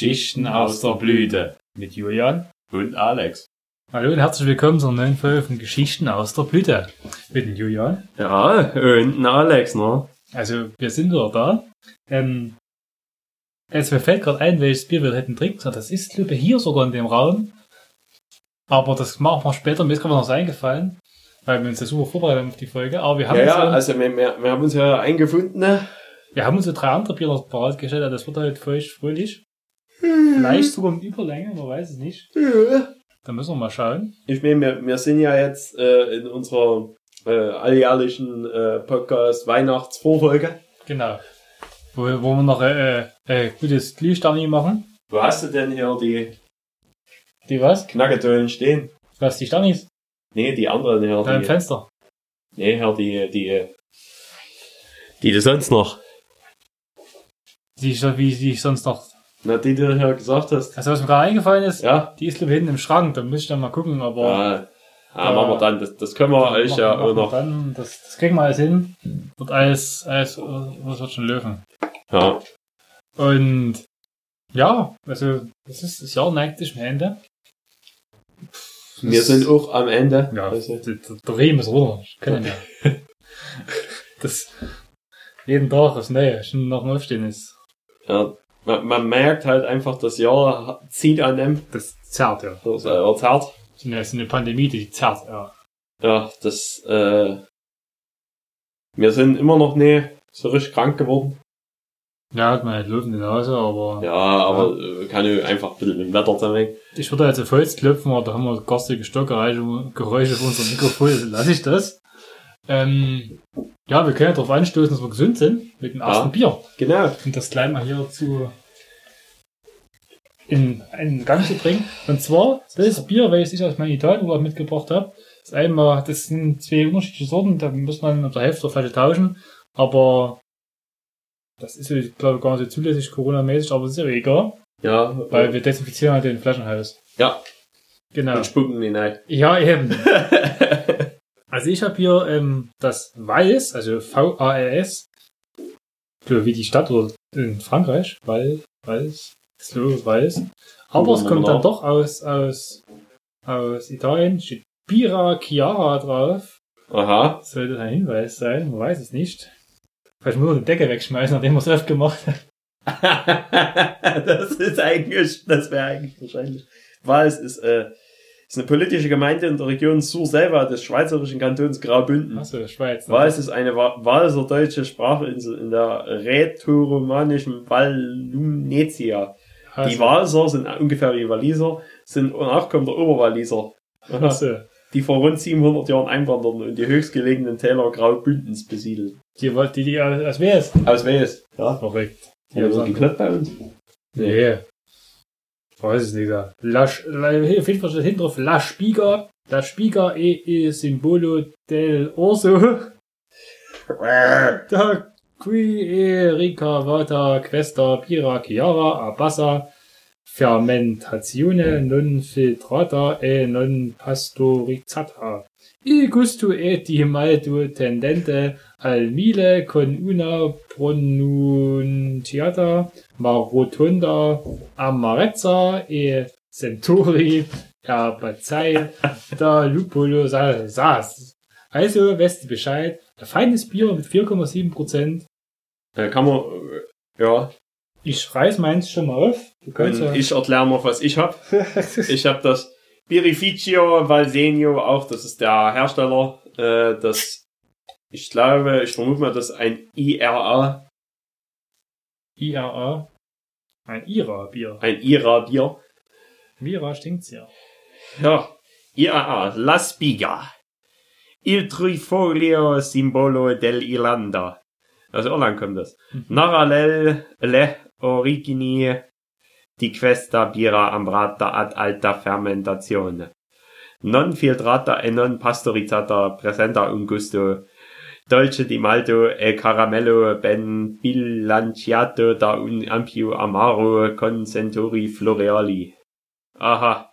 Geschichten aus der Blüte. Mit Julian. Und Alex. Hallo und herzlich willkommen zur neuen Folge von Geschichten aus der Blüte. Mit dem Julian. Ja, und Alex, ne? Also, wir sind wieder da. Ähm, jetzt mir fällt gerade ein, welches Bier wir hätten trinken sollen. Das ist, glaube ich, hier sogar in dem Raum. Aber das machen wir später. Mir ist gerade noch was eingefallen. Weil wir uns ja super vorbereitet haben auf die Folge. Aber wir haben, Ja, ja, also wir, wir, wir haben uns ja eingefunden, ne? wir haben uns so drei andere Bier noch parat gestellt. Also Das wird halt feucht fröhlich. Vielleicht sogar mit Überlänge, man weiß es nicht. Da müssen wir mal schauen. Ich meine, wir, wir sind ja jetzt äh, in unserer äh, alljährlichen äh, Podcast Weihnachtsvorfolge. Genau. Wo, wo wir noch äh, äh, gutes Glühsterni machen. Wo hast du denn hier die Die was? Knacketönen stehen? Was, die Sternis? Nee, die anderen hier. Da im Die, Fenster. nee, hier die, die, die du sonst noch. Die, so wie die ich sonst noch. Na, die du hier gesagt hast. Also was mir gerade eingefallen ist, Ja? die ist glaube ich hinten im Schrank. Da muss ich dann mal gucken, aber. Ja, ja, Ja. machen wir dann. Das, das können wir euch ja machen- auch machen wir noch. Dann, das, das kriegen wir alles hin. Wird alles, alles, was wird schon löwen. Ja. Und ja, also das ist das Jahr neigt sich am Ende. Wir sind auch am Ende. Ja, Also, der, der Riemen ist runter. Ich kann ja. das jeden Tag das Neue, schon nach dem Aufstehen ist. ja, man, man merkt halt einfach, das Jahr zieht an dem. Das zerrt, ja. Das äh, erzählt. So eine, so eine Pandemie, die zerrt, ja. Ja, das, äh, wir sind immer noch nie so richtig krank geworden. Ja, hat man halt Luft in der Nase, aber Ja, aber äh, kann ja einfach ein bisschen mit dem Wetter zusammenhängen. ich würde jetzt auf Holz klopfen, aber da haben wir garstige Stockgeräusche Geräusche auf unserem Mikrofon, lasse ich das. Ähm, ja, wir können ja darauf anstoßen, dass wir gesund sind, mit dem ersten Ja. Bier. Genau. Und das gleich mal hier zu in einen Gang zu bringen. Und zwar, das Bier, welches ich aus meinem Italienurlaub mitgebracht habe, ist einmal, das sind zwei unterschiedliche Sorten, da muss man auf der Hälfte der Flasche tauschen, aber das ist, ich glaube, gar nicht so zulässig Corona-mäßig, aber ist ja egal, Ja, weil wir desinfizieren halt den Flaschenhals. ja, Genau. und spucken die nicht. Ja, eben. Also ich habe hier ähm, das Weiß, also V-A-L-S, ich glaube, wie die Stadt oder in Frankreich, weil, Weiß, so Weiß. Aber es kommt dann doch aus, aus, aus Italien, steht Bira Chiara drauf. Aha. Sollte ein Hinweis sein, man weiß es nicht. Vielleicht muss man die Decke wegschmeißen, nachdem man es öfter gemacht hat. das ist eigentlich, das wäre eigentlich wahrscheinlich. Weil es ist, äh, ist eine politische Gemeinde in der Region Sur-Selva des schweizerischen Kantons Graubünden. Achso, Schweiz. ne? Wals ist eine Wa- walserdeutsche Sprachinsel in der rätoromanischen Val Lumnetia. Die Also, Walser sind ungefähr wie Waliser, sind Nachkommen der Oberwaliser, achso. die vor rund 700 Jahren einwanderten und die höchstgelegenen Täler Graubündens besiedelten. Die, wollt- die, die, als wer ist? Aus Wales. Ja. Verrückt. Die haben so geklappt bei uns. Nee. Weiß es nicht. ja. La, la, auf jeden Fall steht hinten drauf La Spiga. La Spiga e il simbolo del orso. Da qui e ricavata questa pira chiara a bassa fermentazione non filtrata e non pastorizzata. Il gusto è di malto tendente al mile con una pronunciata ma rotonda amarezza e sentori herbazei da lupolo sa- sas. Also, weißt du Bescheid. Ein feines Bier mit 4,7%. Äh, kann man, äh, ja. Ich reiß meins schon mal auf. Du kannst Und ja. ich erkläre noch, was ich hab. Ich habe das Birrificio Valsenio auch, das ist der Hersteller. Äh, das, ich glaube, ich vermute mal, das ist ein IRA, IRA. Ein IRA-Bier. ein IRA-Bier. Mira stinkt's ja. Ja, IRA, La Spiga. Il Trifolio Simbolo dell'Irlanda. Aus Irland kommt das. Naralel le origini di questa birra ambrata ad alta fermentazione. Non filtrata e non pastorizzata presenta un gusto dolce di malto e caramello ben bilanciato da un ampio amaro con sentori floreali. Aha.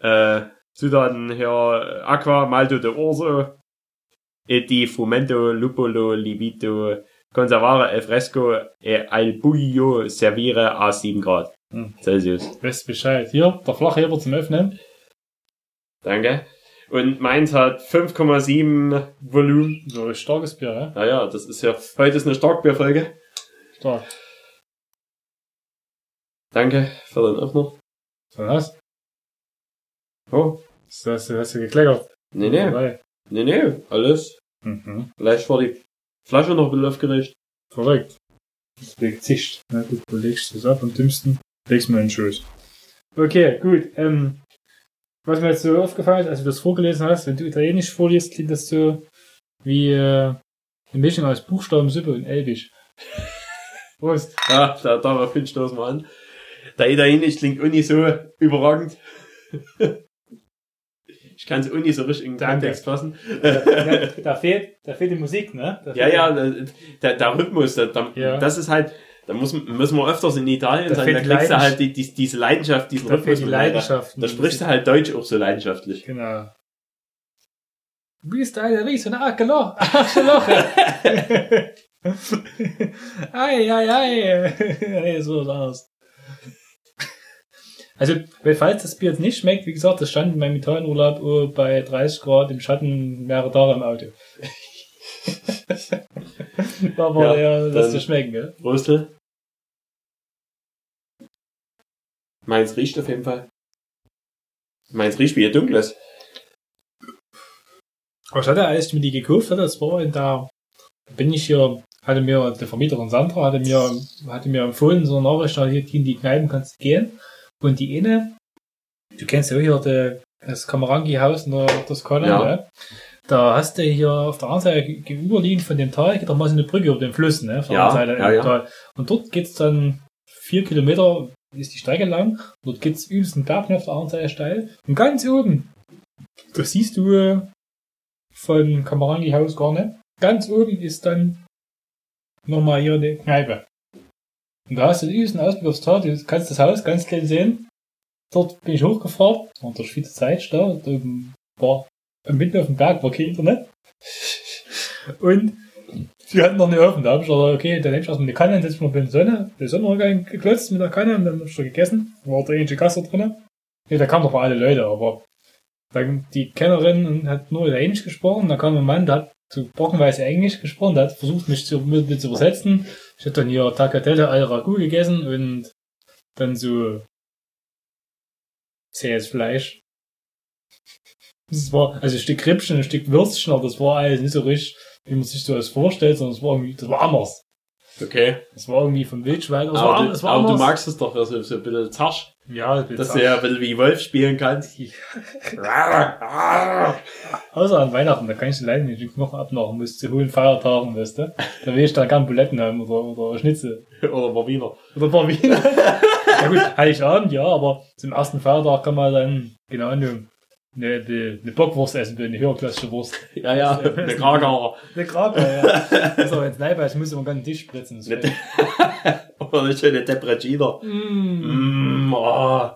Äh, Zutaten hier Aqua, Malto de Orso, di Fumento, Lupolo, Libito, Conservare al fresco e al buio servire a 7 Grad. Hm. Celsius. Weißt Bescheid. Hier, der Flachheber zum Öffnen. Danke. Und meins hat 5,7 Volumen. So ein starkes Bier, ja? Naja, das ist ja, heute ist eine Starkbierfolge. Stark. Danke für den Öffner. So was? Oh, Das hast du, hast du gekleckert. nee, nee, nee, nee, alles. Mhm. Vielleicht war die Flasche noch ein bisschen aufgeregt. Verrückt. Das legt sich. Na gut, du legst es ab am dümmsten. Legst mir in den Schoß. Okay, gut. Ähm, was mir jetzt so aufgefallen ist, als du das vorgelesen hast, wenn du Italienisch vorliest, klingt das so wie äh, eine Mischung aus Buchstabensuppe und Elbisch. Prost. Ja, da, darauf hin stoßen wir an. Der Italienisch klingt auch nicht so überragend. Ich kann es nicht so richtig in den Danke. Kontext fassen. da, da, fehlt, da fehlt die Musik, ne? Da Ja, ja, der, der Rhythmus, der, der, Ja. das ist halt, da muss, müssen wir öfters in Italien Da sein, da kriegst du halt die, die, diese Leidenschaft, diesen Da Rhythmus. fehlt die. Leidenschaft. Da, da sprichst du halt Deutsch auch so leidenschaftlich. Genau. Du bist eine riesen Arschloch. Ei, ei, ei. So anders. Also, falls das Bier jetzt nicht schmeckt, wie gesagt, das stand in meinem Italienurlaub bei 30 Grad im Schatten mehrere Tage im Auto. da war Ja, ja, das zu schmecken, gell? Prostel. Meins riecht auf jeden Fall. Meins riecht wie ihr dunkles. Aber ich hatte, als ich mir die gekauft hatte, das war in der, bin ich hier, hatte mir, der Vermieterin Sandra hatte mir, hatte mir empfohlen, so eine Nachricht, hier in die Kneipen kannst du gehen. Und die eine, du kennst ja auch hier die, das Kamarangi-Haus in der Toskana, Ja. ne? Da hast du hier auf der anderen Seite ge- gegenüberliegend von dem Tal, geht da mal so eine Brücke über den Fluss, ne? Auf der Ja, Seite ja, ja. Tal. Und dort geht's dann vier Kilometer, ist die Strecke lang. Dort geht's übelst einen Berg auf der anderen Seite steil. Und ganz oben, das siehst du äh, von Kamarangi Haus gar nicht. Ganz oben ist dann nochmal hier eine Kneipe. Und da hast du den übelsten Ausblick aufs Tal, du kannst das Haus ganz klein sehen. Dort bin ich hochgefahren, und durch viele Zeit da, da oben war mitten auf dem Berg war kein Internet. Und sie hatten noch eine offen. Da hab ich gesagt, okay, dann nehme ich erstmal eine Kanne, dann setze ich mir in die Sonne, die Sonnenuntergang geklotzt mit der Kanne und dann hab ich schon gegessen. War der ähnliche Gast da drinnen. Nee, da kamen doch mal alle Leute, aber dann die Kennerin hat nur Italienisch gesprochen, da kam ein Mann, der hat so brockenweise Englisch gesprochen, der hat versucht, mich zu, mit, mit zu übersetzen. Ich hab dann hier Tagliatelle al Ragu gegessen und dann so zähes Fleisch. Das war, also ein Stück Rippchen, ein Stück Würstchen, aber das war alles nicht so richtig, wie man sich so das vorstellt, sondern es war irgendwie, das war anders. Okay. Das war irgendwie vom Wildschwein, das war, Aber, das du, war aber du magst es doch, dass du so ein bisschen zarsch, ja, dass du ja ein bisschen wie Wolf spielen kannst. Außer an Weihnachten, da kann ich leider nicht den Knochen abmachen, muss zu hohen Feiertagen, weißt du. Da will ich dann gern Buletten haben oder, oder Schnitzel. Oder Wiener. Oder Wiener. ja gut, Heiligabend, ja, aber zum ersten Feiertag kann man dann, genau, eine, eine, eine, eine Bockwurst essen, eine höherklassische Wurst. Ja, ja, eine Kragarer. Eine Krake, ja. Also, wenn es Neibe ist, muss man ganz den Tisch spritzen. Das Oder eine schöne Depressina. mm. Mm, oh.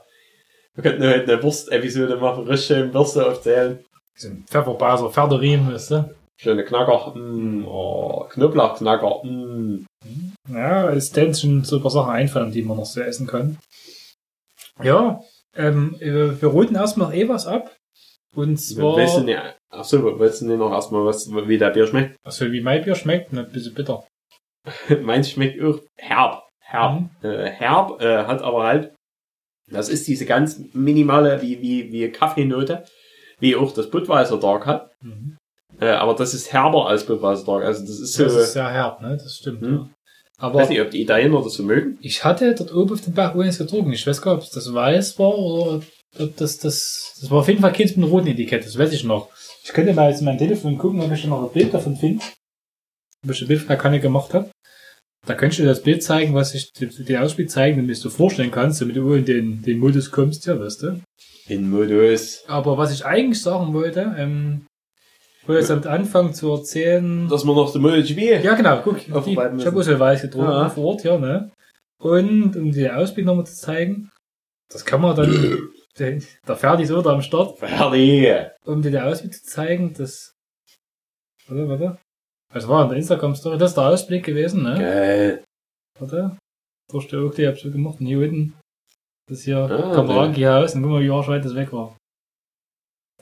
Wir könnten heute eine Wurst-Episode machen, richtig schön Würste aufzählen. So ein Pfefferbaser, Pferderim, weißt du. Schöne Knacker. Mm, oh, Knoblauchknacker. Mm. Ja, es sind schon so ein paar Sachen einfallen, die man noch so essen kann. Ja, ähm, wir roten erstmal eh was ab. Und zwar, Weißt du nicht, achso, willst du nicht noch erstmal was, wie der Bier schmeckt? also wie mein Bier schmeckt, ein bisschen bitter. Meins schmeckt auch herb. Herb. Mhm. Äh, herb, äh, hat aber halt, das ist diese ganz minimale, wie, wie, wie Kaffeenote, wie auch das Budweiser Dark hat. Mhm. Äh, aber das ist herber als Budweiser Dark. Also das ist so, Das ist sehr herb, ne, das stimmt. Hm. Ja. ich Aber weiß nicht, ob die Italiener das so mögen. ich hatte dort oben auf dem Berg übrigens getrunken. Ich weiß gar nicht, ob das weiß war oder das, das, das war auf jeden Fall keins mit einem roten Etikett, das weiß ich noch. Ich könnte mal jetzt in mein Telefon gucken, ob ich da noch ein Bild davon finde. Ob ich ein Bild von der Kanne gemacht habe. Da könntest du dir das Bild zeigen, was ich dir den Ausblick zeigen, damit du dir vorstellen kannst, damit du in den, den Modus kommst, ja, weißt du. In Modus. Aber was ich eigentlich sagen wollte, ähm, ich wollte jetzt am Anfang zu erzählen, Dass man noch so MotoGP. ja, genau, guck, die, Aufarbeiten ich habe auch so weiß getrunken Ja. vor Ort, ja, ne? Und um den Ausblick nochmal zu zeigen, das kann man dann, der, Ferdi ist oder am Start, Fertig. um dir den Ausblick zu zeigen, das, warte, warte, das war in der Instagram-Story, das ist der Ausblick gewesen, ne? Geil. Warte, durch die Oakley hab ich so gemacht, und hier unten, Das hier Ah, Kameraki-Haus und guck mal, wie arschweit das weg war.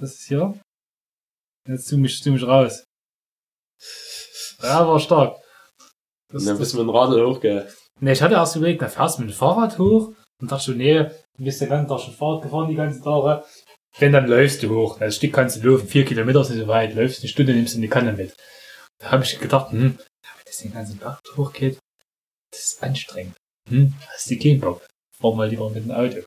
Das ist hier. Jetzt zoom ich, zoom ich raus. Ja, war stark. Das, Dann das, müssen wir ein Radl hochgehen. ne, ich hatte erst überlegt, da fährst du mit dem Fahrrad hoch und dachte schon, nee, du bist den ganzen Tag schon Fahrrad gefahren, die ganzen Tage. Wenn, dann läufst du hoch. Das Stück kannst du laufen, vier Kilometer nicht so weit, läufst eine Stunde, nimmst du eine Kanne mit. Da habe ich gedacht, hm, wenn das den ganzen Berg hochgeht, das ist anstrengend. Hm, hast du keinen Bock. Fahr mal lieber mit dem Auto.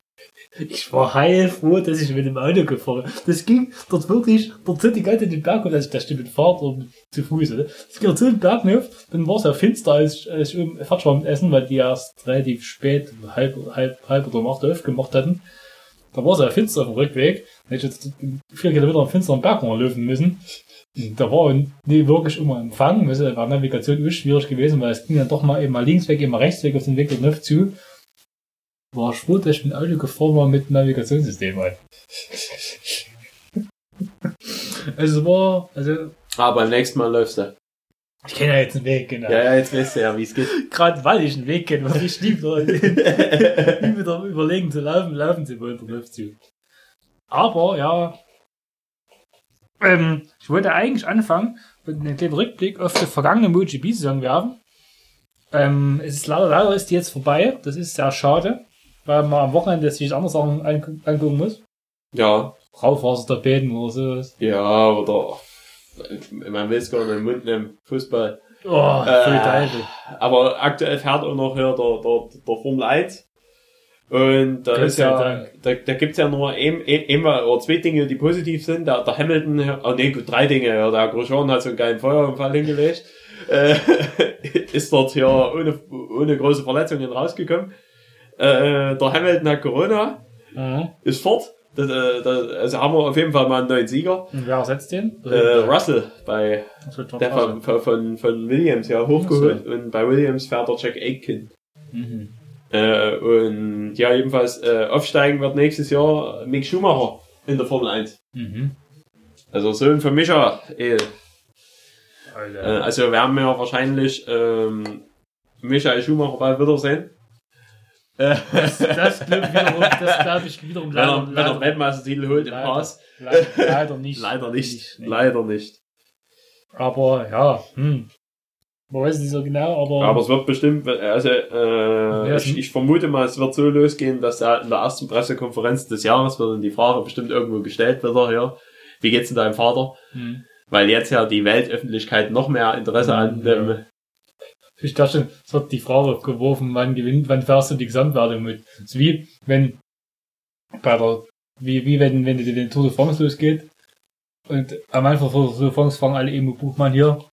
Ich war heilfroh, dass ich mit dem Auto gefahren bin. Das ging dort wirklich, dort sind die ganze den Berg, und also da steht mit oder mit, zu Fuß, oder? Das ging so den Berg dann war es ja finster, als ich, als ich um fertig war mit Essen, weil die erst relativ spät, halb, halb, halb oder um acht aufgemacht hatten. Da war es ja finster auf dem Rückweg. Da hätte ich jetzt vier Kilometer am finsteren Berg laufen müssen. Und Da war nie wirklich immer Empfang, weißt du, war Navigation schwierig gewesen, weil es ging dann doch mal eben mal links weg, eben mal rechts weg auf den Weg der Neuf zu. War schwul, dass ich mit Auto gefahren war mit Navigationssystem ein. also es war, also Aber beim nächsten Mal läufst du. ich kenne ja jetzt einen Weg, genau. Ja, ja, jetzt weißt du ja, wie es geht. Gerade weil ich einen Weg kenne, weil ich liebe wieder überlegen zu laufen, laufen zu wollen, der läuft zu. Aber ja, ähm, ich wollte eigentlich anfangen mit einem kleinen Rückblick auf die vergangene MotoGP-Saison werfen. Ähm, es ist leider, leider ist die jetzt vorbei. Das ist sehr schade, weil man am Wochenende sich andere Sachen angu- angucken muss. Ja, Raufasertapeten oder sowas. ja, oder man will es gar nicht im Mund nehmen, Fußball. Oh, Äh. Aber aktuell fährt auch noch hier der, der, der Formel 1. Und da Gott ist ja, da, da gibt's ja nur ein, oder zwei Dinge, die positiv sind. Der, der Hamilton, oh nee, gut, drei Dinge. Ja, Der Grosjean hat so einen geilen Feuerunfall hingelegt. Äh, ist dort hier ohne, ohne große Verletzungen rausgekommen. Äh, der Hamilton hat Corona, Mhm. ist fort. Das, äh, das, also haben wir auf jeden Fall mal einen neuen Sieger. Und wer ersetzt den? Äh, Russell bei der von, von, von, Williams ja hochgeholt und bei Williams fährt der Jack Aitken. Mhm. Äh, und ja, jedenfalls äh, aufsteigen wird nächstes Jahr Mick Schumacher in der Formel 1. Mhm. Also Sohn von Micha. Eh. Äh, also werden wir wahrscheinlich ähm, Michael Schumacher bald wiedersehen. Das, das glaube ich wiederum, das glaube ich wiederum wenn er, leider, wenn er leider, Weltmeistertitel holt im Leider. Pass. leider, leider nicht. Leider nicht. Nee. Leider nicht. Aber ja, hm. Man weiß nicht so genau, aber, Aber es wird bestimmt, also äh, ich, ich vermute mal, es wird so losgehen, dass da in der ersten Pressekonferenz des Jahres wird dann die Frage bestimmt irgendwo gestellt wieder, ja, wie geht's denn deinem Vater? hm. Weil jetzt ja die Weltöffentlichkeit noch mehr Interesse an Ja. Ich dachte schon, es wird die Frage geworfen, wann gewinnt, wann fährst du die Gesamtwertung mit? Das ist wie, wenn bei der, wie, wie wenn, wenn du den Tour de France losgeht und am Anfang von der Tour de France fangen alle Emo Buchmann hier.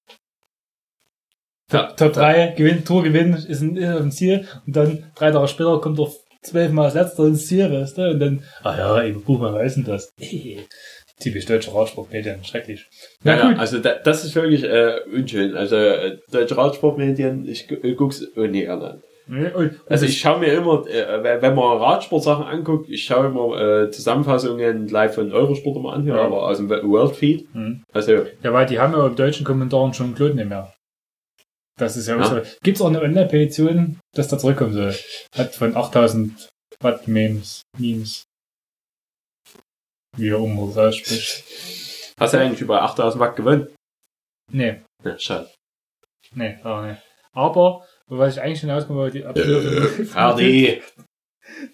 Top, Top 3, gewinnt, Tour gewinnt, ist ein, ist ein Ziel und dann drei Tage später kommt er zwölfmal als letzter ins Ziel, weißt du? Und dann, ah ja, Emo Buchmann, wer ist denn das? Typisch deutsche Radsportmedien, schrecklich. ja, ja, also da, das ist wirklich äh, unschön. Also äh, deutsche Radsportmedien, ich, ich guck's oh, nee, gerne. Ne, und- Also ich schaue mir immer, äh, wenn man Radsportsachen anguckt, ich schaue immer äh, Zusammenfassungen live von Eurosport immer an, Ja. aber aus dem World Feed. Hm. Also Ja, weil die haben ja im deutschen Kommentaren schon Claude nicht mehr. Das ist ja, Ja. auch so. Gibt's auch eine Online-Petition, dass da zurückkommen soll? Hat von 8000 Watt Memes, Memes. Wie auch immer das ausspricht. hast du eigentlich über 8000 Watt gewonnen? Nee, Ja, schade. nee, auch nicht. Aber, was ich eigentlich hinauskommen wollte, die abgelaufene, RD.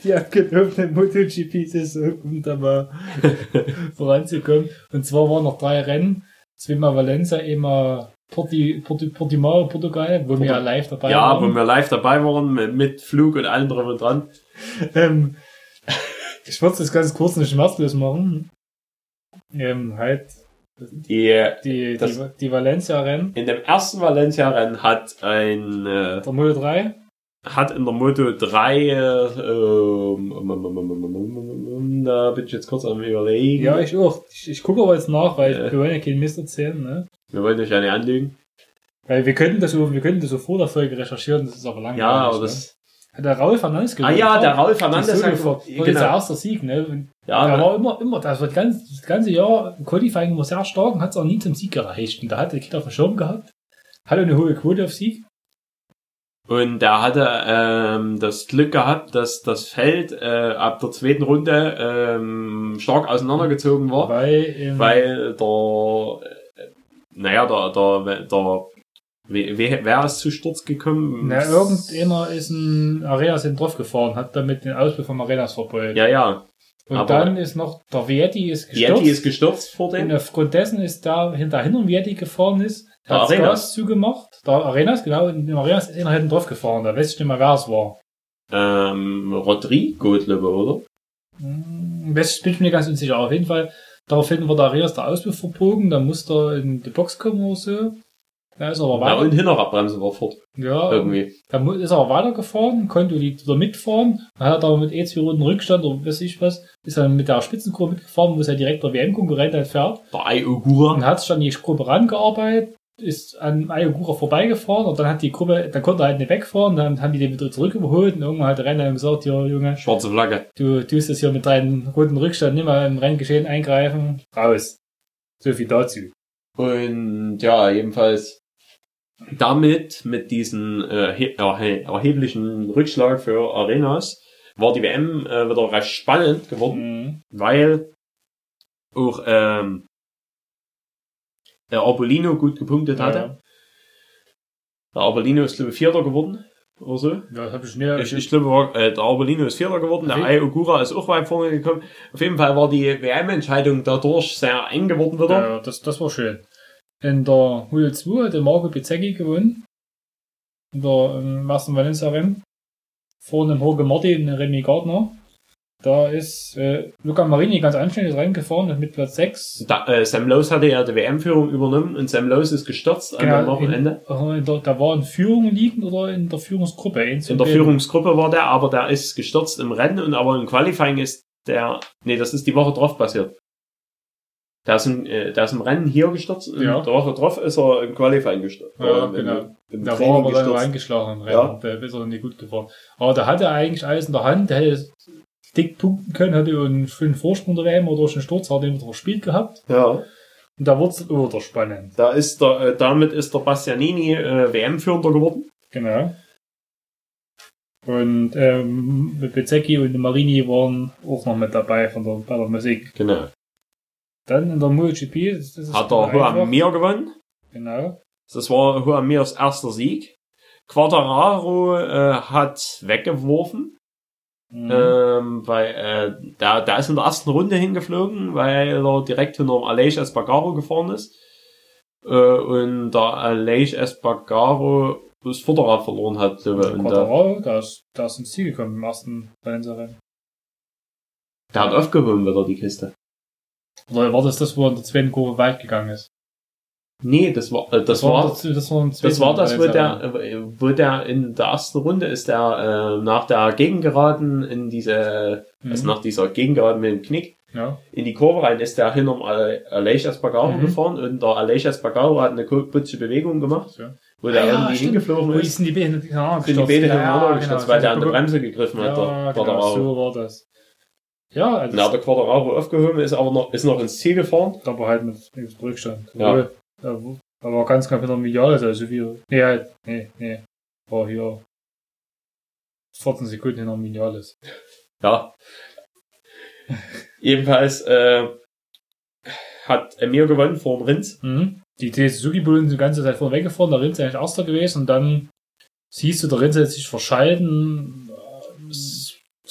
die abgelaufene MotoGP-Saison, um da mal voranzukommen. Und zwar waren noch drei Rennen. Zweimal Valencia, einmal Porti, Porti, Portimao, Portugal, wo wir ja live dabei Ja, waren. wo wir live dabei waren, mit, mit Flug und allem drum und dran. Ähm, ich wollte das ganz kurz eine schmerzlos machen. Ähm, halt, die, die, das, die, die Valencia-Rennen. In dem ersten Valencia-Rennen hat ein. Äh, der Moto 3? Hat in der Moto 3. Äh, ähm, ähm, ähm, da bin ich jetzt kurz am Überlegen. Ja, ich auch. Ich, ich gucke aber jetzt nach, weil äh, wir wollen ja keinen Mist erzählen. Ne? Wir wollen euch ja nicht anlügen. Weil wir könnten das, so, wir könnten das so vor der Folge recherchieren, das ist aber langweilig. Ja, aber ne? das. Ne? Der Raul Fernandes ah gewonnen. ja, der Raul Fernandes hat, war genau. genau. der erste Sieg, ne? Und ja, er war immer, immer, das war das ganze, das ganze Jahr im Qualifying immer sehr stark und hat es auch nie zum Sieg gereicht. Und da hat der Kind auf dem Schirm gehabt, hatte eine hohe Quote auf Sieg. Und er hatte ähm, das Glück gehabt, dass das Feld äh, ab der zweiten Runde ähm, stark auseinandergezogen war, Weil, im, weil der, äh, naja, der, der, der, wer, wer wer ist zu Sturz gekommen? na, irgendeiner ist ein Arenas in Dorf gefahren, hat damit den Ausbruch vom Arenas verbeult. Ja, ja. und aber- dann ist noch der Vietti ist gestürzt. Yeti ist gestürzt vor und dem. aufgrund dessen ist da hinterhin und Vietti gefahren ist, Der hat das Arenas. Gas zugemacht. Der Arenas, genau, und im Arenas ist einer hinten drauf gefahren. Da weiß ich nicht mehr, wer es war. Ähm, Rodrigo, glaube ich, oder? Hm, weiß ich, bin ich mir ganz unsicher. Auf jeden Fall, daraufhin wurde Arenas der Auspuff verbogen, dann musste er in die Box kommen oder so. Da ist er aber Ja, weiter. und Hinterradbremse war fort. Ja, Irgendwie. Dann ist er aber weitergefahren, konnte die wieder mitfahren. Dann hat er aber mit eh zwei Runden Rückstand oder weiß ich was, ist dann mit der Spitzenkurve mitgefahren, wo es ja direkt der WM-Konkurrent halt fährt. Der Ayogura. Und hat sich dann die Gruppe rangearbeitet, ist an Ayogura vorbeigefahren und dann hat die Gruppe, dann konnte er halt nicht wegfahren, dann haben die den wieder zurück überholt und irgendwann hat der Renner gesagt, ja Junge, Schwarze Flagge. du tust es hier mit deinen Runden Rückstand nicht mal im Renngeschehen eingreifen, raus. So viel dazu. Und ja, jedenfalls damit, mit diesem äh, he- erhe erheblichen Rückschlag für Arenas, war die WM äh, wieder recht spannend geworden, Mhm. weil auch ähm, der Arbolino gut gepunktet hatte. Ja, Der Arbolino ist, glaube ich, Vierter geworden. Oder so. ja, das habe ich nicht. Ich, ich glaube, äh, der Arbolino ist Vierter geworden, der Okay. Ai Ogura ist auch weit vorne gekommen. Auf jeden Fall war die WM-Entscheidung dadurch sehr eng geworden wieder. Ja, das, das war schön. In der Hülle 2 hat der Marco Pizzecchi gewonnen. In der im ersten Valencia-Rennen. Vor dem Jorge Martin und Remy Gardner. Da ist äh, Luca Marini ganz anständig reingefahren mit Platz 6. Da, äh, Sam Lowe hatte ja die WM-Führung übernommen und Sam Lowe ist gestürzt an dem Genau, Wochenende. In, in der, da war in Führung liegend oder in der Führungsgruppe? In von der. Führungsgruppe war der, aber der ist gestürzt im Rennen und aber im Qualifying ist der, nee, das ist die Woche drauf passiert. Der ist, im, äh, der ist im Rennen hier gestürzt und Ja. Woche drauf ist er im Qualifying gestürzt. Ja, Im- genau. Im Da war Training aber dann gestürzt. reingeschlagen im Rennen. Ja. Der ist er nicht gut gefahren. Aber da hatte er eigentlich alles in der Hand. Der hätte dick punkten können, hatte einen schönen Vorsprung der WM oder durch einen Sturz, hat er den verspielt gehabt. Ja. Und da wurde es wieder spannend. Da ist der, äh, damit ist der Bastianini äh, WM-Führender geworden. Genau. Und ähm, Bezecchi und Marini waren auch noch mit dabei von der, bei der Musik. Genau. Dann in der MotoGP, das, ist Hat der. Huamir gewonnen. Genau. Das war Huamirs erster Sieg. Quattararo äh, hat weggeworfen, Mhm. ähm, weil äh, der, der ist in der ersten Runde hingeflogen, weil er direkt hinter Aleix Espargaro gefahren ist. Äh, und der Aleix Espargaro das Vorderrad verloren hat. Und der, da ist, da ist ins Ziel gekommen im ersten Valencia-Rennen. der hat aufgehoben wieder die Kiste. Oder war das das, wo er in der zweiten Kurve weit gegangen ist? Nee, das war äh, das, war, war das, das war, Das war das, wo der, äh, wo der in der ersten Runde ist der äh, nach der Gegengeraden in diese, Mhm. also nach dieser Gegengeraden mit dem Knick Ja. in die Kurve rein, ist der hinterm Ale- Aleix Espargaro Mhm. gefahren und der Aleix Espargaro hat eine putzige Bewegung gemacht, Ja. wo der Ah ja, irgendwie stimmt. hingeflogen Wo ist. sind die Beine genau, Sind die Beine hintereinander gestürzt, weil der an der Bremse gegriffen hat, der Ja, genau, Quadraro. so war das. Ja, also hat der Quadraro aufgehoben, ist aber noch, ist noch ins Ziel gefahren. aber halt mit, Rückstand. Ja. Obwohl, war ganz knapp hinter Milliarde, also wie, nee, halt, nee, nee, war hier 14 Sekunden hinter Milliardes. Ja. Jedenfalls äh, hat Emir gewonnen vor dem Rins. Mhm. Die TS Suzuki Bullen sind die ganze Zeit vorne weggefahren, der Rins ist eigentlich Erster gewesen und dann siehst du, der Rins hat sich verschalten,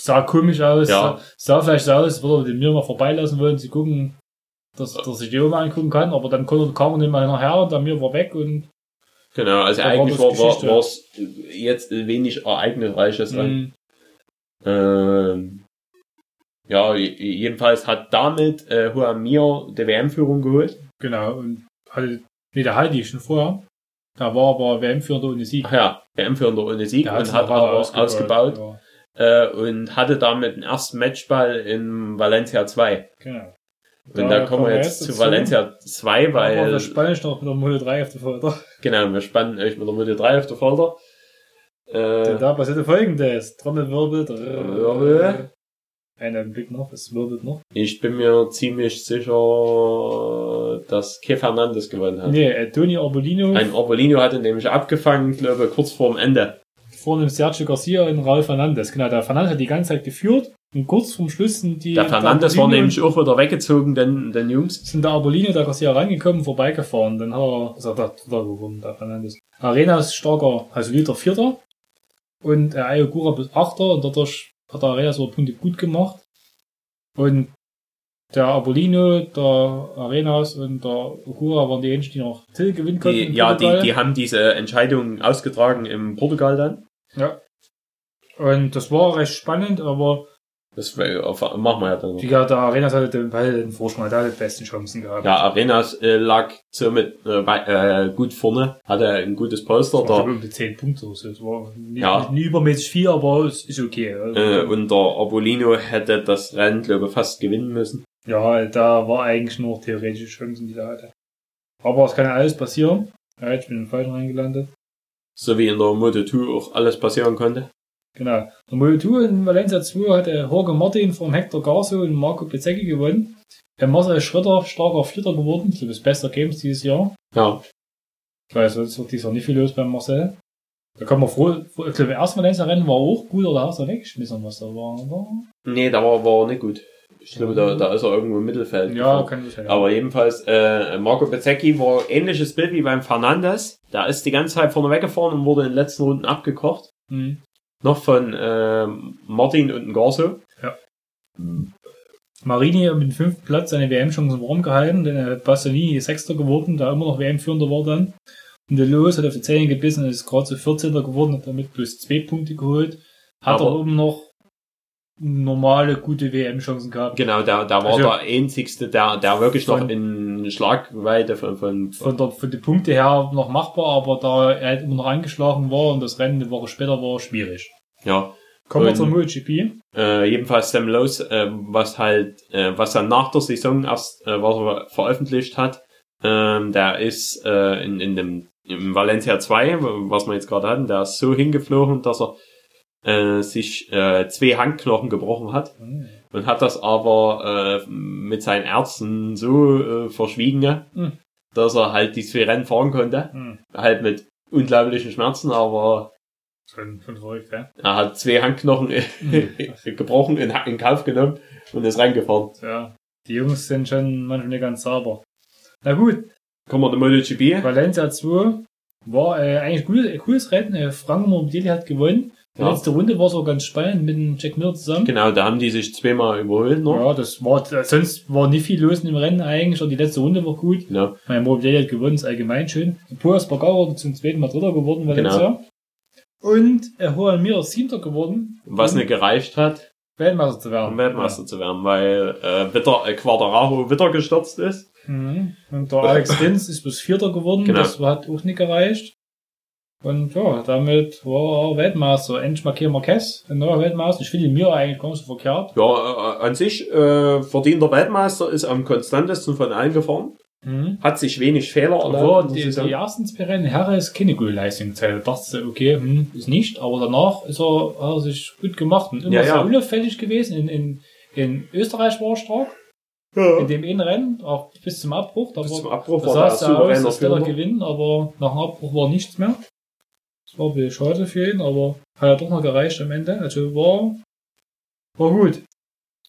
sah komisch aus, Ja. sah, sah vielleicht so aus, würde den mir mal vorbeilassen wollen, sie gucken, dass, dass ich die mal angucken kann, aber dann konnte, kam er nicht mal hinterher und der mir war weg und Genau, also war eigentlich war war Geschichte. war's jetzt wenig ereignisreiches. Mhm. Ähm, ja, je- jedenfalls hat damit äh, Huamir die WM-Führung geholt. genau, und hatte, nee, der Heidi schon vorher, da war aber WM-Führender ohne Sieg. Ach ja, WM-Führender ohne Sieg und hat aber ausgebaut, Ja, äh, und hatte damit den ersten Matchball in Valencia 2. genau. Und Da da, kommen wir jetzt zu dazu. Valencia 2, Aber weil wir spannen noch mit der Moto 3 auf der Folter. genau, wir spannen euch mit der Mitte 3 auf der Folter. Denn Äh, da passierte folgendes. Trommelwirbel. Wirbel. Einen Blick noch, es wirbelt noch. ich bin mir ziemlich sicher, dass Ke Fernandes gewonnen hat. Nee, äh, Tony Arbolino. Ein Orbolino hatte nämlich abgefangen, glaube ich, kurz vorm Ende. Vor dem Sergio Garcia und Raul Fernandes. Genau, der Fernandes hat die ganze Zeit geführt und kurz vorm Schluss sind die... Der Fernandes war nämlich auch wieder weggezogen, den, den Jungs. sind der Arbolino, der Garcia rangekommen, vorbeigefahren. Dann hat er, er da Dritter geworden, der Fernandes. Arenas starker, also wieder Vierter. Und äh, Ayogura bis Achter und dadurch hat der Arenas so Punkte gut gemacht. Und der Arbolino, der Arenas und der Ogura waren die einzigen, die noch Till gewinnen konnten. Die, ja, die, die haben diese Entscheidung ausgetragen im Portugal dann. Ja. Und das war recht spannend, aber Das auf- machen wir ja dann gesagt, der Arenas hatte den, Ball den Vorsprung, der hatte die besten Chancen gehabt. Ja, Arenas äh, lag somit äh, äh, gut vorne, hatte ein gutes Polster. Das war die 10 Punkte. oder so. Es war nie, Ja. nie übermäßig viel, aber es ist okay. Also, äh, und der Arbolino hätte das Rennen, glaube ich, fast gewinnen müssen. ja, da war eigentlich nur theoretische Chancen, die er hatte. Aber es kann ja alles passieren. Ja, bin ich in den Falschen reingelandet. So wie in der Moto 2 auch alles passieren konnte. Genau. Der Moto2 in Valencia 2 hatte Jorge Martin vom Hector Garso und Marco Bezzecchi gewonnen. Der Marcel Schröder starker Vierter geworden. Glaube, das beste Games dieses Jahr. Ja, Ich weiß, sonst wird dieses Jahr nicht viel los beim Marcel. Da kann man froh, ich glaube, das erste Valencia-Rennen war auch gut, oder hast du weggeschmissen, was da war, oder? nee, da war, war nicht gut. Ich glaube, da, da ist er irgendwo im Mittelfeld. Ja, gefahren. kann ich ja. Aber jedenfalls, äh, Marco Bezzecchi war ähnliches Bild wie beim Fernandes. Da ist die ganze Zeit vorne weggefahren und wurde in den letzten Runden abgekocht. Hm. Noch von äh, Martin und Garso. Marini hat mit dem fünften Platz seine WM-Chancen warm gehalten, denn er hat Bastianini Sechster geworden, da immer noch WM-Führender war dann. Und der Lewis hat auf die Zähne gebissen und ist gerade zu 14. geworden, hat damit plus zwei Punkte geholt. Hat Aber- aber oben noch normale, gute WM-Chancen gehabt. Genau, der, der war Also- der einzigste, der, der wirklich noch Von- in Schlagweite von, von, Von der, von den Punkte her noch machbar, aber da er halt immer noch angeschlagen war und das Rennen eine Woche später war, schwierig. ja, Kommen wir zur MotoGP. äh, jedenfalls Sam Lowe's, äh, was halt, äh, was er nach der Saison erst, äh, was er veröffentlicht hat, ähm, der ist äh, in, in dem im Valencia 2, was wir jetzt gerade hatten, der ist so hingeflogen, dass er äh, sich äh, zwei Handknochen gebrochen hat und hat das aber äh, mit seinen Ärzten so äh, verschwiegen, Hm. dass er halt die zwei Rennen fahren konnte. Hm. Halt mit unglaublichen Schmerzen, aber Schon, schon verrückt, ja. er hat zwei Handknochen gebrochen, in, in Kauf genommen und ist reingefahren. ja. Die Jungs sind schon manchmal nicht ganz sauber. Na gut, Kommen wir zum MotoGP. Valencia 2 war äh, eigentlich ein cooles, cooles Rennen. Äh, Franco Morbidelli hat gewonnen. Die Ja. letzte Runde war so ganz spannend mit dem Jack Miller zusammen. Genau, da haben die sich zweimal überholt noch. Ja, das war, sonst war nicht viel los dem Rennen eigentlich, und die letzte Runde war gut. Genau. Mein Morbidelli hat gewonnen, ist allgemein schön. Puas Bagaro zum zweiten Mal Dritter geworden, Valencia. Und äh, Juan Mir ist Siebter geworden. Was nicht gereicht hat, Weltmeister zu werden. um Weltmeister zu werden, weil äh, Witter, äh, Quadraro Witter gestürzt ist. Mhm. Und der Alex Rins ist bis Vierter geworden, Genau. das hat auch nicht gereicht. Und ja, damit war er Weltmeister. Endlich Marquez Marquez, ein neuer Weltmeister. Ich finde ihn mir eigentlich gar nicht so verkehrt. Ja, äh, an sich äh, verdienter Weltmeister, ist am konstantesten von allen gefahren. Mhm. Hat sich wenig Fehler erlaubt. die, die ersten zwei Rennen, Herre ist keine gute Leistung gezeigt. Da dachte ich, okay, hm, ist nicht, aber danach ist er, hat er sich gut gemacht und immer Ja, sehr ja. unauffällig gewesen. In, in, in Österreich war er stark, in ja. dem einen Rennen, auch bis zum Abbruch. Da Bis war, zum Abbruch war sah der es ja aus, souveräner als würde er Führer. gewinnen, aber nach dem Abbruch war nichts mehr. War ein bisschen schade für ihn, aber hat ja doch noch gereicht am Ende. Also war, war gut.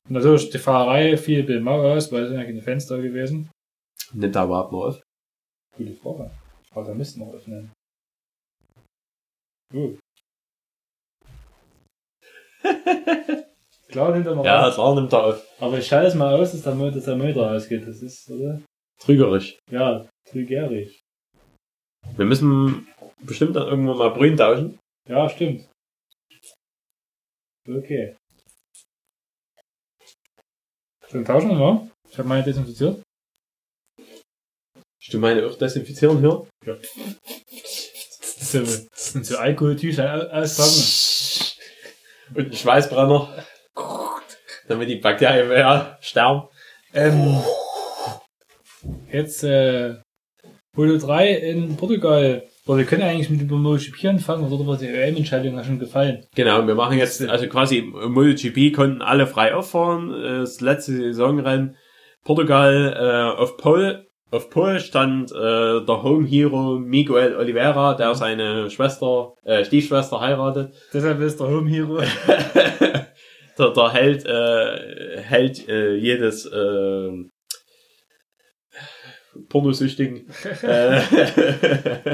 Und natürlich die Fahrerei fiel ein bisschen mau aus, weil es sind ja keine da gewesen. Nicht da überhaupt noch auf. Gute Frage. Aber da müssten wir öffnen. Gut. Klar nimmt er noch Ja, auf. klar nimmt er auf. Aber ich schalte es mal aus, dass der, Mo- dass der Motor ausgeht. Das ist, oder? Trügerisch. Ja, trügerisch. Wir müssen bestimmt dann irgendwann mal Brühen tauschen. Ja, stimmt. Okay. Dann tauschen wir mal. Ich habe meine desinfiziert. Ich du meine auch desinfizieren hier? Sind so, so Alkoholtücher auspacken. Und ein Schweißbrenner. Damit die Bakterien mehr sterben. Ähm, jetzt, äh, Polo 3 in Portugal. Boah, wir können eigentlich mit dem MotoGP anfangen, oder war die EM-Entscheidung ja schon gefallen? Genau, wir machen jetzt, also quasi im MotoGP konnten alle frei auffahren. Das letzte Saisonrennen Portugal äh, auf Pole, auf Pol stand äh, der Home Hero Miguel Oliveira, der seine Schwester, äh, Stiefschwester heiratet. Deshalb ist der Home Hero. der, der Held äh, hält äh, jedes äh, Pornosüchtigen. äh,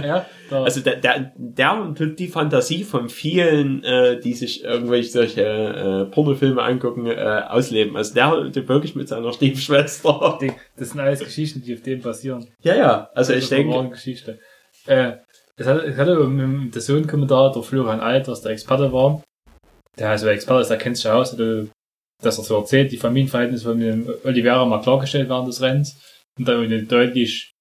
ja, der, also der, der, der tut die Fantasie von vielen, äh, die sich irgendwelche solche äh, Pornofilme angucken, äh, ausleben. Also der tut wirklich mit seiner Stiefschwester. die, das sind alles Geschichten, die auf dem basieren. Ja, ja. Also Das ich denke, Geschichte. Äh, es hatte, es hatte im der Sohn-Kommentar der Florian Alt, was der Experte war. Der also der Experte ist, der kennt sich aus, dass er so erzählt, die Familienverhältnisse von dem Oliveira mal klargestellt während des Rennens und dann eine deutlich,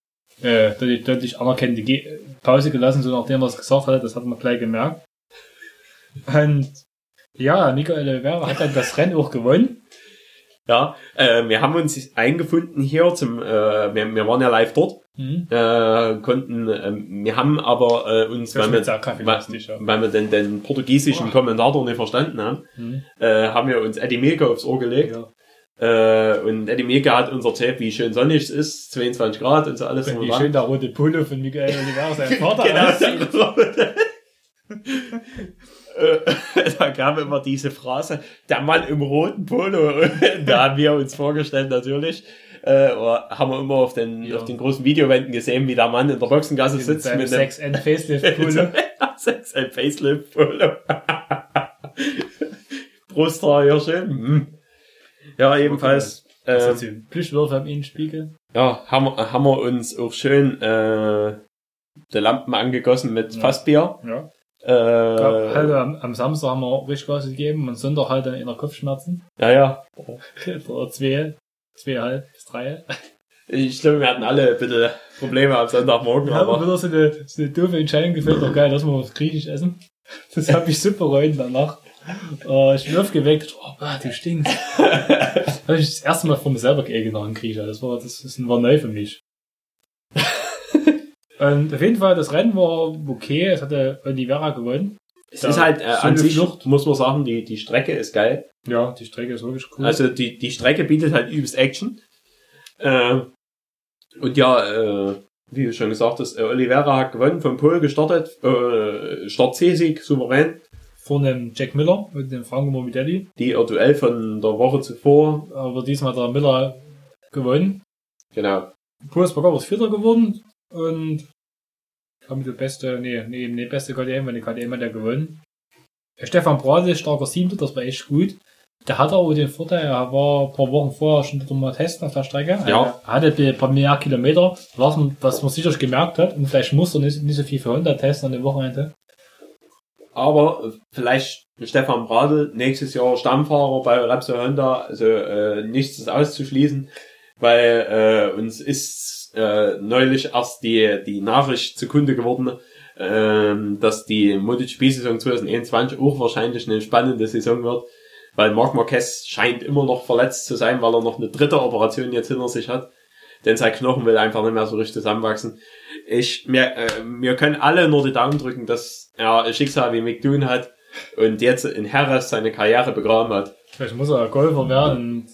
äh, deutlich, deutlich anerkennende Ge Pause gelassen, so nachdem er es gesagt hatte, das hat man gleich gemerkt. Und ja, Nico Oliveira hat dann das Rennen auch gewonnen. ja, äh, wir haben uns eingefunden hier zum, äh, wir, wir waren ja live dort, Mhm. äh, konnten, äh, wir haben aber äh, uns, Das weil wir, ja. weil wir den, den portugiesischen Boah. Kommentator nicht verstanden haben, Mhm. äh, haben wir uns Eddie Milke aufs Ohr gelegt. Ja. Äh, und Eddie Milke hat uns erzählt, wie schön sonnig es ist, 22 Grad und so alles. Und wie schön der rote Pullo von Miguel Oliveira sein Vater genau. Äh, da kam immer diese Phrase, der Mann im roten Polo. da haben wir uns vorgestellt natürlich. Äh, oder haben wir immer auf den, Ja. auf den großen Videowänden gesehen, wie der Mann in der Boxengasse Mit sitzt mit Sex and Facelift Pullo. Sex ein Facelift Polo. Brusthaar hier schön. Ja, ebenfalls. Also ähm, zum Plüschwürfel am Innenspiegel. ja, haben, wir- haben wir uns auch schön äh, die Lampen angegossen mit Ja. Fassbier. Ja. Äh, Gab, halt, am, am Samstag haben wir richtig Gas gegeben und Sonntag halt dann in der Kopfschmerzen. ja, ja. Oder zwei, zweieinhalb bis drei. Ich glaube, wir hatten alle ein bisschen Probleme am Sonntagmorgen, Wir haben aber wieder so eine, so eine doofe Entscheidung gefällt, doch geil, dass wir was Griechisch essen. Das habe ich super reuen danach. Äh, ich bin aufgeweckt, oh, bah, du stinkst. habe ich das erste Mal von mir selber geekelt nach dem. Das war, das, das war neu für mich. Und auf jeden Fall, das Rennen war okay. Es hatte Oliveira gewonnen. es Ja, ist halt äh, an sich, Flucht. muss man sagen, die, die Strecke ist geil. Ja, die Strecke ist wirklich cool. Also die, die Strecke bietet halt übelst Action. Äh, und ja, äh, wie du schon gesagt hast, äh, Oliveira hat gewonnen, vom Pol gestartet, äh, Start C-Sieg, souverän. Vor dem Jack Miller mit dem Franco Morbidelli. Die Duell von der Woche zuvor, Aber diesmal hat der Miller gewonnen. genau. Puls Bagger ist Vierter geworden. Und haben die beste, nee, nee, nee, beste KDM, weil die KDM hat ja gewonnen. Stefan Brade, starker Siebter, das war echt gut. Der hat aber den Vorteil, er war ein paar Wochen vorher schon dort mal testen auf der Strecke. Ja. Er hatte ein paar mehr Kilometer, was man, was man sicher gemerkt hat. Und vielleicht muss er nicht, nicht so viel für Honda testen an dem Wochenende. Aber äh, vielleicht Stefan Bradl nächstes Jahr Stammfahrer bei Repsol Honda, also äh, nichts ist auszuschließen, weil äh, uns ist äh, neulich erst die, die Nachricht zukunde geworden, ähm, dass die MotoGP-Saison 2021 auch wahrscheinlich eine spannende Saison wird, weil Marc Marquez scheint immer noch verletzt zu sein, weil er noch eine dritte Operation jetzt hinter sich hat. Denn sein Knochen will einfach nicht mehr so richtig zusammenwachsen. Ich, mir, äh, wir können alle nur die Daumen drücken, dass er ein Schicksal wie McDoon hat und jetzt in Harris seine Karriere begraben hat. Vielleicht muss er Golfer werden.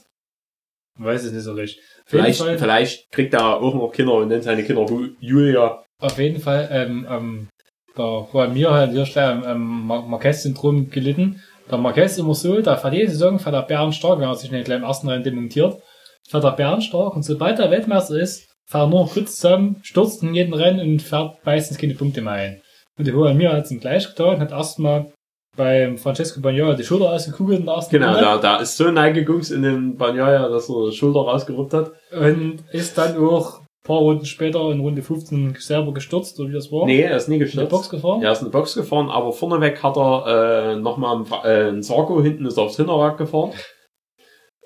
und weiß es nicht so recht. Vielleicht, vielleicht kriegt er auch noch Kinder und nennt seine Kinder Ju- Julia. Auf jeden Fall, ähm, ähm, der Juan Mir hat an dieser Stelle ähm, Mar- Marquez-Syndrom gelitten. Der Marquez ist immer so, da fährt jede Saison fährt er bärenstark, wenn er sich nicht gleich im ersten Rennen demontiert, fährt er bärenstark und sobald er Weltmeister ist, fährt er nur kurz zusammen, stürzt in jeden Rennen und fährt meistens keine Punkte mehr ein. Und der Juan Mir hat es ihm gleich getan, hat erstmal beim Francesco Bagnaia die Schulter ausgekugelt in der ersten Genau, Runde da, da ist so neigegungst in den Banyaya, dass er die Schulter rausgeruppt hat. und ist dann auch ein paar Runden später in Runde 15 selber gestürzt, oder wie das war. Nee, er ist nie in der gestürzt. Box gefahren. Er ist in die Box gefahren, aber vorneweg hat er äh, nochmal einen, äh, einen Sarko, hinten ist er aufs Hinterrad gefahren.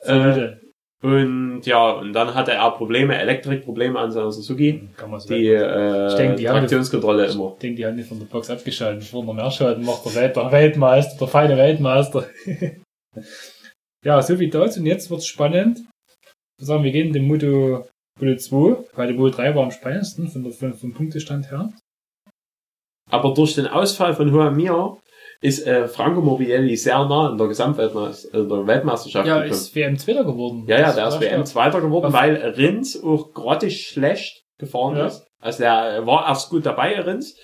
Äh, Solide. Und ja, und dann hatte er Probleme, Elektrikprobleme an seiner Suzuki. Kann man so Die äh, Ich denke, die Traktionskontrolle immer. Ich denke, die haben nicht von der Box abgeschaltet. Bevor noch mehr schalten macht der, Welt, der Weltmeister, der feine Weltmeister. ja, so wie dazu. Und jetzt wird's spannend. Wir sagen, wir gehen in den Moto, Moto 2, weil der Moto 3 war am spannendsten von der, vom Punktestand her. Aber durch den Ausfall von Juan Mir ist äh, Franco Morbidelli sehr nah in der Gesamtweltmeisterschaft, äh, der Weltmeisterschaft Ja, gekommen. ist WM Zweiter geworden. ja, ja, der ist WM. Zweiter geworden, weil Rins auch grottig schlecht gefahren Ja. ist. Also der war erst gut dabei, Rins.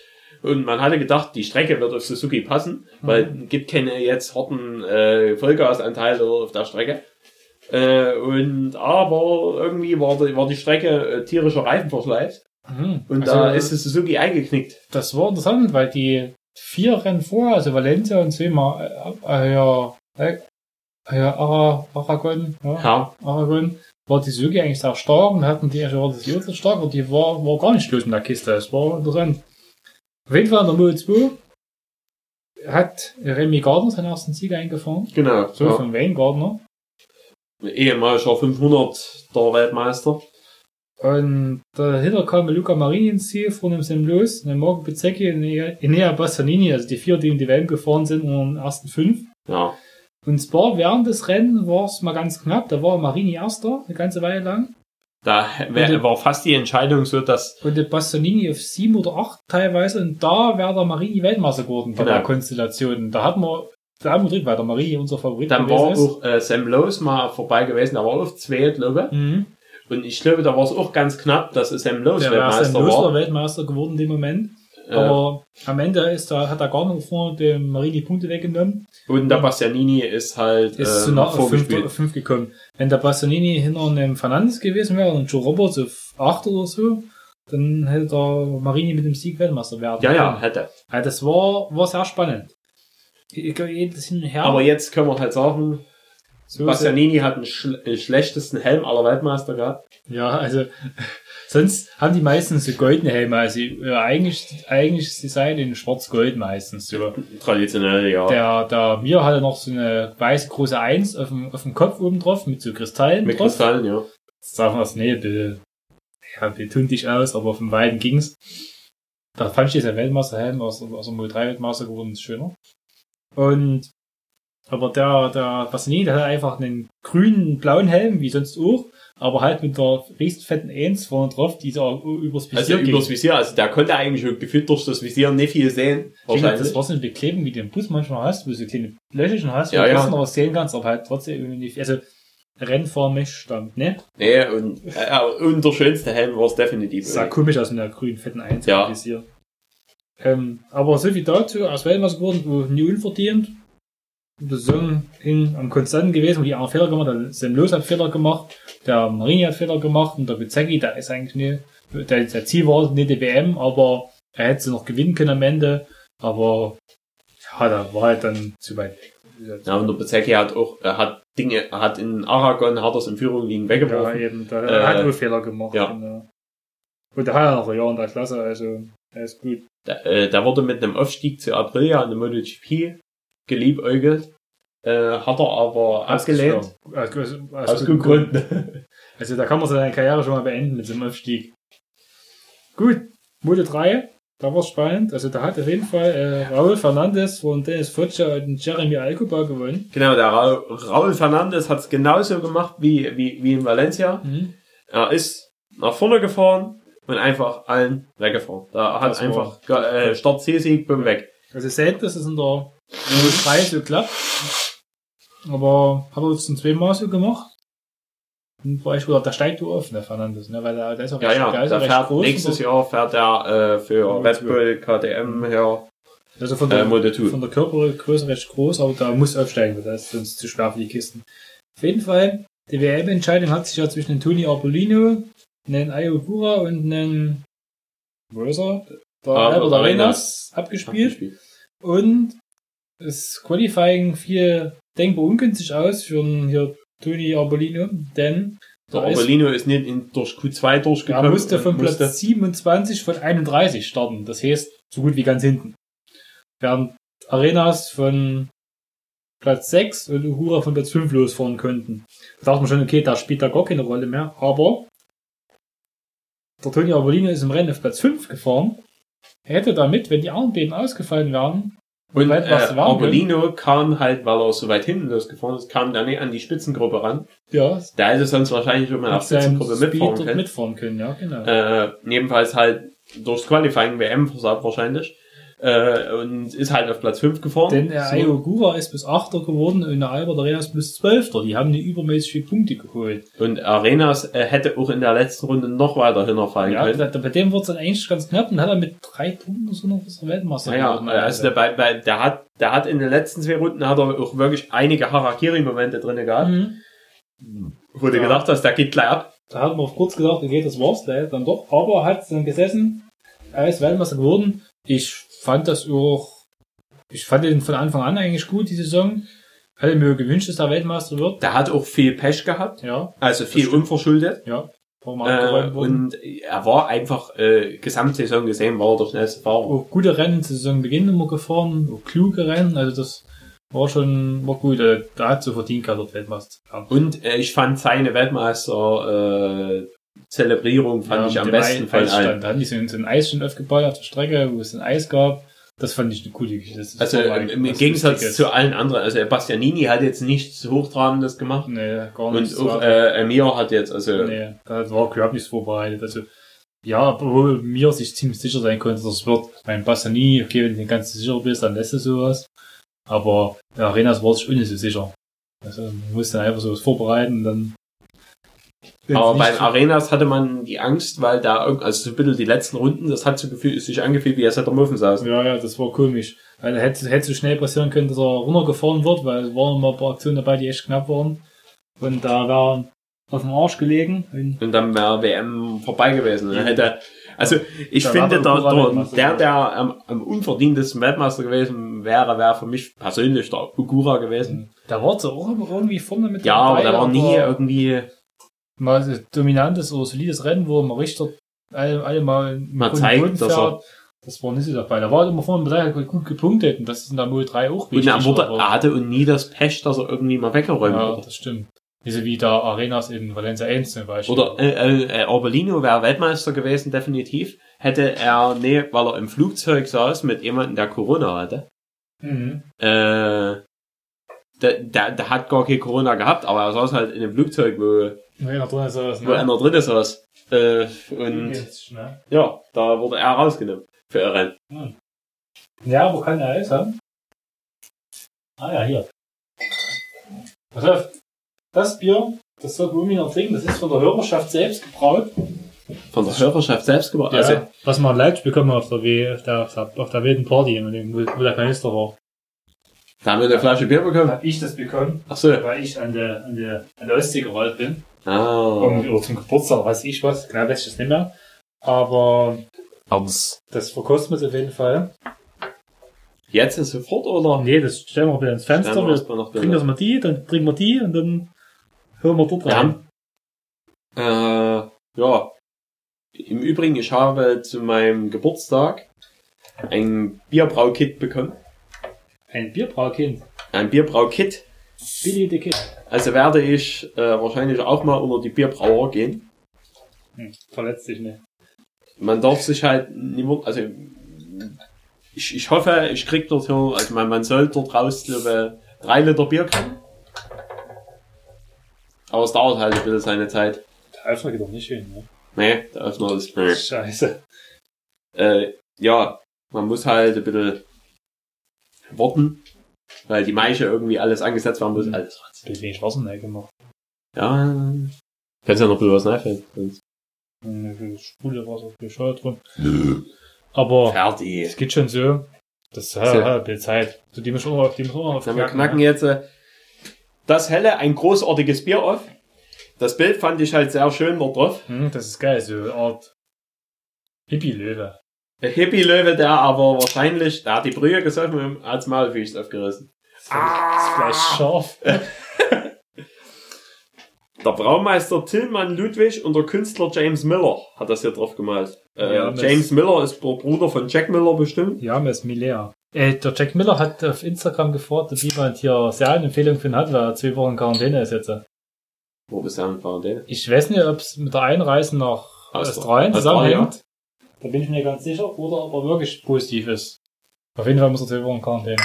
Und man hatte gedacht, die Strecke wird auf Suzuki passen, weil es gibt keine jetzt harten äh, Vollgasanteile auf der Strecke. Äh, und aber irgendwie war die, war die Strecke äh, tierischer Reifenverschleiß. Mhm. Und Also, da ist die Suzuki eingeknickt. Das war interessant, weil die vier Rennen vorher, also Valencia und zweimal äh, äh, ja, äh, Ara, Aragon, ja, Ja, Aragon, war die Suzuki eigentlich sehr stark und hatten die war das Jodel stark, aber die war, war gar nicht los mit der Kiste. Das war interessant. Auf jeden Fall in der Moto 2 hat Remy Gardner seinen ersten Sieg eingefahren. genau. So ja. von Wayne Gardner. Ehemaliger 500 der Weltmeister. Und dahinter kam Luca Marini ins Ziel, vor dem Sam Los, dann Marco Bezzecchi, Enea Bassanini, also die vier, die in die WM gefahren sind, in den ersten fünf. Ja. Und zwar während des Rennens war es mal ganz knapp, da war Marini erster, eine ganze Weile lang. Da wär, Und- war fast die Entscheidung so, dass Und der Bassanini auf sieben oder acht teilweise, und da wäre der Marini Weltmeister geworden bei Genau. der Konstellation. Da hatten wir, da haben wir drin, weil der Marini unser Favorit dann war ist. auch äh, Sam Lowe mal vorbei gewesen, der war auf zwei, glaube ich. Mhm. Und ich glaube, da war es auch ganz knapp, dass es Sam Lowe Der Weltmeister Sam Los war. Weltmeister geworden in dem Moment. Äh, Aber am Ende ist da, hat er gar nicht vor dem Marini Punkte weggenommen. und der Bastianini ist halt ist zu äh, nah auf 5 vorgespielt. auf fünf gekommen. Wenn der Bassanini hinter einem Fernandes gewesen wäre und Joe Roberts auf 8 oder so, dann hätte der Marini mit dem Sieg Weltmeister werden Ja, ja, hätte. Also das war, war sehr spannend. Ich, jedes hin und her. Aber jetzt können wir halt sagen, so Bastianini hat den, schl schlechtesten Helm aller Weltmeister gehabt. Ja, also sonst haben die meistens so goldene Helme. Also ja, eigentlich, eigentlich sie seien in schwarz-gold meistens so. Traditionell, ja. Der, der Mir hatte noch so eine weiße große Eins auf dem, auf dem Kopf oben drauf mit so Kristallen Mit drauf. Kristallen, ja. sagen wir es, nee, be, ja, betont dich aus, aber vom Weiten ging's. Da fand ich dieser Weltmeisterhelm aus, aus der Model 3 Weltmeister geworden ist schöner. Und, aber der, der Bassini, der hat einfach einen grünen, blauen Helm, wie sonst auch, aber halt mit der riesen fetten Eins vorne drauf, die da übers Visier Also ging. übers Visier, also der konnte eigentlich schon gefühlt durch das Visier nicht viel sehen. Wahrscheinlich. Das war so ein Bekleben, wie du im Bus manchmal hast, wo du so kleine Löcherchen hast, Ja, wo du ja. noch sehen kannst, aber halt trotzdem irgendwie nicht, also, rennförmig stand, ne? Nee, und, äh, und der schönste Helm war es definitiv. Sah komisch aus mit der grünen fetten Eins Ja. im Visier. Ähm, aber so viel dazu, aus Weltmeister geworden, wo nie unverdient. Saison hing am Konstanten gewesen, wo die anderen Fehler gemacht haben. Der Sam Los hat Fehler gemacht, der Marini hat Fehler gemacht und der Bezecki, der ist eigentlich nie, der, der Ziel war nicht die WM, aber er hätte sie noch gewinnen können am Ende. Aber ja, da war halt dann zu weit weg. Ja, und der Bezecki hat auch, er hat Dinge, er hat in Aragon, hat er in Führung liegen Ja, weggeworfen. eben, da Äh, hat er Fehler gemacht. ja. genau. Und da hat er noch ein Jahr in der Klasse, also er ist gut. Da, äh, da wurde mit einem Aufstieg zu Aprilia in der MotoGP geliebäugelt, äh, hat er aber abgelehnt. Aus, aus, aus, guten guten Gründen. Also da kann man seine Karriere schon mal beenden mit so einem Aufstieg. Gut, Moto 3, da war spannend. Also da hat auf jeden Fall äh, Raul Fernandes von Dennis Foccia und Jeremy Alcoba gewonnen. Genau, der Ra Raul Fernandes hat es genauso gemacht wie, wie, wie in Valencia. Er ist nach vorne gefahren und einfach allen weggefahren. Da hat Das einfach äh, Start C-Sieg, bumm, weg. Also selten, dass es in der 3 so klappt. Aber hat er jetzt ein zweimal so gemacht. Und war ich wieder, der steigt du offen, der Fernandes, ne? Weil der, der ist auch Ja, recht, ja, der ist der fährt groß. nächstes Jahr fährt er äh, für Red 2. Bull KTM her Also von äh, der, 2. von der Körpergröße recht groß, aber da muss aufsteigen, weil das ist sonst zu schwer für die Kisten. Auf jeden Fall, die WM-Entscheidung hat sich ja zwischen den Toni Arbolino, einen Ayogura und einen, wo er? Der Ah, Arenas. Abgespielt. Und das Qualifying fiel denkbar ungünstig aus für einen hier Toni Arbolino, denn Der da ist- ist nicht in, durch Q2 er durchgekommen. musste von und musste- Platz 27 von 31 starten. Das heißt, so gut wie ganz hinten. Während Arenas von Platz 6 und Uhura von Platz 5 losfahren könnten. Da dachte man schon, okay, da spielt da gar keine Rolle mehr. Aber der Toni Arbolino ist im Rennen auf Platz 5 gefahren. Er hätte damit, wenn die beiden ausgefallen wären, Und äh, kam halt, weil er so weit hinten losgefahren ist, kam da nicht an die Spitzengruppe ran. ja, Der hätte sonst wahrscheinlich auf seinem Spitzengruppe mitfahren können. mitfahren können. Ja, genau. Äh, jedenfalls halt durchs Qualifying WM versagt wahrscheinlich. Äh, und ist halt auf Platz 5 gefahren. Denn der So. Ayogura ist bis Achter geworden und der Albert Arena ist bis Zwölfter. Die haben die übermäßig viele Punkte geholt. Und Arenas äh, hätte auch in der letzten Runde noch weiter hinterfallen Ja, können. da- bei dem wird es dann eigentlich ganz knapp und hat er mit drei Punkten so noch das Weltmeister Naja, geworden. also der, bei, bei, der hat, der hat in den letzten zwei Runden hat er auch wirklich einige Harakiri-Momente drinne gehabt, Mhm. wo du Ja. gedacht hast, der geht gleich ab. Da hat man auf kurz gedacht, okay, das war's gleich, dann doch. Aber hat dann gesessen, er ist Weltmeister geworden. Ich fand das auch, ich fand ihn von Anfang an eigentlich gut, die Saison. Hätte mir gewünscht, dass er Weltmeister wird. Der hat auch viel Pech gehabt, Ja, also viel unverschuldet. ja. Äh, und er war einfach, äh, Gesamtsaison gesehen, war er der schnellste Fahrer. Auch gute Rennen Saisonbeginn immer gefahren, auch kluge Rennen, also das war schon, war gut. Äh, Da hat so verdient gehabt, dort Weltmeister werden. Und äh, ich fand seine Weltmeister äh, Zelebrierung fand Ja, ich am besten Ei- von allen. Eisstand. Da hatten die so ein, so Eis schon aufgebaut auf der Strecke, wo es ein Eis gab. Das fand ich eine coole Geschichte. Das Also im Gegensatz zu allen anderen, also Bastianini hat jetzt nichts Hochtrabendes gemacht Nee, gar nicht. und auch äh, Emir hat jetzt, also nee, da war überhaupt nichts vorbereitet. Also, ja, obwohl mir sich ziemlich sicher sein konnte, dass es wird. Mein Bassani, okay, wenn du dir ganz sicher bist, dann lässt du sowas. Aber der Arenas war sich nicht so sicher. Also, man musste einfach sowas vorbereiten und dann. Aber beim nicht- Arenas hatte man die Angst, weil da, also so ein bisschen die letzten Runden, das hat so gefühl, sich angefühlt, wie als hätte er Muffen saß. Ja, ja, das war komisch. Weil hätte, hätte so schnell passieren können, dass er runtergefahren wird, weil es waren mal ein paar Aktionen dabei, die echt knapp waren. Und da wäre er auf dem Arsch gelegen. Und Und dann wäre WM vorbei gewesen. Dann hätte, also ich Da finde, war der, der, der, am, am unverdientesten Weltmeister gewesen wäre, wäre für mich persönlich der Ugura gewesen. da war er auch irgendwie vorne mit Ja, aber der war nie irgendwie mal dominantes oder solides Rennen, wo man richtig alle, alle mal im Mal Grund zeigt, Boden dass er- Das war nicht so dabei. Da war immer vorne mit drei gut gepunktet und das ist in der Mode 3 auch und wichtig. er, wurde, aber- er hatte und nie das Pech, dass er irgendwie mal weggeräumt ja, wurde. das stimmt. So wie der Arenas in Valencia 1 zum Beispiel. Oder äh, äh, äh, Orbelino wäre Weltmeister gewesen, definitiv. Hätte er, nee, weil er im Flugzeug saß mit jemandem, der Corona hatte. Mhm. Äh, der, der, der hat gar kein Corona gehabt, aber er saß halt in einem Flugzeug, wo, Nee, noch drin ist das, wo einer drin saß. Äh, und ne? ja, da wurde er rausgenommen für ein Rennen. Ja, wo kann der Eis haben? Ah ja, hier. Pass auf. Das Bier, das soll Gumi noch trinken, das ist von der Hörerschaft selbst gebraut. Von der Hörerschaft selbst gebracht. Ja, Also, was man live bekommen auf der, w, auf der, auf der wilden Party, wo, der Kanister war. da haben wir eine Flasche Bier Da bekommen. habe ich das bekommen, Ach so. weil ich an der, an der, an der Ostsee gerollt bin. Ah. Um, oder zum Geburtstag, weiß ich was, genau weiß ich das nicht mehr. Aber Abends. das verkostet man auf jeden Fall. Jetzt ist sofort oder? Nee, das stellen wir wieder ins Fenster. Stellen wir Wir noch trinken drin. erstmal die, dann trinken wir die und dann hören wir dort Wir rein. haben, äh, ja. Im Übrigen, ich habe zu meinem Geburtstag ein Bierbraukit bekommen. Ein Bierbraukind. Ein Bierbraukit. Billy the Kid. Also werde ich äh, wahrscheinlich auch mal unter die Bierbrauer gehen. Hm, verletzt dich nicht. Man darf sich halt niemand, also ich, ich hoffe, ich krieg dort so, also man, man soll dort raus, glaube drei Liter Bier kriegen. Aber es dauert halt ein bisschen seine Zeit. Der Öffner geht doch nicht hin, ne? Nee, der Öffner ist, nee. Scheiße. äh, ja, man muss halt ein bisschen warten, weil die Maische irgendwie alles angesetzt werden muss. Mhm. Alles. Bisschen wenig Wasser gemacht. Ja, kannst ja noch ein bisschen was nachfällt. Spule Wasser, viel Scheuer drin. Aber Fertig. es geht schon so. Das hat ja, ein bisschen Zeit. So, die müssen wir noch, die müssen wir Dann wir knacken, ne? jetzt äh, das helle, ein großartiges Bier auf. Das Bild fand ich halt sehr schön dort drauf. Hm, das ist geil, so eine Art Hippie-Löwe. Der Hippie-Löwe, der aber wahrscheinlich, der hat die Brühe gesoffen und hat's Maulfisch aufgerissen. Das Fleisch scharf. Der Braumeister Tillmann Ludwig und der Künstler James Miller hat das hier drauf gemalt. Äh, Ja, James Miller ist der Bruder von Jack Miller bestimmt. Ja, mir ist Milea. Äh, der Jack Miller hat auf Instagram gefragt, ob jemand hier Serienempfehlung für ihn hat, weil er zwei Wochen in Quarantäne ist jetzt. Wo bist du in Quarantäne? Ich weiß nicht, ob es mit der Einreise nach Aus- Australien zusammenhängt. Da bin ich mir ganz sicher. Oder ob er wirklich positiv ist. Auf jeden Fall muss er zwei Wochen Quarantäne.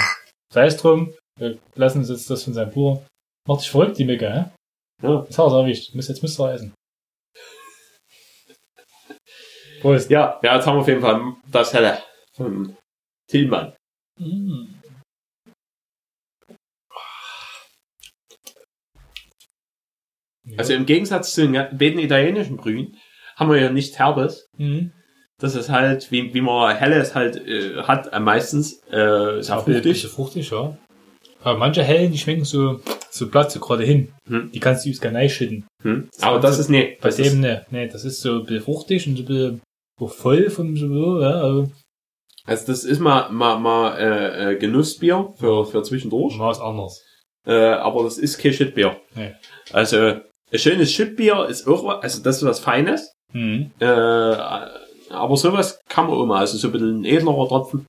Sei es drum, wir lassen uns jetzt das von seinem Bruder. Macht dich verrückt, die Micke, hä? Ja. Das er erwischt. Jetzt müsst ihr essen. Prost. Ja, ja, jetzt haben wir auf jeden Fall das helle. Hm. Tillmann. Mm. Also im Gegensatz zu den beiden italienischen Brühen haben wir ja nichts Herbes. Mhm. Das ist halt, wie, wie man Helles halt äh, hat, äh, meistens äh, sehr fruchtig. fruchtig, ja. Aber manche Hellen, die schmecken so, so platt, so gerade hin. Hm. Die kannst du übrigens gar nicht schütten. Hm? Aber das ist nee, Bei das ist, ne, nee, das ist so ein bisschen fruchtig und so ein bisschen so voll von so, ja, also also das ist mal mal mal äh, äh, Genussbier für für zwischendurch. war es anders. Äh, aber das ist kein Shitbier. Nee. Also ein schönes Shitbier ist auch was, also das ist was Feines. Mhm. Äh, aber sowas kann man auch mal, also so ein bisschen ein edlerer Tropfen.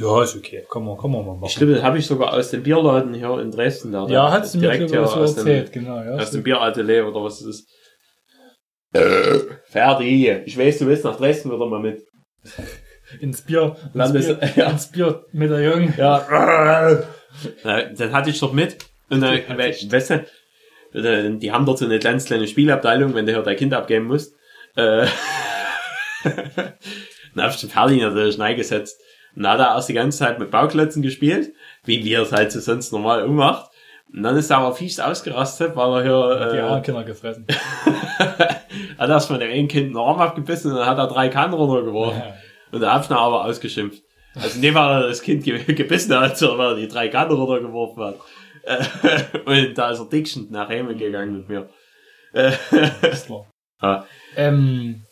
Ja, ist okay. Kann man, kann man mal machen. Ich glaube, das habe ich sogar aus dem Bierladen hier in Dresden. Da, ja, hat sie mir direkt hier so aus dem, erzählt, genau, ja. aus dem Bieratelier oder was es ist. Äh, fertig. Ich weiß, du willst nach Dresden wieder mal mit. ins Bier, ins Landes- Bier, ja. ins Bier mit der Jungen. Ja. Na, dann hatte ich doch mit. Und dann, we- ich. weißt du, äh, die haben dort so eine ganz kleine Spielabteilung, wenn du hier dein Kind abgeben musst. Äh, dann hab ich den Ferdi natürlich reingesetzt. Und dann hat er erst die ganze Zeit mit Bauklötzen gespielt, wie er es halt so sonst normal ummacht. Und dann ist er aber fies ausgerastet, weil er Die hier, anderen äh, Kinder gefressen. hat erst von dem einen Kind einen Arm abgebissen und dann hat er drei Kannen runtergeworfen. Ja. Und der Hafner aber ausgeschimpft. Also nicht, weil er das Kind ge gebissen hat, sondern weil er die drei Kannen runtergeworfen hat. Äh, Und da ist er dickschend nach Hause gegangen mit mir. Äh. Ja. Ähm,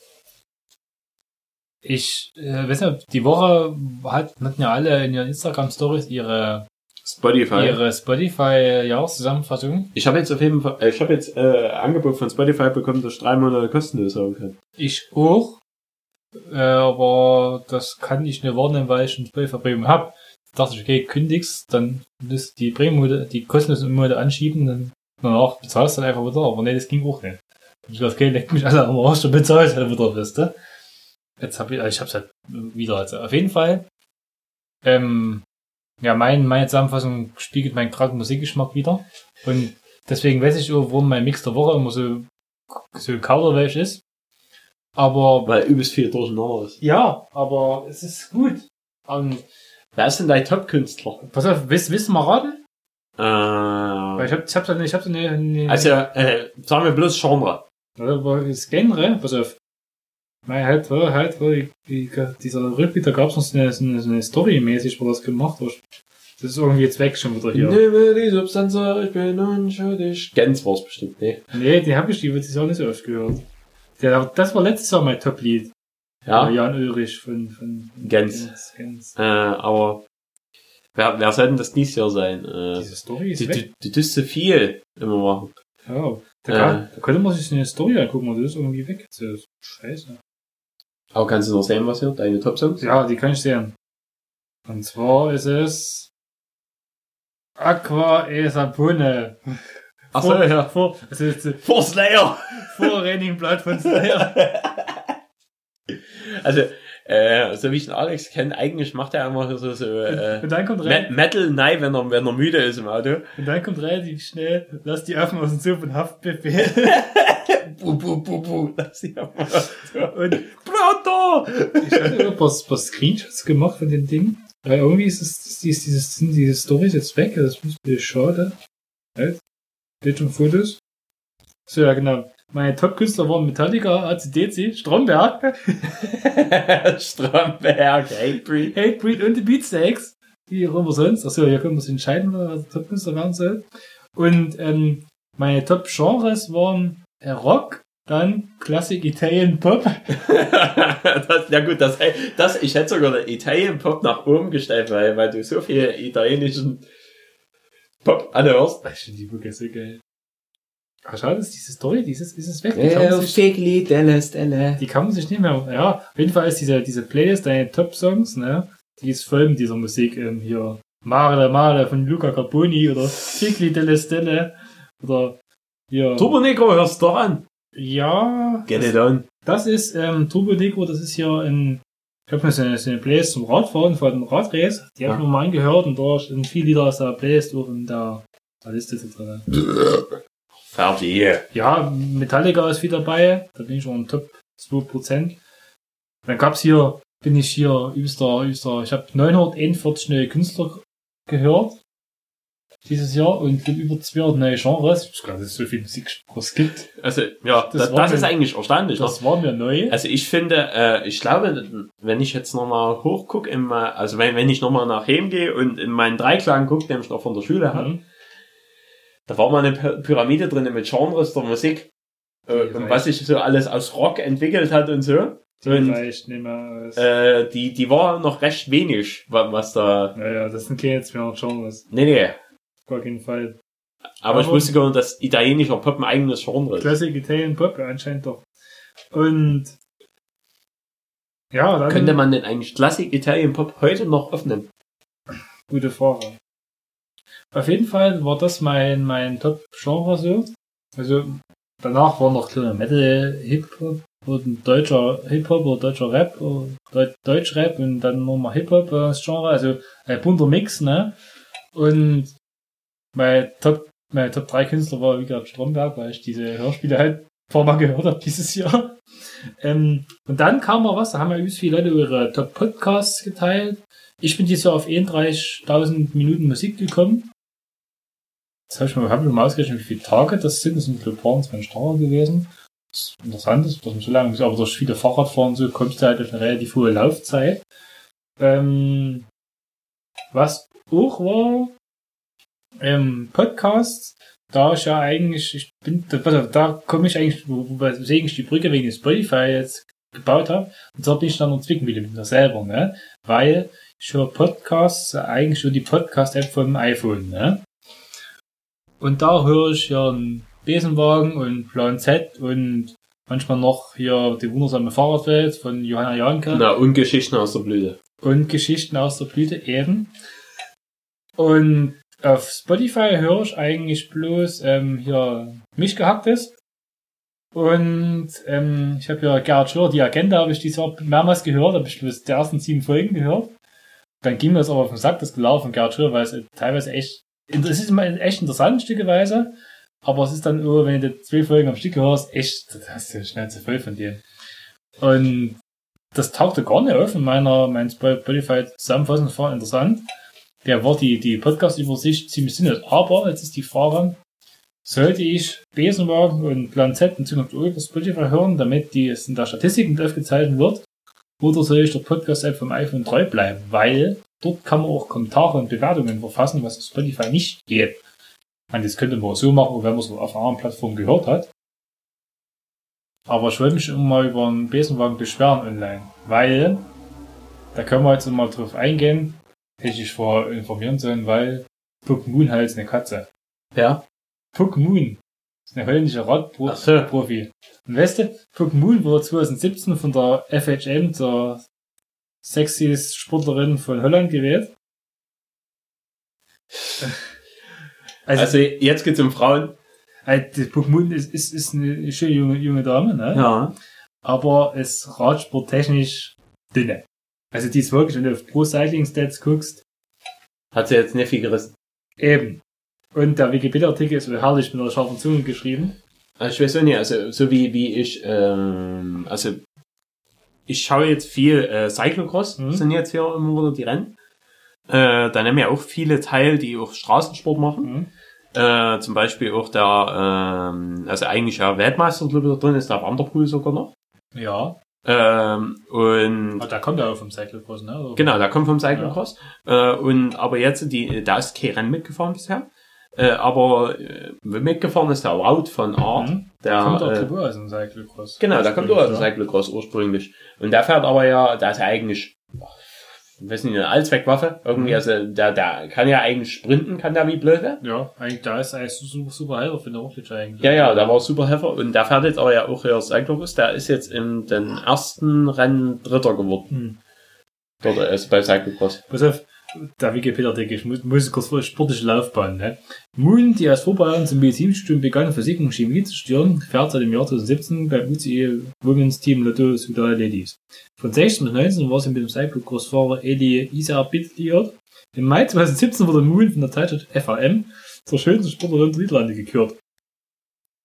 ich äh, weiß nicht, die Woche hat, hatten ja alle in ihren Instagram-Stories ihre, Spotify. ihre Spotify-Jahreszusammenfassung. Ich habe jetzt auf jeden Fall, äh, ich habe jetzt äh, Angebot von Spotify bekommen, dass ich drei Monate kostenlos haben kann. Ich auch. Äh, aber das kann ich nicht wahrnehmen, weil ich ein Spotify Premium hab. Dachte ich, okay, kündigst, dann müsst die Premium, die kostenlosen Monate anschieben, dann danach bezahlst du dann einfach wieder. Aber nee, das ging auch nicht. Ich dachte, okay, leck mich alle am Arsch, du bezahlst halt wieder, wisst ihr? Jetzt hab ich, also ich hab's halt wieder, also auf jeden Fall. Ähm, ja, mein, meine Zusammenfassung spiegelt meinen kranken Musikgeschmack wieder. Und deswegen weiß ich auch, warum mein Mix der Woche immer so, so kauderwelsch ist. Aber Weil übelst viel durcheinander ist. ja, aber es ist gut. Und Wer ist denn dein Top-Künstler? pass auf, willst, willst du mal raten? Weil Äh, ich hab, ich hab da ich hab da eine, eine also, äh, sagen wir bloß Genre. aber das Genre, pass auf. Nein, halt, war, halt, war, die, dieser Rückblick, da gab's noch so eine, so eine, so eine Story-mäßig, wo das gemacht wird. Das ist irgendwie jetzt weg schon wieder hier. Nehme die Substanz, ich bin unschuldig. Gens war's bestimmt, ne? Nee, die habe ich die dieses Jahr nicht so oft gehört. Der, das war letztes Jahr mein Top-Lied. Ja. Äh, Jan Ulrich von, von Gens. Gens. Gens. Äh, aber wer, wer soll denn das dieses Jahr sein? Äh, Diese Story ist du, weg. du, du tust so viel immer machen. Ja, da, Äh. kann, da könnte man sich eine Story angucken, aber das ist irgendwie weg. Das ist scheiße. Aber kannst du noch sehen, was hier? Deine Top-Songs? Ja, die kann ich sehen. Und zwar ist es Aqua e Sapone. Achso, ja. Vor, also jetzt, For Slayer! vor Raining-Blatt von Slayer. Also, äh, so wie ich den Alex kenne, eigentlich macht er immer so, so äh, Und dann kommt Me Metal, nein, wenn er, wenn er müde ist im Auto. und dann kommt relativ schnell, lass die Affen aus dem Zug und Haftbefehl. Bu, bu, bu, bu. Lass sie mal. Und Pronto! ich hatte ein paar, paar Screenshots gemacht von dem Ding. Weil irgendwie ist es, ist dieses, sind diese Storys jetzt weg. Das ist ein bisschen schade. Halt. Bild und Fotos. So, ja, genau. Meine Top-Künstler waren Metallica, ACDC, Stromberg, Stromberg, Hatebreed. Hatebreed und die Beatsteaks. Wie auch immer sonst. Achso, hier können wir uns entscheiden, wer Top-Künstler werden soll. Und ähm, meine Top-Genres waren Rock, dann Classic Italian Pop. das, ja gut, das, das, ich hätte sogar den Italian Pop nach oben gestellt, weil, weil du so viel italienischen Pop anhörst. Das ist die wirklich so geil. Aber schade, ist diese Story, dieses, ist es weg. Die kann, man sich, Figli, Delle, Stelle. die kann man sich nicht mehr, ja, auf jeden Fall ist diese, diese Playlist, deine Top-Songs, ne, die ist voll mit dieser Musik, ähm, hier, Mare Mare von Luca Carboni oder Figli delle Stelle oder, hier, Turbo Negro, hörst du doch an. ja, Get it on. das ist, ähm, Turbo Negro, das ist hier ein, ich habe mir so eine, so eine Playlist zum Radfahren von dem Radrace, die habe ich Ja. mir mal angehört und da sind viele Lieder aus der Playlist auch in der, der Liste drin. Fertig. Ja, Metallica ist wieder dabei. Da bin ich schon im Top 2%. Dann gab's hier bin ich hier übster, übster, ich habe 941 neue Künstler gehört dieses Jahr und gibt über 200 neue Genres. Ich weiß gar nicht, dass es so viel Musik es gibt. Also, ja, Das das, das mir- ist eigentlich erstaunlich. ne? Das war mir neu. Also ich finde, äh, ich glaube, wenn ich jetzt nochmal hochgucke, im, äh, also wenn, wenn ich nochmal nach Heim gehe und in meinen Dreiklang gucke, den ich noch von der Schule habe, Mhm. da war mal eine Py- Pyramide drin mit Genres der Musik. Äh, und was sich so alles aus Rock entwickelt hat und so. Die Und reicht nicht mehr aus. äh, die, die war noch recht wenig, wa- was da. naja, das sind keine 200 Genres. Nee, nee. Auf gar keinen Fall. Aber, ich Aber- wusste gar nicht, dass italienischer Pop ein eigenes Genre ist. Classic Italian Pop, anscheinend doch. Und ja, dann Könnte man denn eigentlich Classic Italian Pop heute noch öffnen? gute Frage. Auf jeden Fall war das mein, mein Top-Genre so. Also danach war noch kleiner Metal, Hip-Hop und deutscher Hip-Hop oder deutscher Rap oder Deu Deutsch-Rap und dann nochmal Hip-Hop äh, das Genre, also ein bunter Mix, ne? Und mein Top, mein Top 3 Künstler war wie gesagt Stromberg, weil ich diese Hörspiele halt Mal gehört habe dieses Jahr. Ähm, und dann kam mal was, da haben ja übelst viele Leute ihre Top Podcasts geteilt. Ich bin dieses Jahr auf 31.000 Minuten Musik gekommen. Jetzt habe ich mal, hab ich mal ausgerechnet, wie viele Tage das sind. Das sind, glaube ich, 20 Tage gewesen. Das ist interessant, ist, dass man so lange, aber durch viele Fahrradfahren so kommst du halt auf eine relativ hohe Laufzeit. Ähm, was auch war, ähm, Podcasts, da ich ja eigentlich, ich bin, da, auf, da komme ich eigentlich, weswegen ich die Brücke wegen Spotify jetzt gebaut habe. Und zwar bin ich dann noch Zwickmühle mit mir selber, ne? Weil ich höre Podcasts eigentlich über die Podcast-App vom iPhone, ne? Und da höre ich ja einen Besenwagen und Plan Z und manchmal noch hier die wundersame Fahrradwelt von Johanna Janke Na, und Geschichten aus der Blüte. und Geschichten aus der Blüte eben. Und auf Spotify höre ich eigentlich bloß ähm, hier mich gehacktes. Und ähm, ich habe ja Gerhard Schröder, die Agenda habe ich dieses mehrmals gehört, habe ich bloß die ersten sieben Folgen gehört. Dann ging mir das aber auf den Sack, das Gelaufen von Gerhard Schröder, weil es teilweise echt, es ist immer echt interessant, stückeweise. Aber es ist dann nur, wenn du zwei Folgen am Stück hörst, echt, da hast du schnell zu voll von dir. Und das tauchte gar nicht auf in meiner, mein Spotify Zusammenfassung war interessant. Der war die, die Podcast-Übersicht ziemlich sinnlos. Aber jetzt ist die Frage, sollte ich Besenwagen und Plan Z in Zukunft über Spotify hören, damit die es in der Statistik mit aufgezeichnet wird? Oder soll ich der Podcast-App vom iPhone treu bleiben? Weil dort kann man auch Kommentare und Bewertungen verfassen, was auf Spotify nicht geht. Meine, das könnte man auch so machen, wenn man es auf einer anderen Plattform gehört hat. Aber ich wollte mich immer mal über einen Besenwagen beschweren online, weil da können wir jetzt mal drauf eingehen, hätte ich vor informieren sollen, weil Puck Moon halt ist eine Katze. Ja. Puck Moon ist eine holländische Ach so. Radprofi. Und weißt du, Puck Moon wurde 2017 von der FHM zur sexiest Sportlerin von Holland gewählt. Also, Also jetzt geht's um Frauen. die Puck Moon ist, ist, ist eine schöne junge, junge Dame, ne? Ja. aber ist radsporttechnisch dünne. Also die ist wirklich, wenn du auf Pro Cycling Stats guckst, Hat sie jetzt nicht viel gerissen. eben. Und der Wikipedia-Artikel ist so herrlich mit einer scharfen Zunge geschrieben. Also ich weiß auch nicht, also so wie, wie ich, ähm, also ich schaue jetzt viel äh, Cyclocross, Mhm. sind jetzt hier immer wieder die Rennen. Äh, da nehmen ja auch viele teil, die auch Straßensport machen. Mhm. Äh, zum Beispiel auch der, ähm, also eigentlich ja Weltmeister glaube ich, da drin ist, der Vanderpool sogar noch. Ja, Ähm, und aber da kommt er auch vom Cyclocross, ne? Oder? Genau, der kommt vom Cyclocross. Äh, und aber jetzt, die, da ist kein Rennen mitgefahren bisher. Äh, aber äh, mitgefahren ist der Wout von Art. Mhm. Der, kommt auch äh, aus dem Cyclocross. genau, der kommt auch aus dem Ja. Cyclocross ursprünglich. Und der fährt aber ja, der ist ja eigentlich, ich weiß nicht, eine Allzweckwaffe. Irgendwie, Mhm. also der, der kann ja eigentlich sprinten, kann der wie blöde. Ja, eigentlich, da ist eigentlich super, super Helfer für den Roglic eigentlich. Ja, ja, der war super Helfer. Und der fährt jetzt aber ja auch hier Cyclocross. Der ist jetzt in den ersten Rennen Dritter geworden. Hm. Dort ist bei Cyclocross. Pass auf, der Wikipedia-Artikel, ich muss, muss kurz vor sportliche Laufbahn, ne? Moon, die als Vorbereitung zum Medizinstudium begann, Physik und Chemie zu studieren, fährt seit dem Jahr 2017 beim UCI Women's Team Lotto Sudal Ladies. Von 16 bis 19 war sie mit dem Cyclocross-Fahrer Eli Isabit liiert. Im Mai 2017 wurde Moon von der Zeitschrift FAM zur schönsten Sportlerin der Niederlande gekürt.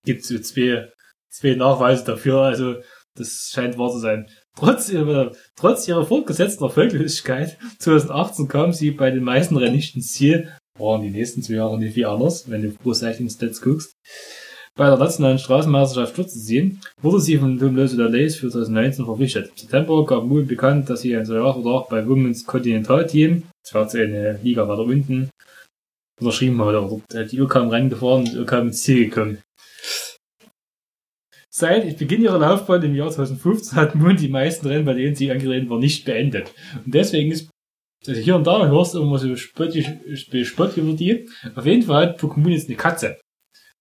Gibt so zwei, zwei Nachweise dafür, also das scheint wahr zu sein. Trotz ihrer, trotz ihrer fortgesetzten Erfolglosigkeit 2018 kam sie bei den meisten Rennen nicht ins Ziel. Waren die nächsten zwei Jahre nicht viel anders, wenn du Pro Cycling Stats guckst. Bei der nationalen Straßenmeisterschaft Sturz zu ziehen, wurde sie von Tom Lose Lace für 2019 verpflichtet. Im September gab Moon bekannt, dass sie ein Solarvertrag bei Women's Continental Team, das war eine Liga weiter unten, unterschrieben hat. Oder die kam reingefahren und kam ins Ziel gekommen. Seit Beginn ihrer Laufbahn im Jahr 2015 hat Moon die meisten Rennen, bei denen sie angetreten war, nicht beendet. Und deswegen ist, also hier und da hörst du immer so spottig, Spott über die. Auf jeden Fall hat Pokémon jetzt eine Katze.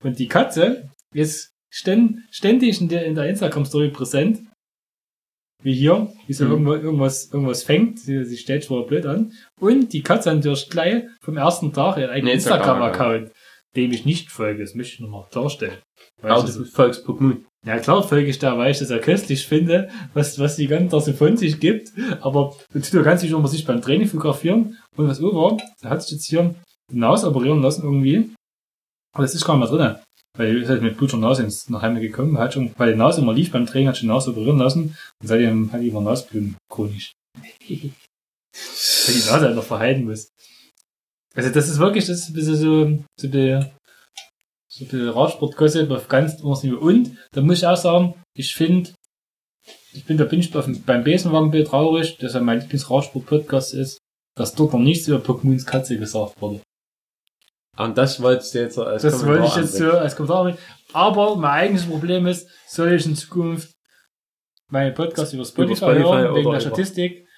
Und die Katze ist ständig in der, in der Instagram-Story präsent. Wie hier, wie sie Mhm. irgendwas, irgendwas, irgendwas fängt. Sie, sie stellt zwar blöd an. Und die Katze hat natürlich gleich vom ersten Tag ihren eigenen Instagram-Account. Instagram-Account, dem ich nicht folge. Das möchte ich nochmal klarstellen. Weil Aber ich du das, folgst Pokémon. Ja klar folge ich da, weil ich das ja köstlich finde, was, was die ganze Tag so von sich gibt. Aber du kannst dich nochmal sich beim Training fotografieren. Und was über, da hat sich jetzt hier die Nase operieren lassen irgendwie. Aber das ist gar nicht mehr drinne. Weil er ist halt mit bluter Nase ins, nach Hause gekommen, hat schon, weil die Nase immer lief beim Training, hat schon die Nase operieren lassen. Und seitdem hat die immer Nasenbluten chronisch. weil die Nase halt noch verhalten muss. Also das ist wirklich, das ist ein bisschen so, so die, so die Radsportgosse auf ganz Niveau. Und, da muss ich auch sagen, ich finde, ich bin, da bin ich beim Besenwagenbild traurig, dass er mein Lieblingsradsport-Podcast ist, dass dort noch nichts über Pokémons Katze gesagt wurde. Und das wolltest du jetzt als Das Kommentar wollte ich jetzt so anbringen. als Kommentar bringen. Aber mein eigenes Problem ist, soll ich in Zukunft meinen Podcast über Spotify, Spotify hören, oder wegen der über- Statistik,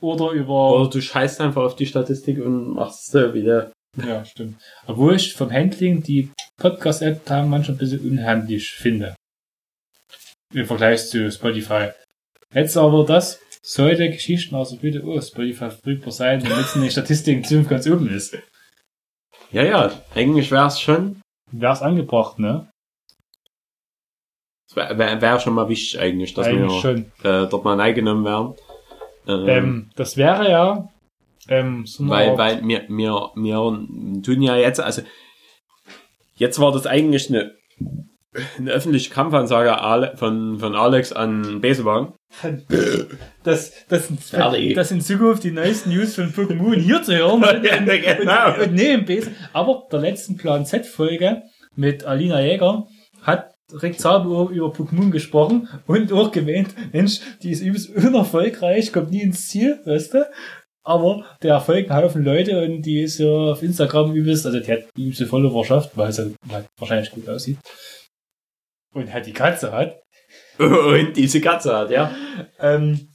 oder über, Oder du scheißt einfach auf die Statistik und machst es so wieder. Ja, stimmt. Obwohl ich vom Handling die Podcast-App da manchmal ein bisschen unhandlich finde. Im Vergleich zu Spotify. Jetzt aber das, sollte Geschichten aus der Bitte, oh, Spotify verfügbar sein, damit es in den Statistiken ziemlich ganz oben ist. Ja, ja, eigentlich wär's schon. Wär's angebracht, ne? Es wäre wär, wär schon mal wichtig eigentlich, dass Eigentlich wir schon. äh, dort mal eingenommen werden. Ähm, Ähm, das wäre ja, ähm, so eine weil, weil wir, wir, wir tun ja jetzt, also jetzt war das eigentlich eine, eine öffentliche Kampfansage von, von Alex an Besewagen. dass, dass, Fertig. dass in Zukunft die neuesten News von Pokémon hier zu hören sind. Ja, genau. Und, und im Besen. Aber der letzten Plan Z-Folge mit Alina Jäger hat Rick Zabel über Pokémon gesprochen und auch gemeint, Mensch, die ist übelst unerfolgreich, kommt nie ins Ziel, weißt du? Aber der folgt einen Haufen Leute und die ist ja auf Instagram übelst, also die hat die übelste Followerschaft, weil sie halt wahrscheinlich gut aussieht. Und halt die Katze hat. Und diese Katze hat, ja. Ähm,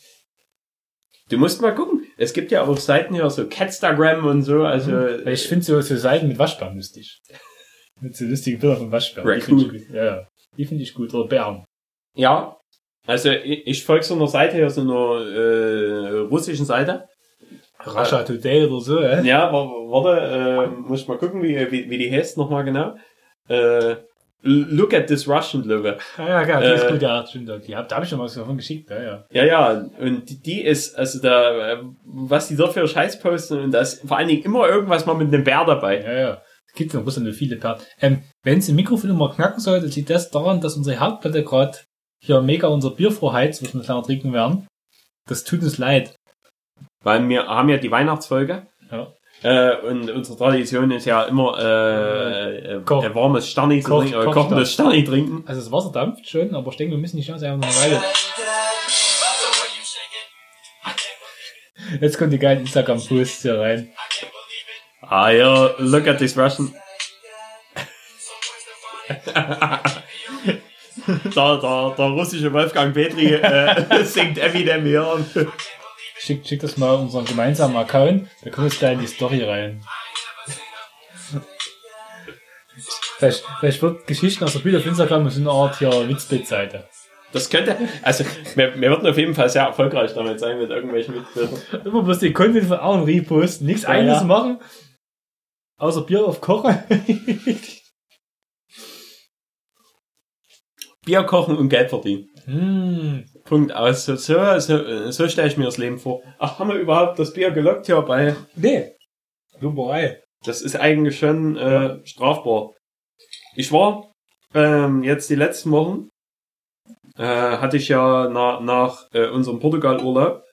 Du musst mal gucken. Es gibt ja auch Seiten hier, so Catstagram und so, also. Weil ich finde so, so Seiten mit Waschbären lustig. Mit so lustigen Bildern von Waschbären. Die finde ich gut. Ja, ja. Die finde ich gut. Oder Bären. Ja, also ich, ich folge so einer Seite hier, so einer äh, russischen Seite. Rasha Today oder so, äh? Ja, wa- warte, äh, muss ich mal gucken, wie, wie, wie die heißt nochmal genau. Äh, look at this Russian Lover. Ja, ja, geil. Die ist Äh, gut, ja, stimmt. Die hab, da habe ich schon mal was davon geschickt, ja, ja. Ja, ja, und die, die ist, also da, äh, was die dort für Scheiß posten, und da ist vor allen Dingen immer irgendwas mal mit einem Bär dabei. Ja, ja. Es gibt in Russland viele Bären. Ähm, wenn es im Mikrofon immer knacken sollte, liegt das daran, dass unsere Herdplatte gerade hier mega unser Bier vorheizt, was wir kleiner trinken werden. Das tut uns leid. Weil wir haben ja die Weihnachtsfolge. Ja. Äh, und unsere Tradition ist ja immer äh, äh, Koch. ein warmes Sterni zu trinken, Koch- kochendes Sterni trinken. Also das Wasser dampft schon, aber ich denke, wir müssen nicht ganz einfach noch Weile. Jetzt kommt die geilen Instagram-Posts hier rein. Ah ja, look at this Russian. der, der, der russische Wolfgang Petri äh, singt Eminem hier. Schick, schick das mal unseren gemeinsamen Account, da kommt es da in die Story rein. Vielleicht, vielleicht wird Geschichten aus der Bild auf Instagram so eine Art hier Witzbild-Seite. Das könnte, also wir, wir würden auf jeden Fall sehr erfolgreich damit sein mit irgendwelchen Mitbildern. Immer bloß den Content von Aaron reposten, nichts Ja, eigenes ja. machen, außer Bier auf Kochen. Bier kochen und Geld verdienen. hm. Punkt aus. So, so, so, so stelle ich mir das Leben vor. Ach, haben wir überhaupt das Bier gelockt hier bei? Nee. Lumberei. Das ist eigentlich schon äh, strafbar. Ich war ähm, jetzt die letzten Wochen äh, hatte ich ja nach, nach äh, unserem Portugal-Urlaub.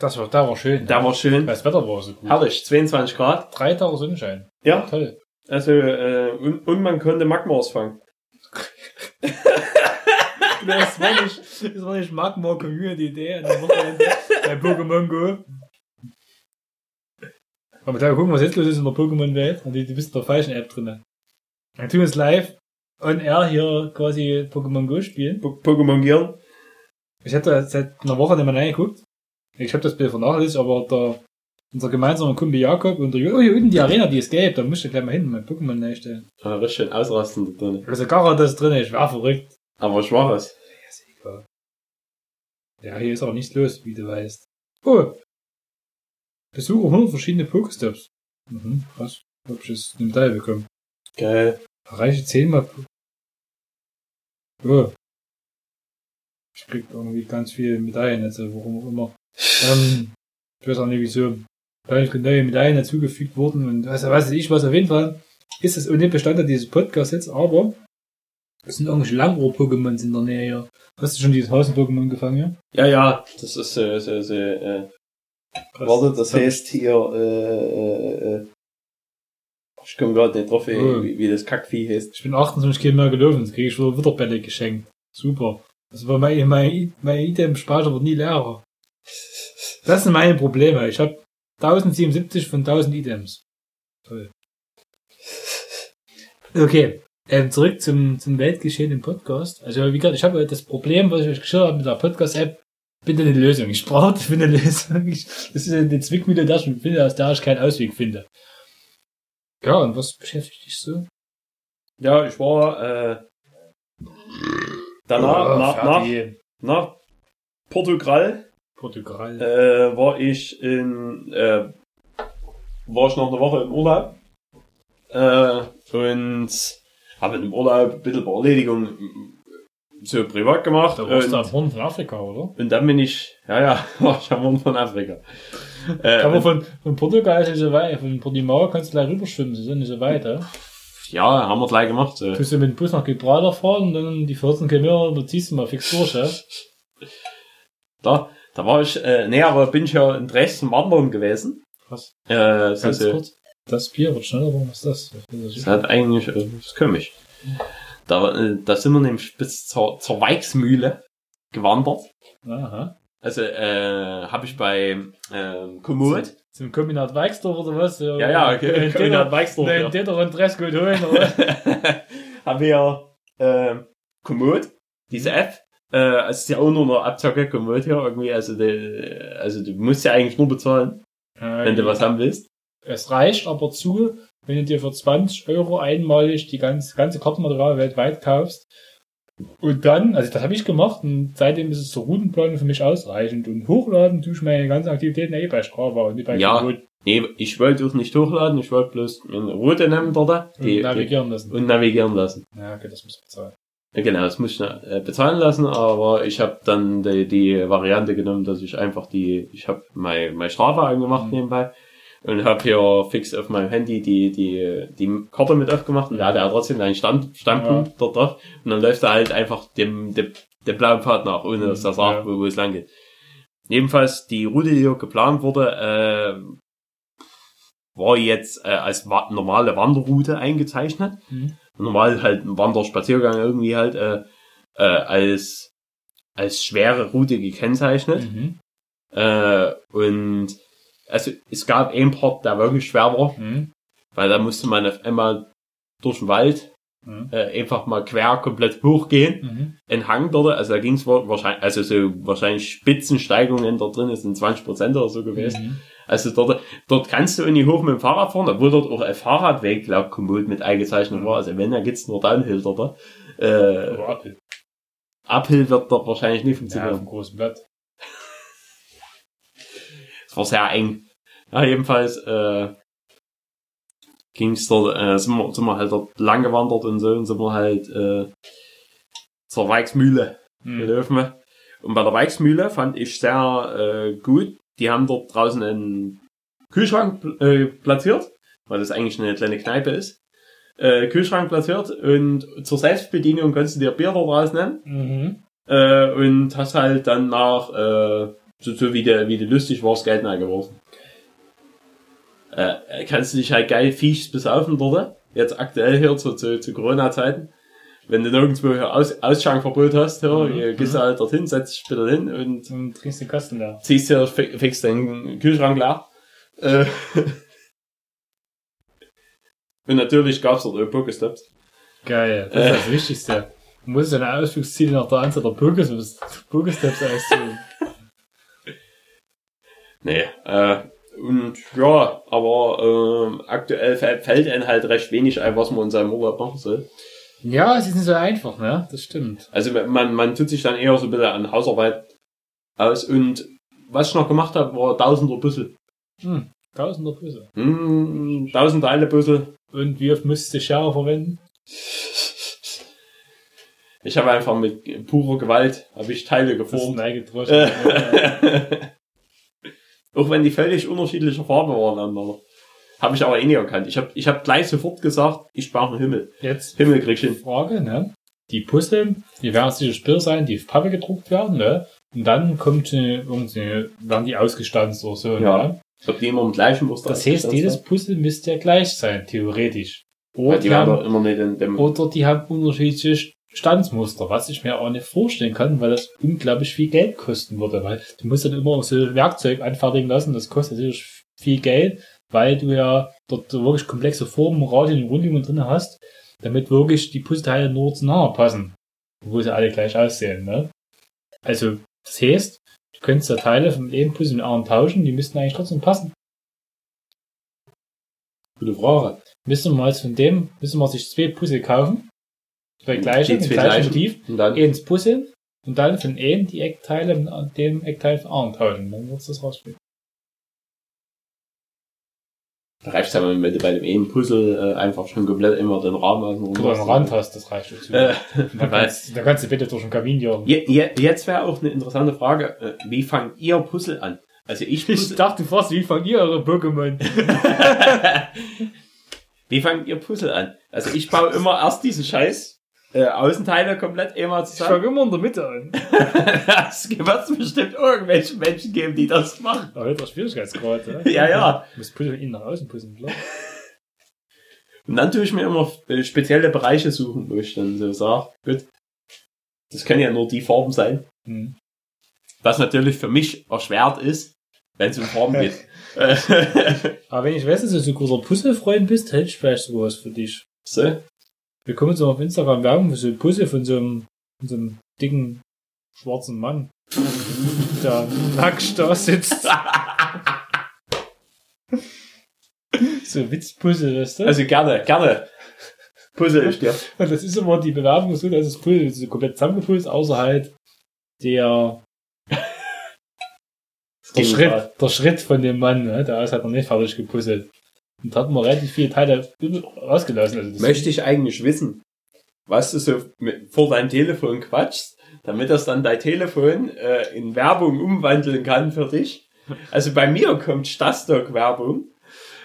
Das war, da war schön. Der war schön. Das Wetter war so gut. Herrlich, 22 Grad. Drei Tage Sonnenschein. Ja, Toll. also, äh, und, und man konnte Magmas fangen. Das war nicht, das war nicht Magma Community Idee an dem Wochenende bei Pokémon Go. Aber da gucken, was jetzt los ist in der Pokémon-Welt. Und du du bist in der falschen App drin. Dann tun wir es live on air hier quasi Pokémon Go spielen. Po- Pokémon Girl. Ich hätte seit einer Woche nicht mehr reingeguckt. Ich habe das Bild vernachlässigt, aber der, unser gemeinsamer Kumpel Jakob und der, oh, hier unten die Arena, die ist gelb, da musst du gleich mal hin, mein Pokémon neinstellen. Ah, richtig schön ausrasten da drin. Also gar das drin, ich war verrückt. Aber schwaches. Ja, ist egal. Ja, hier ist auch nichts los, wie du weißt. Oh! Besuche 100 verschiedene Pokestops. Mhm, krass. Hab ich jetzt eine Medaille bekommen. Geil. Erreiche 10 mal. Oh. Ich krieg irgendwie ganz viele Medaillen, also warum auch immer. Ähm, ich weiß auch nicht wieso. Vielleicht neue Medaillen dazugefügt worden und was weiß ich was. Auf jeden Fall ist es ohne Bestandteil dieses Podcasts jetzt, aber es sind irgendwelche Langohr-Pokémons in der Nähe hier. Hast du schon dieses Hausen-Pokémon gefangen? Ja, ja, das ist äh, so, so, äh, warte, das heißt hier, äh, äh, äh, ich komme gerade nicht drauf, wie, Oh. wie, wie das Kackvieh heißt. Ich bin 28 Kilo mehr gelaufen, jetzt kriege ich wieder Witterbälle geschenkt. Super. Das war mein, mein, mein Item-Speicher wird nie leerer. Das sind meine Probleme. Ich habe 1077 von 1000 Items. Toll. Okay, ähm, zurück zum, zum Weltgeschehen im Podcast. Also wie gesagt, ich habe das Problem, was ich euch geschildert habe mit der Podcast-App, bitte eine Lösung. Ich brauche dafür eine Lösung. Ich, das ist eine Zwickmühle, das ich finde, aus der ich keinen Ausweg finde. Ja, und was beschäftigt dich so? Ja, ich war, äh, danach, Oh, nach, nach, nach Portugal, Portugal. äh, war ich in, äh, war ich noch eine Woche im Urlaub, äh, und habe im Urlaub ein bisschen Erledigung so privat gemacht. Da warst du am Horn von Afrika, oder? und dann bin ich, ja, ja, war ich am Horn von Afrika. Äh, Aber von, von Portugal ist nicht so weit. Von Portimao kannst du gleich rüberschwimmen, sie sind nicht so weit, ja? ja, haben wir gleich gemacht. So. Tust du mit dem Bus nach Gibraltar fahren und dann die 14 Kilometer, du ziehst du mal fix durch, ja? Da, da war ich, äh, nee, aber bin ich ja in Dresden wandern gewesen. Was? Äh, so, so, kurz. Das Bier wird schneller, was ist das? Das hat eigentlich, äh, das ist komisch. Da, äh, da sind wir nämlich bis zur, zur Weichsmühle gewandert. Aha. Also, äh, habe ich bei, ähm, Komoot. Zum Kombinat Weixdorf oder was? Ja, ja, okay. Kombinat Weixdorf, Nein, ja. Täter und Dresscode holen, oder? haben wir, ähm, Komoot, diese App. Äh, es ist ja auch nur eine Abzocke, Komoot hier irgendwie, also, die, also du musst ja eigentlich nur bezahlen, wenn du was haben willst. Es reicht aber zu, wenn du dir für 20 Euro einmalig die ganze, ganze Kartenmaterial weltweit kaufst. Und dann, also das habe ich gemacht und seitdem ist es zur Routenplanung für mich ausreichend. Und hochladen tue ich meine ganzen Aktivitäten eh bei Strava und nicht bei Ja. Nee, ich wollte auch nicht hochladen, ich wollte bloß eine Route nehmen dort, und die, die, navigieren lassen. und navigieren lassen. Ja, okay, das muss bezahlen. Ja, Genau, das muss ich äh, bezahlen lassen, aber ich habe dann die, die Variante genommen, dass ich einfach die, ich habe mein, mein Strava angemacht Mhm. nebenbei und habe hier fix auf meinem Handy die, die, die Karte mit aufgemacht und da hat er trotzdem einen Stand, Standpunkt dort drauf und dann läuft er halt einfach dem, dem, dem blauen Pfad nach, ohne dass er sagt, Ja. wo, wo es lang geht. Jedenfalls die Route, die hier geplant wurde, äh, war jetzt äh, als wa normale Wanderroute eingezeichnet Mhm. normal halt ein Wanderspaziergang irgendwie halt äh, äh, als als schwere Route gekennzeichnet Mhm. äh, und also es gab einen Part, der wirklich schwer war, Mhm. weil da musste man auf einmal durch den Wald Mhm. äh, einfach mal quer komplett hochgehen, Mhm. ein Hang dort, also da ging es wahrscheinlich, also so wahrscheinlich Spitzensteigungen da drin, sind 20 Prozent oder so gewesen. Mhm. Also dort, dort kannst du nicht hoch mit dem Fahrrad fahren, obwohl dort auch ein Fahrradweg, glaub Komoot mit eingezeichnet war. Also wenn, da git's nur Downhill dort. Äh, Oder Apfel. Uphill wird dort wahrscheinlich nicht Ja, auf funktionieren. dem großen Blatt. Es war sehr eng. Ja, jedenfalls, äh, ging's dort, äh, sind wir, sind wir halt dort lang gewandert und so und sind wir halt, äh, zur Weichsmühle Mhm. gelaufen. Und bei der Weichsmühle fand ich sehr äh, gut. Die haben dort draußen einen Kühlschrank äh, platziert, weil das eigentlich eine kleine Kneipe ist. Äh, Kühlschrank platziert und zur Selbstbedienung kannst du dir Bier dort rausnehmen. Mhm. äh, und hast halt dann nach, äh, so, so wie du, wie du lustig warst, Geld eingeworfen. Äh, kannst du dich halt geil fies besaufen dort, jetzt aktuell hier zu, zu, zu Corona-Zeiten. Wenn du nirgendwo hier Aus, Ausschankverbot hast, hier, Mhm. gehst du halt dorthin, setzt dich bitte hin und Und trinkst den Kasten leer. ziehst dir fi- fix den Kühlschrank leer. Äh, und natürlich gab's dort auch Pokestops. Geil, das ist das Wichtigste. Du musst deine Ausflugsziele nach der Anzahl der Pokestops Pokestops aussuchen. Nee, äh, und ja, aber ähm, aktuell fä- fällt einem halt recht wenig ein, was man in seinem Urlaub machen soll. Ja, es ist nicht so einfach, ne? Das stimmt. Also man, man tut sich dann eher so ein bisschen an Hausarbeit aus und was ich noch gemacht habe, war Tausender Puzzle. Hm, tausender Puzzle. Hm, tausend Teile Puzzle. Und wie oft musst du Schere verwenden? Ich habe einfach mit purer Gewalt habe ich Teile Das ist geformt. Auch wenn die völlig unterschiedlicher Farbe waren aneinander. Habe ich aber eh nicht erkannt. Ich habe ich hab gleich sofort gesagt, ich brauche einen Himmel. Jetzt Himmel krieg ich hin. Frage, ne? Die Puzzle, die werden sicher Spiel sein, die auf Pappe gedruckt werden, ne? Und dann kommt äh, irgendwie, werden die ausgestanzt oder so, Ja. ne? Ob die immer im gleichen Muster Das heißt, jedes Puzzle müsste ja gleich sein, theoretisch. Oder, die die haben, immer nicht in dem. oder die haben unterschiedliche Standsmuster, was ich mir auch nicht vorstellen kann, weil das unglaublich viel Geld kosten würde, weil du musst dann immer so Werkzeug anfertigen lassen, das kostet natürlich viel Geld, weil du ja dort wirklich komplexe Formen, Radien und Rundungen drin hast, damit wirklich die Puzzleteile nur zueinander passen, obwohl sie alle gleich aussehen, ne? Also, das heißt, du könntest ja Teile von einem Puzzle mit anderen tauschen, die müssten eigentlich trotzdem passen. Gute Frage. Müssen wir jetzt von dem, müssen wir sich zwei Puzzle kaufen, zwei gleiche, Die mit zwei gleichem gleichen. Und dann ins Puzzle und dann von einem die Eckteile mit dem Eckteil tauschen. Dann wird's das rausspielen. reicht aber, wenn du bei dem einen Puzzle äh, einfach schon komplett immer den Rahmen außen Oder einen Rand hast, das reicht dazu. Äh, dann, kannst, dann kannst du bitte durch den Kamin jagen. je, je, jetzt wäre auch eine interessante Frage, äh, wie fangt ihr Puzzle an? Also ich Ich dachte fast, wie fangt ihr eure Pokémon? wie fangt ihr Puzzle an? Also ich baue immer erst diesen Scheiß äh, Außenteile komplett immer Ich zusammen. fange immer in der Mitte an. es wird bestimmt irgendwelche Menschen geben, die das machen. Aber jetzt der Schwierigkeitsgrad, ne? Ja, ja. Du musst Puzzle innen nach außen puzzeln, klar. Und dann tue ich mir immer äh, spezielle Bereiche suchen, wo ich dann so sage, gut, das können ja nur die Farben sein. Hm. Was natürlich für mich erschwert ist, wenn es um Farben geht. Äh, Aber wenn ich weiß, dass du so ein großer Puzzle-Freund bist, hätte ich vielleicht sowas für dich. so. Wir kommen noch auf Instagram Werbung für so ein Puzzle von so einem, von so einem dicken, schwarzen Mann, der nackt da sitzt. so Witzpuzzle, weißt du? Also gerne, gerne. Puzzle ich dir. Und das ist immer die Bewerbung so, dass das Puzzle so komplett zusammengepult, außer halt der, der Schritt, der Schritt von dem Mann, ne? der ist halt noch nicht fertig gepuzzelt. Und da hat man relativ viele Teile rausgelassen. Also das Möchte ich eigentlich wissen, was du so mit, vor deinem Telefon quatschst, damit das dann dein Telefon äh, in Werbung umwandeln kann für dich. Also bei mir kommt Stastock-Werbung.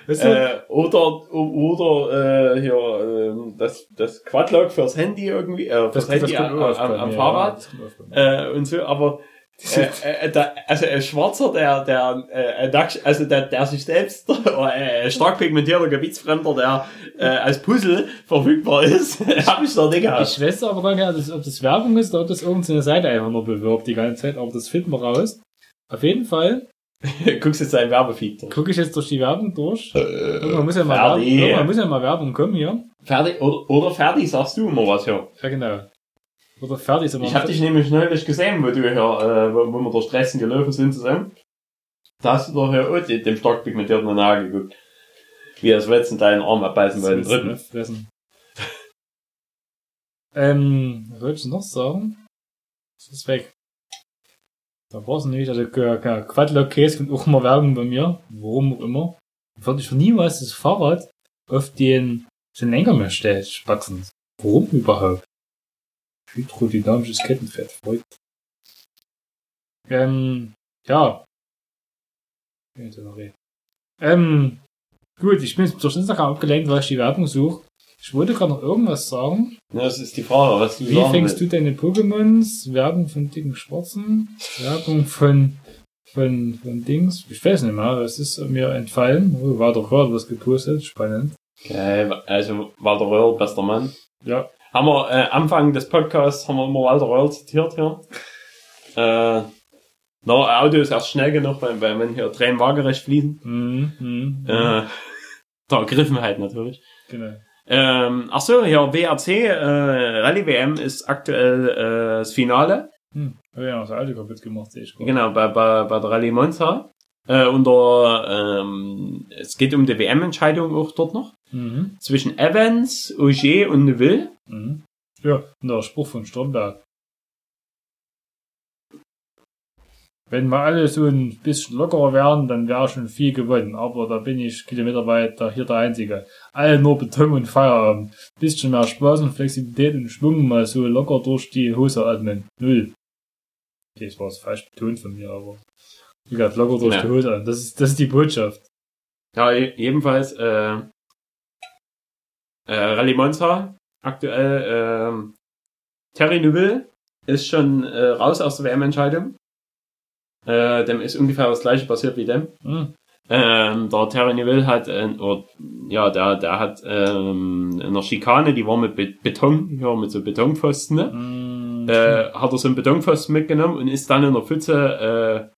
Weißt du, Äh, oder oder äh, hier äh, das das Quadlock fürs Handy irgendwie äh, fürs Handy am, auch oft am, am mir, Fahrrad ja, das äh, und so, aber äh, äh, da, also ein Schwarzer, der, der, äh, also der, der sich selbst, oder äh, ein stark pigmentierter Gebietsfremder, der äh, als Puzzle verfügbar ist, habe ich noch nicht gehabt. Ich weiß aber gar nicht, ob das, Werbung ist oder ob das irgendeine Seite einfach nur bewirbt die ganze Zeit, aber das finden wir raus. Auf jeden Fall Guckst jetzt seinen Werbefeed. durch. gucke ich jetzt durch die Werbung durch. Äh, Irgendwann muss ja mal, Werbung, muss ja mal Werbung kommen hier. Fertig, oder, oder fertig, sagst du immer was hier. Ja, genau. Oder fertig sind wir. Ich habe dich nämlich neulich gesehen, wo du hier, äh, wo, wo wir durch Dresden gelaufen sind zusammen. Da hast du doch hier auch dem stark pigmentierten Nagel geguckt. Wie er das letzten deinen Arm abbeißen wollte. du Dritten. nicht fressen. ähm, was wollte ich noch sagen? Das ist weg. Da war es nämlich, also äh, Quadlock Case kommt auch immer Werbung bei mir. Warum auch immer. Würde ich von niemals das Fahrrad auf den, den Lenker mehr stellen, spatzen. Warum überhaupt? Hydrodynamisches Kettenfett, folgt. Ähm, ja. Ähm, gut, ich bin jetzt durch Instagram abgelenkt, weil ich die Werbung suche. Ich wollte gerade noch irgendwas sagen. Ja, das ist die Frage, was du Wie sagen fängst willst. du deine Pokémons? Werbung von dicken Schwarzen? Werbung von, von, von Dings? Ich weiß nicht mehr, das ist mir entfallen. Oh, war doch gerade was gepostet. Spannend. Okay, also Walter Röhrl, bester Mann. Ja. Haben wir äh, Anfang des Podcasts haben wir immer Walter Röhrl zitiert hier. Äh, na, Auto ist erst schnell genug, weil, weil wenn hier Tränen waagerecht fließen. Mhm, mhm, Äh, der Ergriffenheit natürlich. Genau. Ähm, ach so, ja, WRC, äh, Rallye WM ist aktuell äh, das Finale. Hm. Hab ich ja noch das Auto kaputt gemacht, sehe ich gerade. Genau, bei, bei, bei der Rallye Monza. Äh, unter, ähm, es geht um die WM-Entscheidung auch dort noch. Mhm. Zwischen Evans, Auger und Neuville. Mhm. Ja, der Spruch von Stromberg. Wenn wir alle so ein bisschen lockerer wären, dann wäre schon viel gewonnen. Aber da bin ich kilometerweit da hier der Einzige. Alle nur Beton und Feierabend. Bisschen mehr Spaß und Flexibilität und Schwung mal so locker durch die Hose atmen. Null. Okay, das war es falsch betont von mir, aber wie gesagt, locker durch Ja. die Hose atmen. Das ist, das ist die Botschaft. Ja, je- jedenfalls äh, äh, Rallye Monza. Aktuell ähm, Terry Neuville ist schon äh, raus aus der WM-Entscheidung. Äh, dem ist ungefähr das gleiche passiert wie dem. Hm. Ähm, der Terry Neville hat, äh, oder, ja, der, der hat ähm, in der Schikane, die war mit Be Beton, ja, mit so Betonpfosten, ne? Hm. äh, hat er so einen Betonpfosten mitgenommen und ist dann in der Pfütze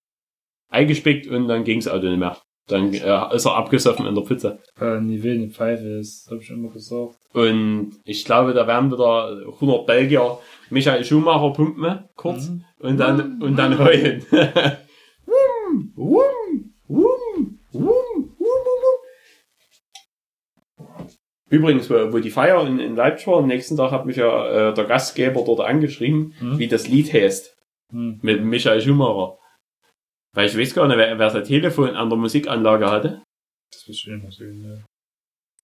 äh, eingespickt und dann ging's Auto nicht mehr. Dann äh, ist er abgesoffen in der Pfütze. Äh, Nivelle eine Pfeife ist, hab ich immer gesagt. Und ich glaube, da werden wieder 100 Belgier Michael Schumacher pumpen, kurz, Mhm. und dann, und dann heulen. Wum, wum, wum, wum, wum. Übrigens, wo, die Feier in, in Leipzig war, am nächsten Tag hat mich ja äh, der Gastgeber dort angeschrieben, Mhm. wie das Lied heißt, Hm. mit Michael Schumacher. Weil ich weiß gar nicht, wer, wer sein Telefon an der Musikanlage hatte. Das ist schön, was schön, ja.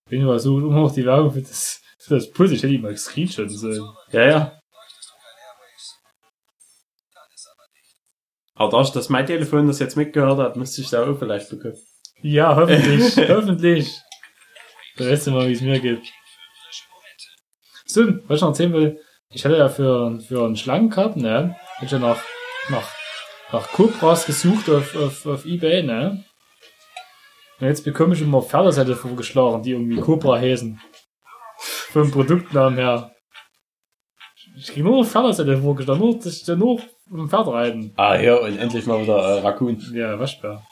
Bin aber so immer noch die Werbung für das, für das Puls. Ich hätte ihn mal Screenshot sollen. Ja, ja. Aber da ich das mein Telefon das jetzt mitgehört hat, müsste ich da auch vielleicht bekommen. Ja, hoffentlich, hoffentlich. Da weißt du mal, wie es mir geht. So, was ich noch erzählen will, ich hatte ja für, für einen Schlangencup, ne, ich ja nach, nach, nach Cobras gesucht auf, auf, auf Ebay, ne. Und jetzt bekomme ich immer Pferdesättel vorgeschlagen, die irgendwie Cobra heißen. Vom Produktnamen her. Ich krieg nur Pferdesättel vorgeschlagen, nur, das ist ja nur um Pferd reiten. Ah, ja, und endlich mal wieder äh, Raccoon. Ja, Waschbär.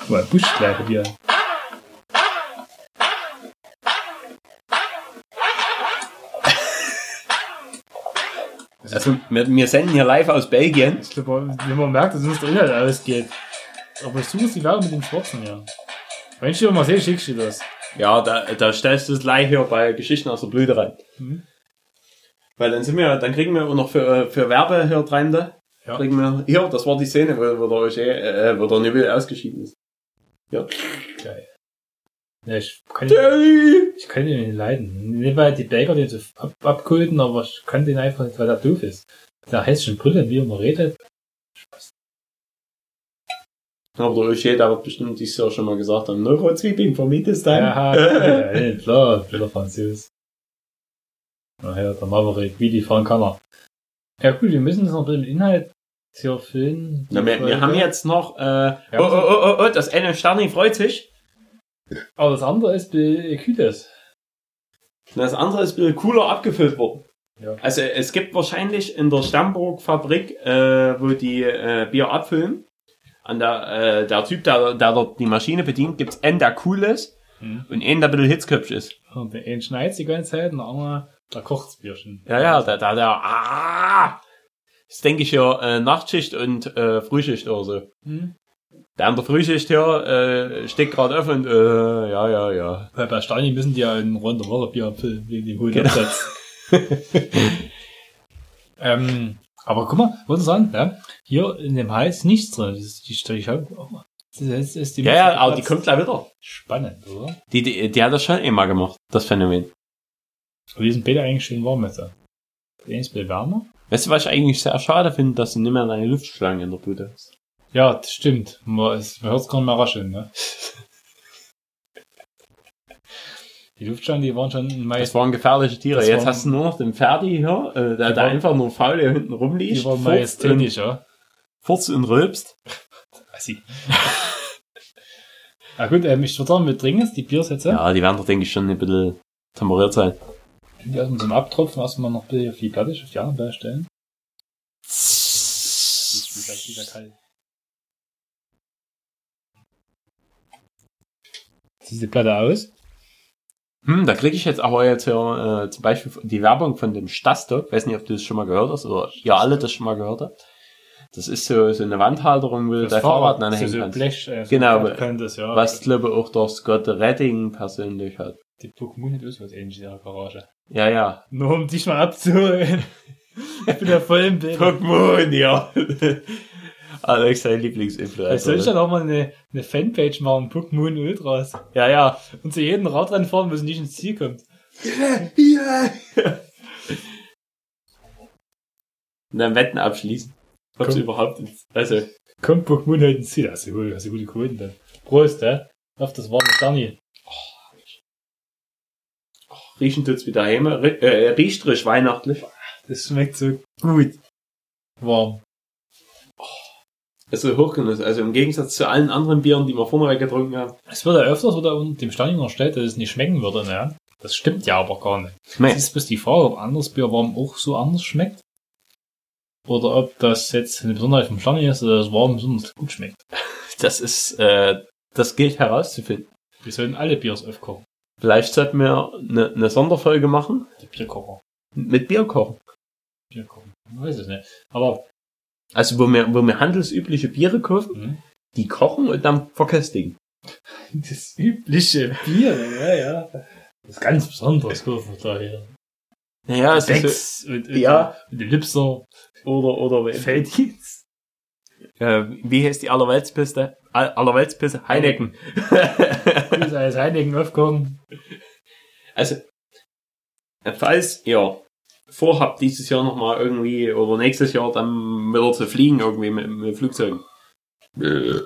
Guck mal, Buschkleider hier. Also, wir, wir senden hier live aus Belgien. Ich glaube, wenn man merkt, dass uns der Inhalt ausgeht. Aber ich suche die Werbung mit dem Schwarzen hier. Wenn ich die mal sehe, schickst du das. Ja, da, da stellst du es live hier bei Geschichten aus der Blüte rein. Mhm. Weil dann sind wir, dann kriegen wir auch noch für, äh, für Werbe hier rein da. Ja. Kriegen wir, hier, das war die Szene, wo, wo der äh, wo der Neville ausgeschieden ist. Ja. Geil. Ja, ich kann, ich kann ihn nicht leiden. Nicht weil die Baker den so ab, abkulten, aber ich kann den einfach nicht, weil er doof ist. Der hässlichen Brille, wie er immer redet. Aber der Roger, der wird bestimmt dieses Jahr schon mal gesagt haben, no Zwiebeln for me this time. Ja, klar, blöder Französ. Nachher, der Maverick, wie die fahren kann er. Ja gut, wir müssen uns noch ein bisschen Inhalt hier füllen. Na, wir, wir haben jetzt noch, äh, Ja. oh, oh, oh, oh, oh, das eine Sterni freut sich. Aber das andere ist Kühles. Und das andere ist ein bisschen cooler abgefüllt worden. Ja. Also es gibt wahrscheinlich in der Stammburg-Fabrik, äh, wo die äh, Bier abfüllen, an der, äh, der Typ, der, der dort die Maschine bedient, gibt's einen, der cool ist Mhm. und einen, der ein bisschen hitzköpfig ist. Und der eine schneit die ganze Zeit und der andere, der kocht's Bierchen. Ja, ja, der, der, der, ah! Das denke ich ja, äh, Nachtschicht und äh, Frühschicht oder so. Mhm. Der an der Frühschicht hier äh, steckt gerade auf und äh, ja, ja, ja. Weil bei Stani müssen die ja in Runde Wasserbier abfüllen, wegen dem hohen Genau. Ähm, aber guck mal, wollte sagen, ja, hier in dem Hals nichts drin. Das ist die Stelle. Das ist, ist die Ja, ja, aber die kommt gleich wieder. Spannend, oder? Die, die, die hat das schon immer gemacht, das Phänomen. Aber die sind beide eigentlich schön warm jetzt. Der ist ein bisschen wärmer. Weißt du, was ich eigentlich sehr schade finde, dass du nicht mehr eine Luftschlange in der Bude hast? Ja, das stimmt. Man, es- hört es gar nicht mehr rascheln, ne? Die Luftschlangen, die waren schon Das meist, waren gefährliche Tiere. Das Jetzt waren- hast du nur noch den Ferdi hier, äh, der, der waren- einfach nur faul hier hinten rumliegt. die waren majestätisch, ja. Furzt und rülpst. Assi. Na gut, ähm, ich würde sagen, wir trinken jetzt die Biersätze. Ja, die werden doch, denke ich, schon ein bisschen temperiert sein. Die erstmal zum Abtropfen, erstmal noch ein bisschen auf die Platte, auf die andere Platte stellen. Das ist vielleicht wieder kalt. Sieht die Platte aus? Hm, da kriege ich jetzt aber jetzt hier äh, zum Beispiel die Werbung von dem Stastock. Weiß nicht, ob du das schon mal gehört hast oder ihr alle das schon mal gehört habt. Das ist so, so eine Wandhalterung, wo du dein Fahrrad anhängen so, so kannst. Blech, äh, so Genau, das, ja. Was, glaube ich, auch der Scott Redding persönlich hat. Die Pokémon hat auch was ähnliches in ihrer Garage. Ja, ja. Nur um dich mal abzuholen. ich bin ja voll im Bild. Pokémon, ja. Alex, sein Vielleicht Lieblingsinfluencer. soll ich dann auch mal eine, eine Fanpage machen, Pokémon Ultras. Ja, ja. Und zu jedem Radrennen fahren, wo es nicht ins Ziel kommt. Ja. Und dann Wetten abschließen. Ob sie Komm. überhaupt ins, also, Kommt Pokémon halt ins Ziel. Hast du gut, hast du gute Quoten dann. Prost, hä? Auf das warme Sterni. riechen tut's wieder heim, äh, riecht frisch weihnachtlich. Das schmeckt so gut. Warm. Also Hochgenuss. Also im Gegensatz zu allen anderen Bieren, die wir vorher getrunken haben. Es wird ja öfters wieder unter dem Sterni unterstellt, dass es nicht schmecken würde, ne? Das stimmt ja aber gar nicht. Nee. Es ist bloß die Frage, ob anderes Bier warm auch so anders schmeckt. Oder ob das jetzt eine Besonderheit vom Sterni ist, oder das warm besonders gut schmeckt. Das ist, äh, das gilt herauszufinden. Wir sollten alle Biers aufkochen. Vielleicht sollten wir eine, eine Sonderfolge machen Die Bierkocher. mit Bierkochen. Bierkochen. Ich weiß es nicht. Aber, Also wo wir, wo wir handelsübliche Biere kaufen, hm, die kochen und dann verköstigen. das übliche Bier, ja, ja. Das ist ganz besonderes kaufen wir da hier. Naja, es ist Becks und, und, Ja. und Lipser. so, oder, oder, Felddienst. äh, wie heißt die Allerweltspiste? All- Allerweltspiste? Heineken. Grüße als Heineken aufkochen. Also, falls ihr vorhabt, dieses Jahr nochmal irgendwie oder nächstes Jahr dann wieder zu fliegen, irgendwie mit, mit Flugzeugen. Äh,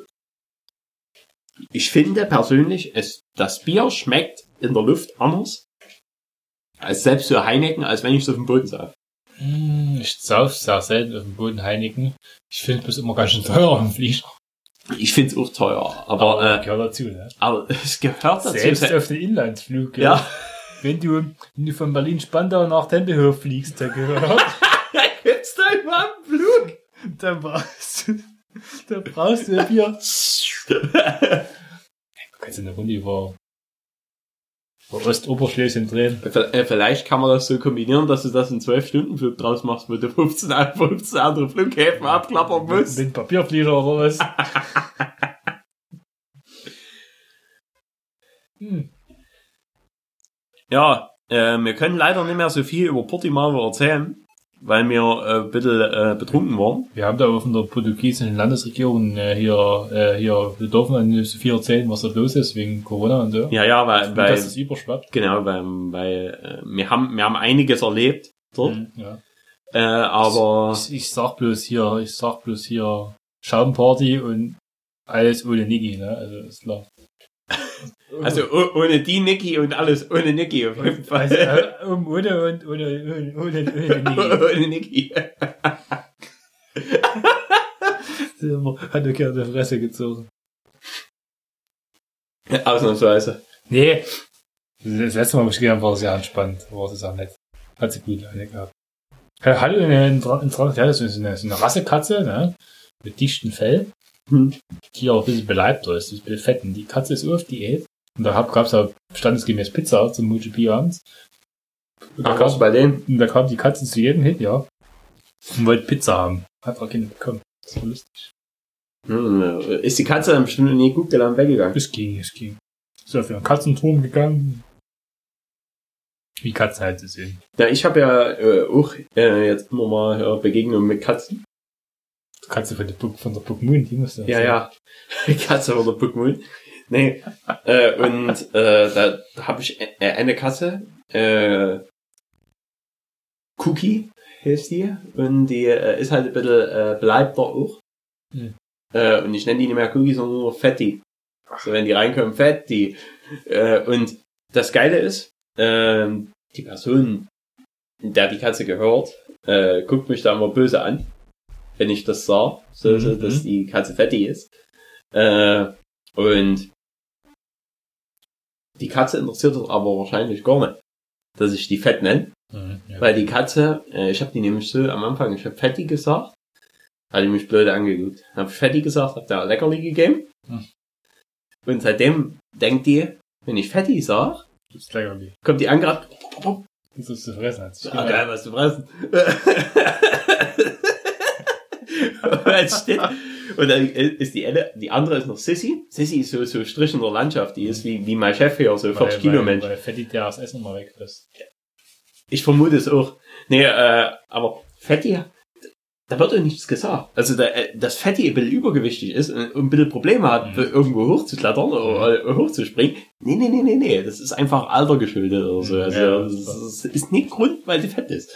Ich finde persönlich, es, das Bier schmeckt in der Luft anders als selbst so Heineken, als wenn ich es auf dem Boden sauf. Hm, Ich sauf sehr selten auf dem Boden Heineken. Ich finde es immer ganz schön teuer am Flieger. Ich finde es auch teuer, aber, äh, gehört dazu, ne? aber es gehört dazu. Selbst auf den Inlandsflug, ja. Wenn du, wenn du von Berlin-Spandau nach Tempelhof fliegst, da gehört, Gibt's da überhaupt Flug? dann brauchst du, da brauchst du ein Bier. Du kannst eine Runde über, über Ostoberschlesien drehen. Vielleicht kann man das so kombinieren, dass du das in 12-Stunden-Flug draus machst, wo du 15, an- 15 andere Flughäfen abklappern musst. Mit Papierflieger oder was. hm. Ja, äh, wir können leider nicht mehr so viel über Portimao erzählen, weil wir äh, ein bisschen äh, betrunken waren. Wir haben da auch von der portugiesischen Landesregierung äh, hier, äh, hier, wir dürfen dann nicht so viel erzählen, was da los ist, wegen Corona und so. Ja, ja, weil, Gut, weil dass es überschwappt. genau, weil, weil äh, wir haben wir haben einiges erlebt dort, Mhm, ja. äh, aber Ich, ich sag bloß hier, ich sag bloß hier Schaumparty und alles ohne Niki, ne? Also ist klar. Also oh- ohne die Niki und alles ohne Niki auf jeden Fall. Also, äh, um, ohne und ohne, ohne, ohne, ohne Niki. ohne Niki. Hat er gerne die Fresse gezogen. Ausnahmsweise. Nee. Das letzte Mal bestimmt war sehr entspannt. War es auch nett. Hat sie gut alle gehabt. Er hatte eine, eine, eine, so eine Rassekatze, ne? Mit dichtem Fell. Hm. Die auch ein bisschen beleibter ist, ein bisschen fett. Und die Katze ist auf Diät. Und da gab es auch standesgemäß Pizza zum MotoGP abends. Und da, Ach, kam, bei denen? und da kam die Katze zu jedem hin, ja. Und wollte Pizza haben. Hat auch keine bekommen. Das war lustig. Hm, ist die Katze dann bestimmt nie gut gelernt weggegangen? Es ging, es ging. Ist auf ihren Katzenturm gegangen. Wie Katzen halt so sind. Ja, ich habe ja äh, auch äh, jetzt immer mal äh, Begegnungen mit Katzen. Katze von der, Puck, von der Pokémon, die musste Ja, ja. Katze oder Pokémon. Nee. äh, und äh, da, habe ich äh, eine Katze, äh, Cookie heißt die. Und die äh, ist halt ein bisschen äh, bleibter auch. Hm. Äh, und ich nenne die nicht mehr Cookie, sondern nur Fetti. Also wenn die reinkommen, Fetti. Äh, und das Geile ist, ähm, die Person, der die Katze gehört, äh, guckt mich da immer böse an, wenn ich das sah, so, so Mhm. dass die Katze fettig ist. Äh, und die Katze interessiert es aber wahrscheinlich gar nicht, dass ich die fett nenne. Mhm, ja. Weil die Katze, äh, ich habe die nämlich so am Anfang, ich habe Fetti gesagt, hat die mich blöd angeguckt. Hab Fetti gesagt, hab da Leckerli gegeben. Hm. Und seitdem denkt die, wenn ich Fetti sag, ist leckerli. kommt die angerannt, Das ist zu fressen. Ah, geil, was zu fressen. und, dann ist die, eine, die andere ist noch Sissy. Sissy ist so, so Strich in der Landschaft, die ist wie, wie mein Chef hier, so 40 Kilo Mensch. Weil Fetti der das Essen immer weg ist. Ich vermute es auch. Nee, äh, aber Fetti, da wird doch nichts gesagt. Also, da, äh, dass Fetti ein bisschen übergewichtig ist und ein bisschen Probleme hat, Mhm. irgendwo hochzuklettern oder äh, hochzuspringen. Nee, nee, nee, nee, nee. Das ist einfach Alter geschuldet oder so. Also, Ja, das, ist- das ist nicht Grund, weil sie fett ist.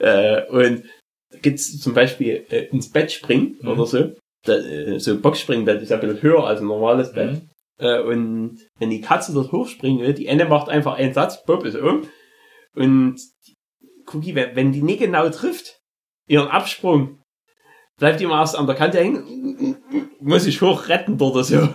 Äh, und da gibt's zum Beispiel äh, ins Bett springen Mhm. oder so. Da, äh, so Boxspringbett ist ja ein bisschen höher als ein normales Bett. Mhm. Äh, und wenn die Katze dort hochspringen will, die Ende macht einfach einen Satz, Bob ist um. Und Cookie, wenn, die nicht genau trifft, ihren Absprung, bleibt die immer erst an der Kante hängen, muss ich hoch retten oder so.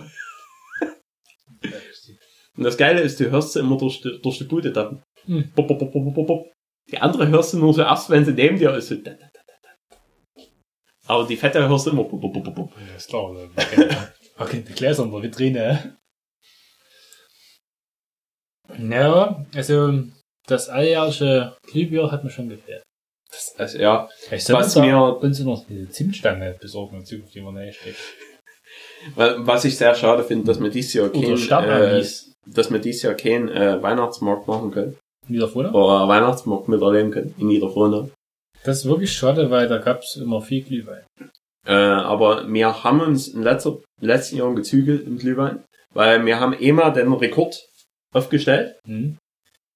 Und das Geile ist, du hörst sie immer durch die, durch die Bude tappen. Hm. Bop, bop, bop. Die andere hörst du nur so erst, wenn sie neben dir ist. So da. Aber die Fette hörst du immer. Bop, bop, bop, bop. Ja, ist klar. Okay, okay, die Gläser in der Vitrine. Ja, also das alljährliche Glühbier hat mir schon gefällt. Also, ja, Ich Was da mir- uns noch diese Zimtstange besorgen, in Zukunft, die man nicht steckt. Wa- Was ich sehr schade finde, dass wir dieses Jahr Oder kein, äh, dass wir dieses Jahr keinen äh, Weihnachtsmarkt machen können. Wieder vorne? Oder Weihnachtsmarkt miterleben können in Niederfrohne. Das ist wirklich schade, weil da gab's immer viel Glühwein. Äh, aber wir haben uns in letzter, letzten Jahren gezügelt im Glühwein, weil wir haben immer den Rekord aufgestellt. Hm?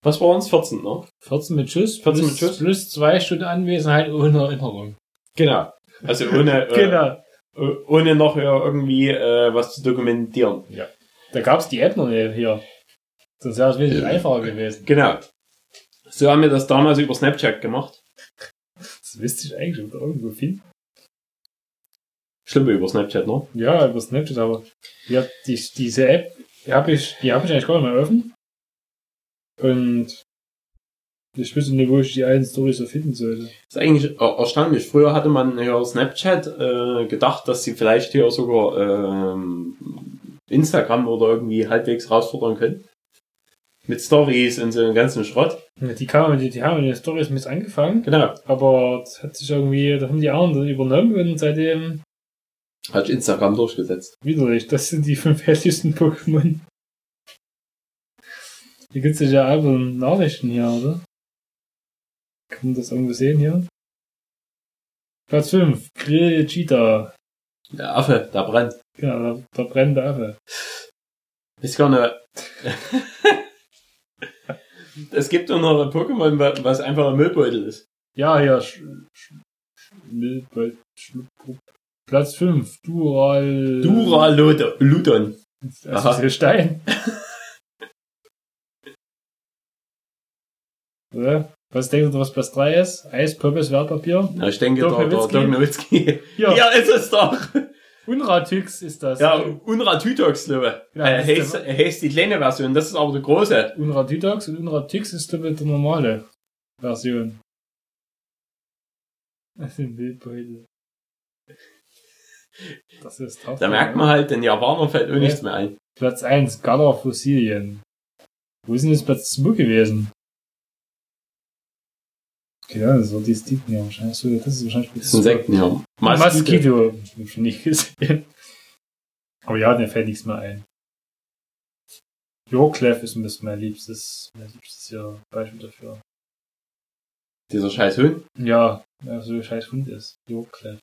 Was war uns? 14, ne? 14 mit Schuss, 14 plus, mit Schuss. plus zwei Stunden Anwesenheit ohne Erinnerung. Genau. Also ohne, äh, Genau. äh, ohne noch ja irgendwie äh, was zu dokumentieren. Da gab's die App noch nicht hier. Sonst wäre es wesentlich einfacher gewesen. Genau. So haben wir das damals über Snapchat gemacht. Das wüsste ich eigentlich oder irgendwo finden. Schlimm über Snapchat, ne? Ja, über Snapchat, aber ja, die, diese App, die habe ich, die habe ich eigentlich gar nicht mehr offen. Und ich wüsste nicht, wo ich die alten Storys so finden sollte. Das ist eigentlich er- erstaunlich. Früher hatte man ja Snapchat äh, gedacht, dass sie vielleicht hier sogar ähm, Instagram oder irgendwie halbwegs herausfordern können. Mit Stories und so einem ganzen Schrott. Die, kamen, die, die haben in den Stories mit angefangen, Genau. aber das hat sich irgendwie, da haben die anderen dann übernommen und seitdem Hat sich Instagram durchgesetzt. widerlich. Das sind die fünf hässlichsten Pokémon. Hier gibt's ja aber Nachrichten hier, oder? Kann man das irgendwo sehen hier? Platz 5, Grill Cheetah. Der Affe, der brennt. Genau, der, der brennende Affe. Ist gar nicht. es gibt doch noch ein Pokémon, wa- was einfach ein Müllbeutel ist. Ja, hier. Sch Sch Milbeutel- Schluck- Platz 5, Dural. Duraludon. Das Aha. ist der Stein. ja, was denkt ihr, was Platz 3 ist? Eis, Pommes, Wertpapier? Ja, ich denke, Dirk der, der Nowitzki. Ja, Ja, ist es doch. Unratix ist das. Ja, Unra Tytox, glaube ich. Ja, äh, das ist heißt, heißt die kleine Version, das ist aber die große. Unratitox und Unratix ist damit die normale Version. Das sind Wildbeutel. Das ist tough. Da merkt man halt, den Japanern fällt auch Ja. nichts mehr ein. Platz 1, Galler Fossilien. Wo ist denn das Platz 2 gewesen? Genau, das war die ja wahrscheinlich. So, das ist wahrscheinlich Das sind Insekten, ja. Moskito. Hab ich nicht gesehen. Aber ja, mir fällt nichts mehr ein. Yorkleff ist ein bisschen mein liebstes, mein liebstes ja, Beispiel dafür. Dieser scheiß Hund. Ja, ja so ein scheiß Hund ist. Yorkleff.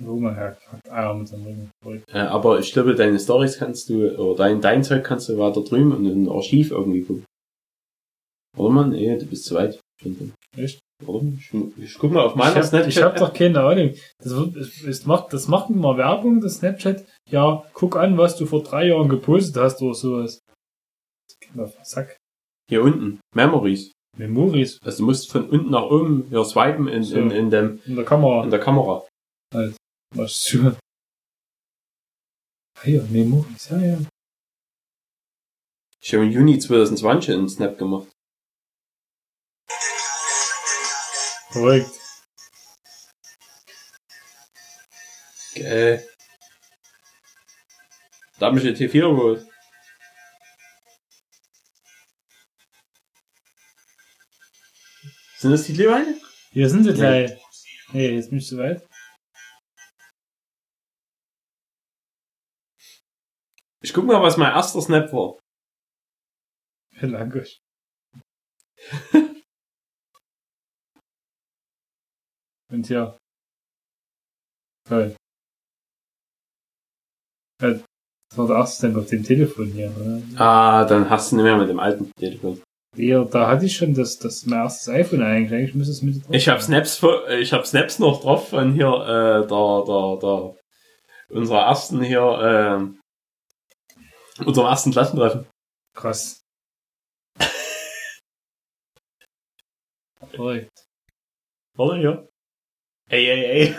Wo man hat Eier mit seinem Rücken. Äh, aber ich glaube, deine Stories kannst du, oder dein, dein Zeug kannst du weiter drüben und in ein Archiv irgendwie gucken. Oder man? Nee, du bist zu weit. Echt? Warum? Ich, ich guck mal auf meiner Ich habe hab doch keine Ahnung. Das, es macht, das macht immer Werbung, das Snapchat. Ja, guck an, was du vor drei Jahren gepostet hast oder sowas. Das geht mir auf den Sack. Hier unten. Memories. Memories Also du musst von unten nach oben hier swipen in, So. in, in, dem, in der Kamera. in der Kamera. Was zu. Ah ja, Memories, ja, ja. Ich habe im Juni 2020 einen Snap gemacht. Verrückt. Geil. Da hab ich eine T4 geholt. Sind das die Glühweine? Hier sind sie gleich. Nee, jetzt bin ich zu weit. Ich guck mal, was mein erster Snap war. Langosch. Und hier. Toll. Ja, Das war der Assistent auf dem Telefon hier, oder? Ah, dann hast du nicht mehr mit dem alten Telefon. Ja, da hatte ich schon das, das mein erstes iPhone eigentlich. Eigentlich müsste es mit drauf Ich habe. Snaps, ich hab Snaps noch drauf von hier, äh, da, da, da, unserer ersten hier, äh, unserem ersten Klassentreffen. Krass. Verrückt. Warte hier. Ey, ey, ey.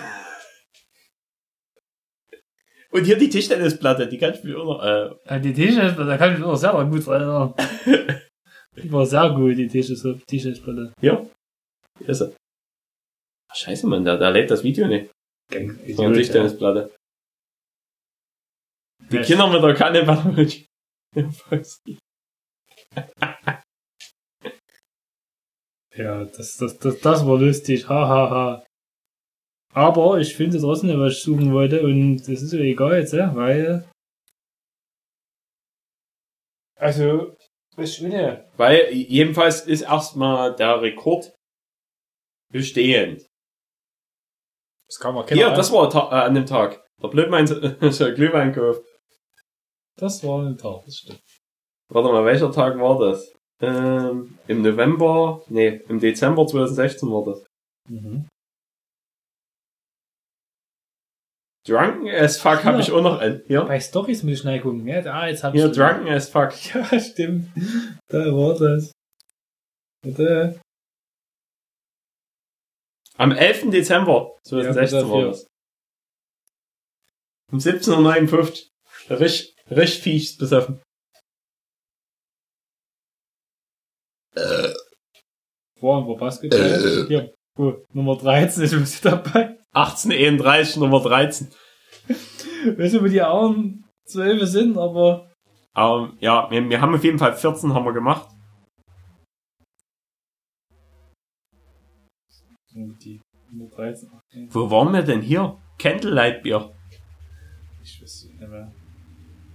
Und hier die Tischtennisplatte, die kannst du mir auch noch, äh, Ja, die T-Shirts, da kann ich mich auch selber gut erinnern. Die war sehr gut, die T-Shirts- T-Shirts-Brille. hier. Ist sie. Ach, scheiße, Mann, der, der lädt das Video nicht. So eine Tischtennisplatte. Die Ja, Kinder mit der Kanne Bannermilch. Ja, das, das, das, das war lustig. Ha, ha, ha. Aber ich finde trotzdem, was ich suchen wollte und das ist ja egal jetzt, ja, weil. Also, was ich will. Weil jedenfalls ist erstmal der Rekord bestehend. Das kann man Hier, das war äh, an dem Tag. Der Blödmann ist ja Glühwein gekauft. das war ein Tag, das stimmt. Warte mal, welcher Tag war das? Ähm, Im November, nee, im Dezember 2016 war das. Mhm. Drunken as fuck habe Ja. ich auch noch einen. Hier, Bei Stories muss ich schnell gucken. Ja, ah, jetzt hab hier ich. Drunken as fuck. Ja, stimmt. Da war das. Warte. Am 11. Dezember 2016 Ja, war das. Um 17.59 Uhr. Richtig, richtig fies besoffen. Vorhin war Basketball. Hier, gut, Nummer 13 ist was dabei. 1831 Nummer 13. Weißt du, wo die anderen 12 sind, aber. Aber ja, wir, wir haben auf jeden Fall 14 haben wir gemacht. Die Nummer 13. Okay. Wo waren wir denn hier? Candlelight Bier. Ich weiß nicht mehr.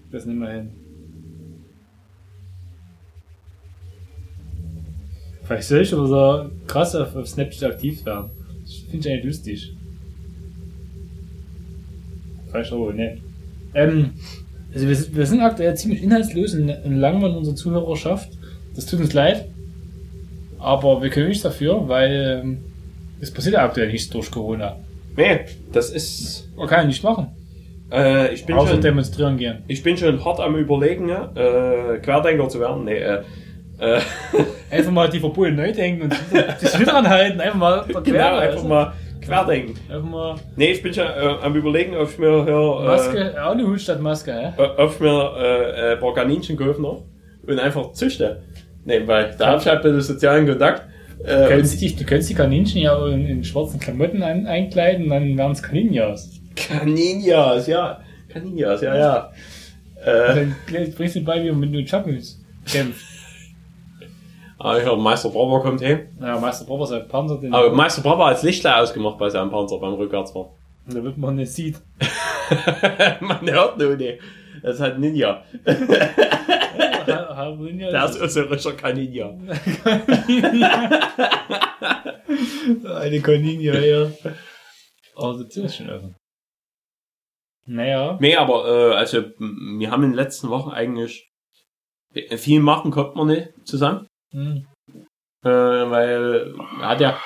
Ich weiß nicht mehr hin. Vielleicht soll ich aber so krass auf, auf Snapchat aktiv werden. Das finde ich eigentlich lustig. Vielleicht aber nicht. Ähm, also wir, sind- wir sind aktuell ziemlich inhaltslos und, und langweilig unsere Zuhörerschaft. Das tut uns leid. Aber wir können nichts dafür, weil ähm, es passiert ja aktuell nichts durch Corona. Nee, das ist. Man kann ja nichts machen. Äh, ich bin Außer schon. demonstrieren gehen. Ich bin schon hart am überlegen, äh, Querdenker zu werden. Nee, äh, äh, Einfach mal die Verbote neu denken und sich wieder anhalten. Einfach mal genau, verqueren. einfach also. mal querdenken. Einfach Nee, ich bin schon äh, am überlegen, ob ich mir hier, Maske, auch eine Hut statt Maske, äh, ob ich mir äh, äh, ein paar Kaninchen kaufe noch und einfach züchte. Nee, weil da hab ich halt ein bisschen sozialen Kontakt. Du Äh, könntest, und die, du könntest die Kaninchen ja in, in schwarzen Klamotten ein, einkleiden, dann wären es Kaninjas. Kaninjas, ja. Kaninjas, ja, ja. Äh, dann bringst du bei, wie man mit den Chapels kämpft. Aber ich hab, Meister Brauer kommt her. Ja, Meister Brauer sein Panzer, den Aber Meister Brauer hat das Lichtlein ausgemacht bei seinem Panzer beim Rückwärtsfahren. da wird man nicht sieht. Man hört nur nicht. Das ist halt Ninja. Harmonia Der ist auch so ein richtiger Kaninja. eine Kaninja, ja. Also, das ist schon offen. Naja. Nee, aber äh, also wir haben in den letzten Wochen eigentlich viel machen konnte man nicht zusammen. Hm. Äh, weil er hat ja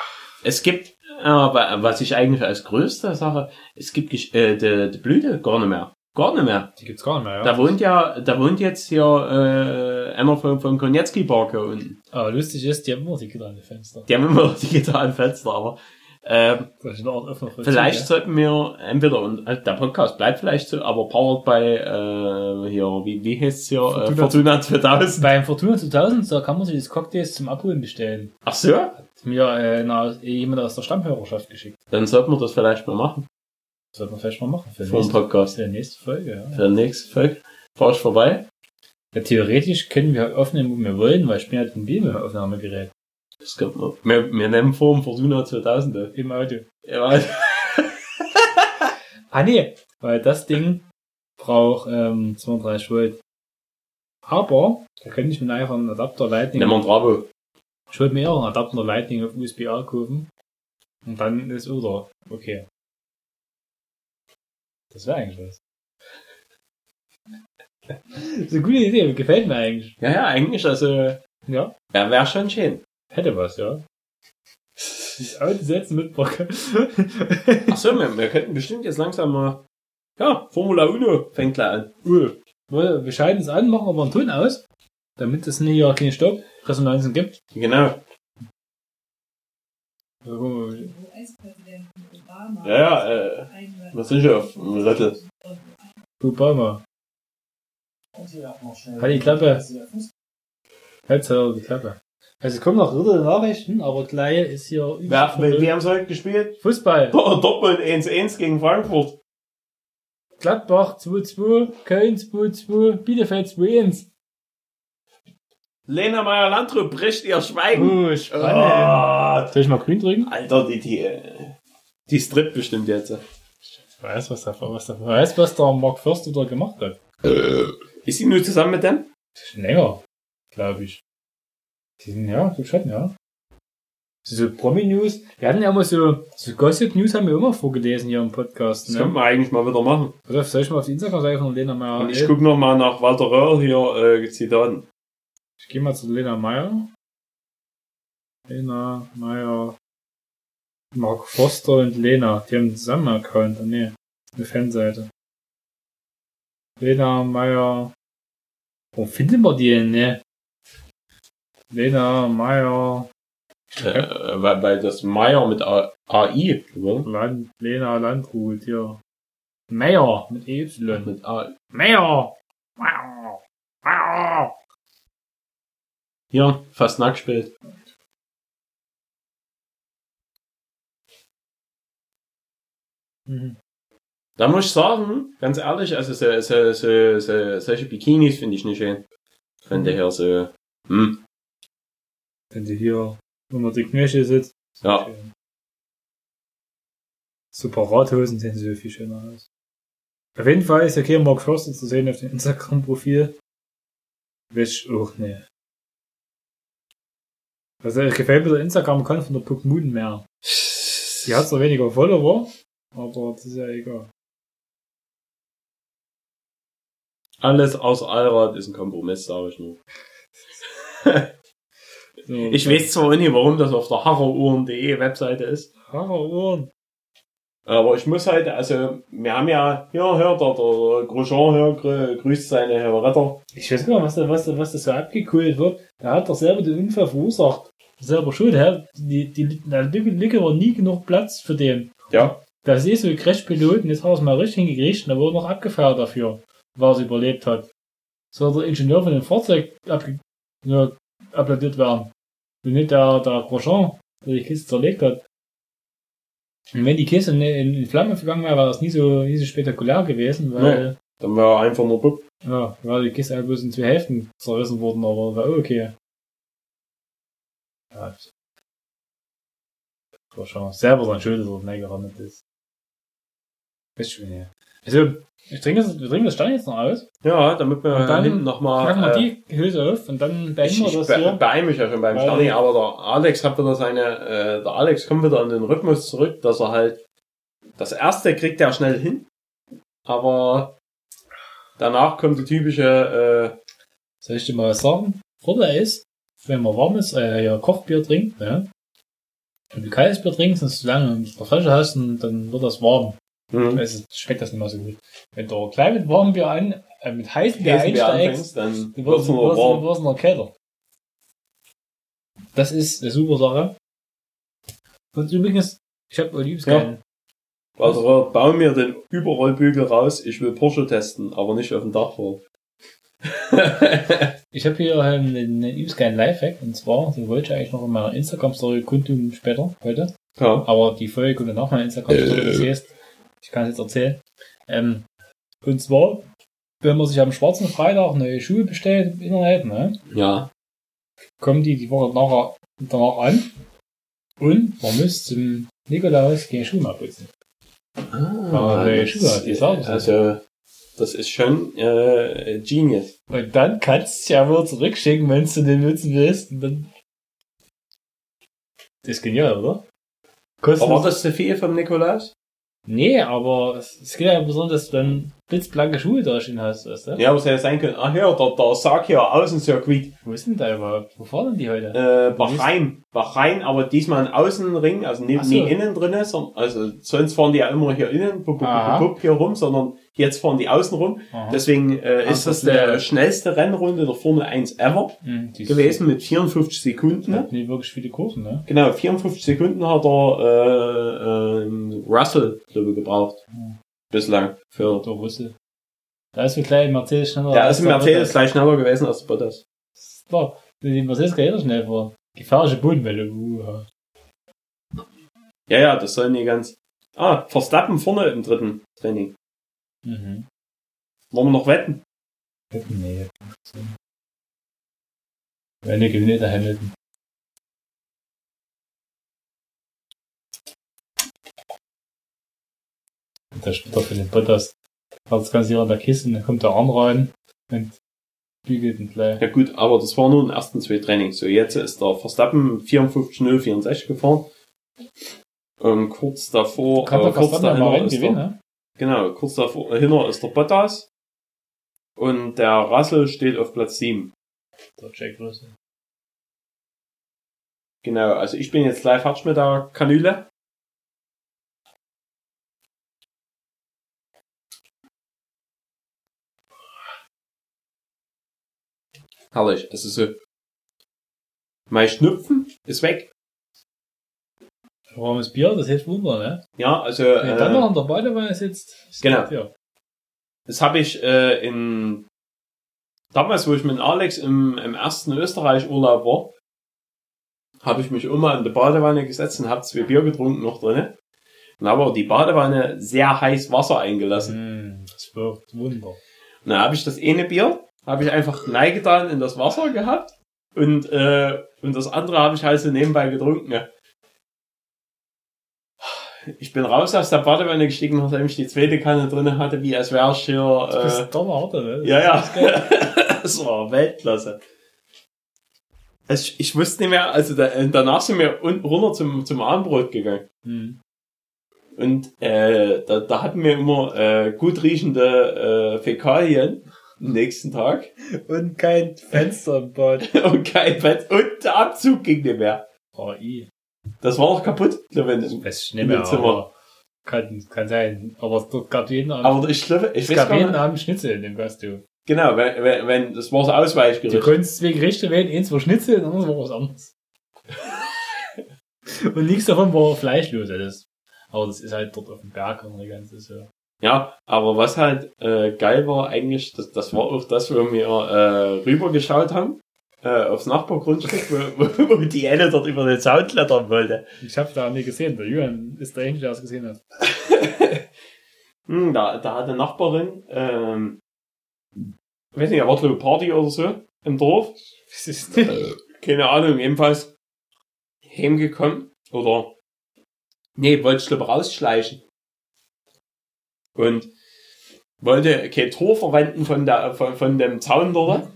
Es gibt, aber was ich eigentlich als größte Sache, es gibt äh, die, die Blüte gar nicht mehr. Gar nicht mehr. Die gibt's gar nicht mehr, ja. Da wohnt ja, da wohnt jetzt hier äh, einer vom, vom Konietzki Park hier unten. Aber lustig ist, die haben immer den Fenster. Die haben immer digitalen Fenster, aber ähm, für vielleicht sollten wir entweder, und äh, der Podcast bleibt vielleicht so, aber powered bei äh, hier, wie, wie heißt's hier? Äh, Fortuna. Fortuna 2000. Beim Fortuna 2000, da kann man sich das Cocktails zum Abholen bestellen. Ach so? Hat mir äh, na, jemand aus der Stammhörerschaft geschickt. Dann sollten wir das vielleicht mal machen. Das sollten wir vielleicht mal machen. Für dem nächste, Podcast. für die nächste Folge, ja. Für die nächste Folge. Fahr ich vorbei. ja. Theoretisch können wir aufnehmen, wo wir wollen, weil ich bin halt ein Bibelaufnahmegerät. Das kommt noch. Wir, wir nehmen vor dem Fortuna 2000. Im Auto. Ja, Ah nee, weil das Ding braucht ähm, 32 Volt. Aber da könnte ich mir einfach einen Adapter Lightning. nehmen wir ein Bravo. Ich wollte mir auch einen Adapter Lightning auf USB-A kaufen. Und dann ist oder. Okay. Das wäre eigentlich was. das ist eine gute Idee, gefällt mir eigentlich. Ja, ja, eigentlich, also, Ja, ja, wäre schon schön. Hätte was, ja. Das Auto setzen mit Bock. Ach so, wir, wir könnten bestimmt jetzt langsam mal, ja, Formula Uno fängt gleich an. Cool. Wir wir schalten es an, machen aber einen Ton aus, damit es nicht ja keine Stopp-Resonanzen gibt. Genau. US-Präsidenten Obama. Ja, ja, äh, wir sind schon auf dem. Obama. Halt die Klappe. Halt die Klappe. Also es kommen noch dritte Nachrichten, aber gleich ist hier Wer, wir, wir haben es heute gespielt. Fußball. Dortmund 1-1 gegen Frankfurt. Gladbach 2-2, Köln 2-2, Bielefeld 2-1. Lena Meyer-Landrut bricht ihr Schweigen. Oh, spannend. Soll ich mal grün drücken? Alter, die, die, äh, die strippt bestimmt jetzt. Ich weiß, was der, was der, weiß, was der Mark Förster da gemacht hat. Ist sie nur zusammen mit dem? Länger, glaube ich. Ja, so schon, ja. So Promi-News. Wir hatten ja immer so, so Gossip-News haben wir immer vorgelesen hier im Podcast. Das Ne? könnte man eigentlich mal wieder machen. Auf, soll ich mal auf die Instagram-Seite von Lena Meyer? Und ich gucke nochmal nach Walter Röhrl hier, äh, Zitaten. Ich gehe mal zu Lena Meyer. Lena Meyer. Mark Foster und Lena. Die haben zusammen einen Account. Nee, eine Fanseite. Lena Meyer. Wo finden wir die denn, ne? Lena Meyer. Äh, weil, weil das Meier mit A AI, oder? Land, Lena Landrut, hier. Meyer mit EY. Mit A Meyer! Meyer! Meyer! Hier, fast nackt spielt. Mhm. Da muss ich sagen, ganz ehrlich, also so, so, so, so, solche Bikinis finde ich nicht schön. Von daher so, hm, Wenn sie hier unter die Knöchel sitzt. ja. Schön. Super Radhosen sehen so viel schöner aus. Auf jeden Fall ist ja kein Mark Förster zu sehen auf dem Instagram-Profil. Wisch auch ne. Also gefällt mir der Instagram-Account von der Puck Moon mehr. Die hat zwar weniger Follower, aber das ist ja egal. Alles außer Allrad ist ein Kompromiss, sage ich nur. So, Ich weiß zwar nicht, warum das auf der harreruhren.de Webseite ist, Haare Ohren. aber ich muss halt, also, wir haben ja, hier, hört der, der Grosjean hier, grü grüßt seine Herr Retter. Ich weiß gar nicht, was da, was da, was da so abgekult wird. Der hat doch selber den Unfall verursacht. Selber schuld, hä? Die, die, die Lücke, Lücke war nie genug Platz für den. Ja, Das ist so ein Crashpilot und jetzt hat er es mal richtig hingekriegt und er wurde noch abgefeiert dafür, was er überlebt hat. Soll der Ingenieur von dem Fahrzeug abge ja, applaudiert werden. Und nicht der, der Grosjean, der die Kiste zerlegt hat. Und wenn die Kiste in, in, in Flammen vergangen wäre, wäre das nie so, nie so spektakulär gewesen, weil, dann war er einfach nur Bub. ja, wäre die Kiste halt bloß in zwei Hälften zerrissen worden, aber war okay. Ja. Grosjean selber sein dass er nicht gerannt ist. Weißt du, ja. Also, ich trinke das, wir trinken das Stein jetzt noch aus. Ja, damit wir Und dann hinten Machen nochmal, wir äh, die Hülse auf und dann beenden ich, wir ich das be hier. beeil mich ja schon beim Sterni, aber der Alex hat wieder seine, äh, der Alex kommt wieder in den Rhythmus zurück, dass er halt, das erste kriegt er schnell hin, aber danach kommt die typische, äh, Soll ich dir mal was sagen? Vorteil ist, wenn man warmes, äh, ja, Kochbier trinkt, ne? Wenn du kaltes Bier trinkst und es zu lange in der Flasche hast, dann wird das warm. Hm. Es schmeckt das nicht mehr so gut. Wenn du gleich mit warmem Bier an, äh, mit heißem Bier einsteigst, dann wird es du nur warm. noch kälter. Das ist eine super Sache. Und übrigens, ich habe Olives Ja. Also bau mir den Überrollbügel raus, ich will Porsche testen, aber nicht auf dem Dach vor. Ich habe hier ähm, einen Olives keinen Lifehack, und zwar, den wollte ich eigentlich noch in meiner Instagram-Story kundtun später, heute. Ja. Aber die Folge kommt danach meiner Instagram-Story, das heißt, ich kann es jetzt erzählen. Ähm, und zwar, wenn man sich am schwarzen Freitag neue Schuhe bestellt im Internet, ne, Ja. kommen die die Woche nachher, danach an und man muss zum Nikolaus keine Schuhe mehr putzen. Ah, neue Schuhe hat, die sagen so. also, das ist schon äh, Genius. Und dann kannst du ja wohl zurückschicken, wenn du den nutzen willst. Und dann das ist genial, oder? Kostet Aber war das zu viel vom Nikolaus? Nee, aber es geht ja besonders, dass du dann blitzblanke Schuhe da stehen hast, weißt du? Ja, aber es hätte sein können, ach ja, der, der Sag hier Außencircuit, Wo ist denn da überhaupt? Wo fahren denn die heute? äh, Bahrain, Bahrain, aber diesmal ein Außenring, also nicht, so. nie innen drinne, sondern, also sonst fahren die ja immer hier innen, pup, pup, pup, pup, hier rum, sondern jetzt fahren die außen rum. Aha. Deswegen äh, ist das der schnellste Rennrunde der Formel 1 ever Hm, die ist- gewesen mit 54 Sekunden. Hat nicht wirklich viele Kurven, ne? Genau, 54 Sekunden hat er äh, ähm, Russell, glaube ich, gebraucht. Hm. Bislang. Für, Der Russe. Da ist ein kleiner Mercedes schneller. als ist im Mercedes gleich schneller gewesen als Bottas. Klar, die Mercedes geht jeder schnell vor. Gefährliche Bodenwelle. Uh, Ja, ja, das soll nicht ganz. Ah, Verstappen vorne im dritten Training. Mhm. Wollen wir noch wetten? Nee. Wenn ich gewinne, der Hamilton. Und der spielt doch für den Bottas. Also das Ganze hier an der Kiste, und dann kommt der Arm rein und bügelt ihn gleich. Ja gut, aber das war nur in den ersten zwei Trainings. So, jetzt ist der Verstappen 54-0-64 gefahren. Und kurz davor, Kann äh, der kurz dahinter ist gewinnen, der, ne? Genau, kurz davor, hinter ist der Bottas. Und der Russell steht auf Platz 7. Der Jack Russell. Genau, also ich bin jetzt live fertig mit der Kanüle. Herrlich, also so. Mein Schnupfen ist weg. Warmes Bier, das hilft Wunder, ne? Ja, also Wenn dann noch äh, an der Badewanne sitzt, Genau. das das habe ich äh, in damals, wo ich mit Alex im, im ersten Österreich-Urlaub war, habe ich mich immer in die Badewanne gesetzt und habe zwei Bier getrunken noch drinne. Und habe aber die Badewanne sehr heiß Wasser eingelassen. Mm, das wirkt Wunder. Und dann habe ich das eine Bier, habe ich einfach neigetan in das Wasser gehabt und, äh, und das andere habe ich halt so nebenbei getrunken. Ich bin raus aus der Badewanne gestiegen, nachdem ich die zweite Kanne drinne hatte, wie als wäre ich hier... Du bist Äh, ein toller Harte, ne? ja, ja. das war Weltklasse. Also ich, wusste nicht mehr, also da, danach sind wir runter zum, zum Abendbrot gegangen. Hm. Und äh, da, da hatten wir immer äh, gut riechende äh, Fäkalien am nächsten Tag. Und kein Fenster im Bad. und kein Bett und der Abzug ging nicht mehr. Oh, i. Das war noch kaputt, glaube ich. Ich weiß nicht mehr, Zimmer. kann, kann sein. Aber dort gab jeden Abend, Aber ich glaube, ich es gab jeden nicht. Abend Schnitzel in dem Gasthof. Genau, wenn, wenn, wenn, das war so Du Ausweichgericht. konntest zwei Gerichte wählen, eins war Schnitzel, und anderes war was anderes. und nichts davon war fleischlos, alles. Aber das ist halt dort auf dem Berg und die ganze so. Ja, aber was halt äh, geil war eigentlich, das, das war auch das, wo wir äh, rübergeschaut haben. Äh, aufs Nachbargrundstück, wo, wo, wo die eine dort über den Zaun klettern wollte. Ich hab's da nie gesehen. Der Julian ist der Einzige, der es gesehen hat. Hm, da, da hat eine Nachbarin, ähm, weiß nicht, war glaube Party oder so im Dorf. Was ist keine Ahnung, jedenfalls heimgekommen oder nee, wollte ich glaube rausschleichen und wollte kein Tor verwenden von der von, von dem Zaun dort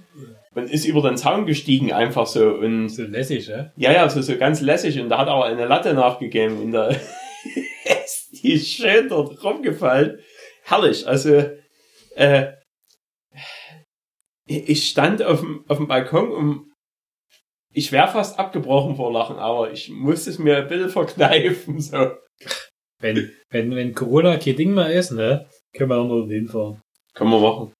und ist über den Zaun gestiegen einfach so und so lässig, ja? ja ja so so ganz lässig und da hat aber eine Latte nachgegeben und da ist die schön dort rumgefallen herrlich also äh, ich stand auf dem, auf dem Balkon und ich wäre fast abgebrochen vor Lachen, aber ich muss es mir ein bisschen verkneifen, so. Wenn, wenn, wenn Corona kein Ding mehr ist, ne, können wir noch hinfahren. Können wir machen.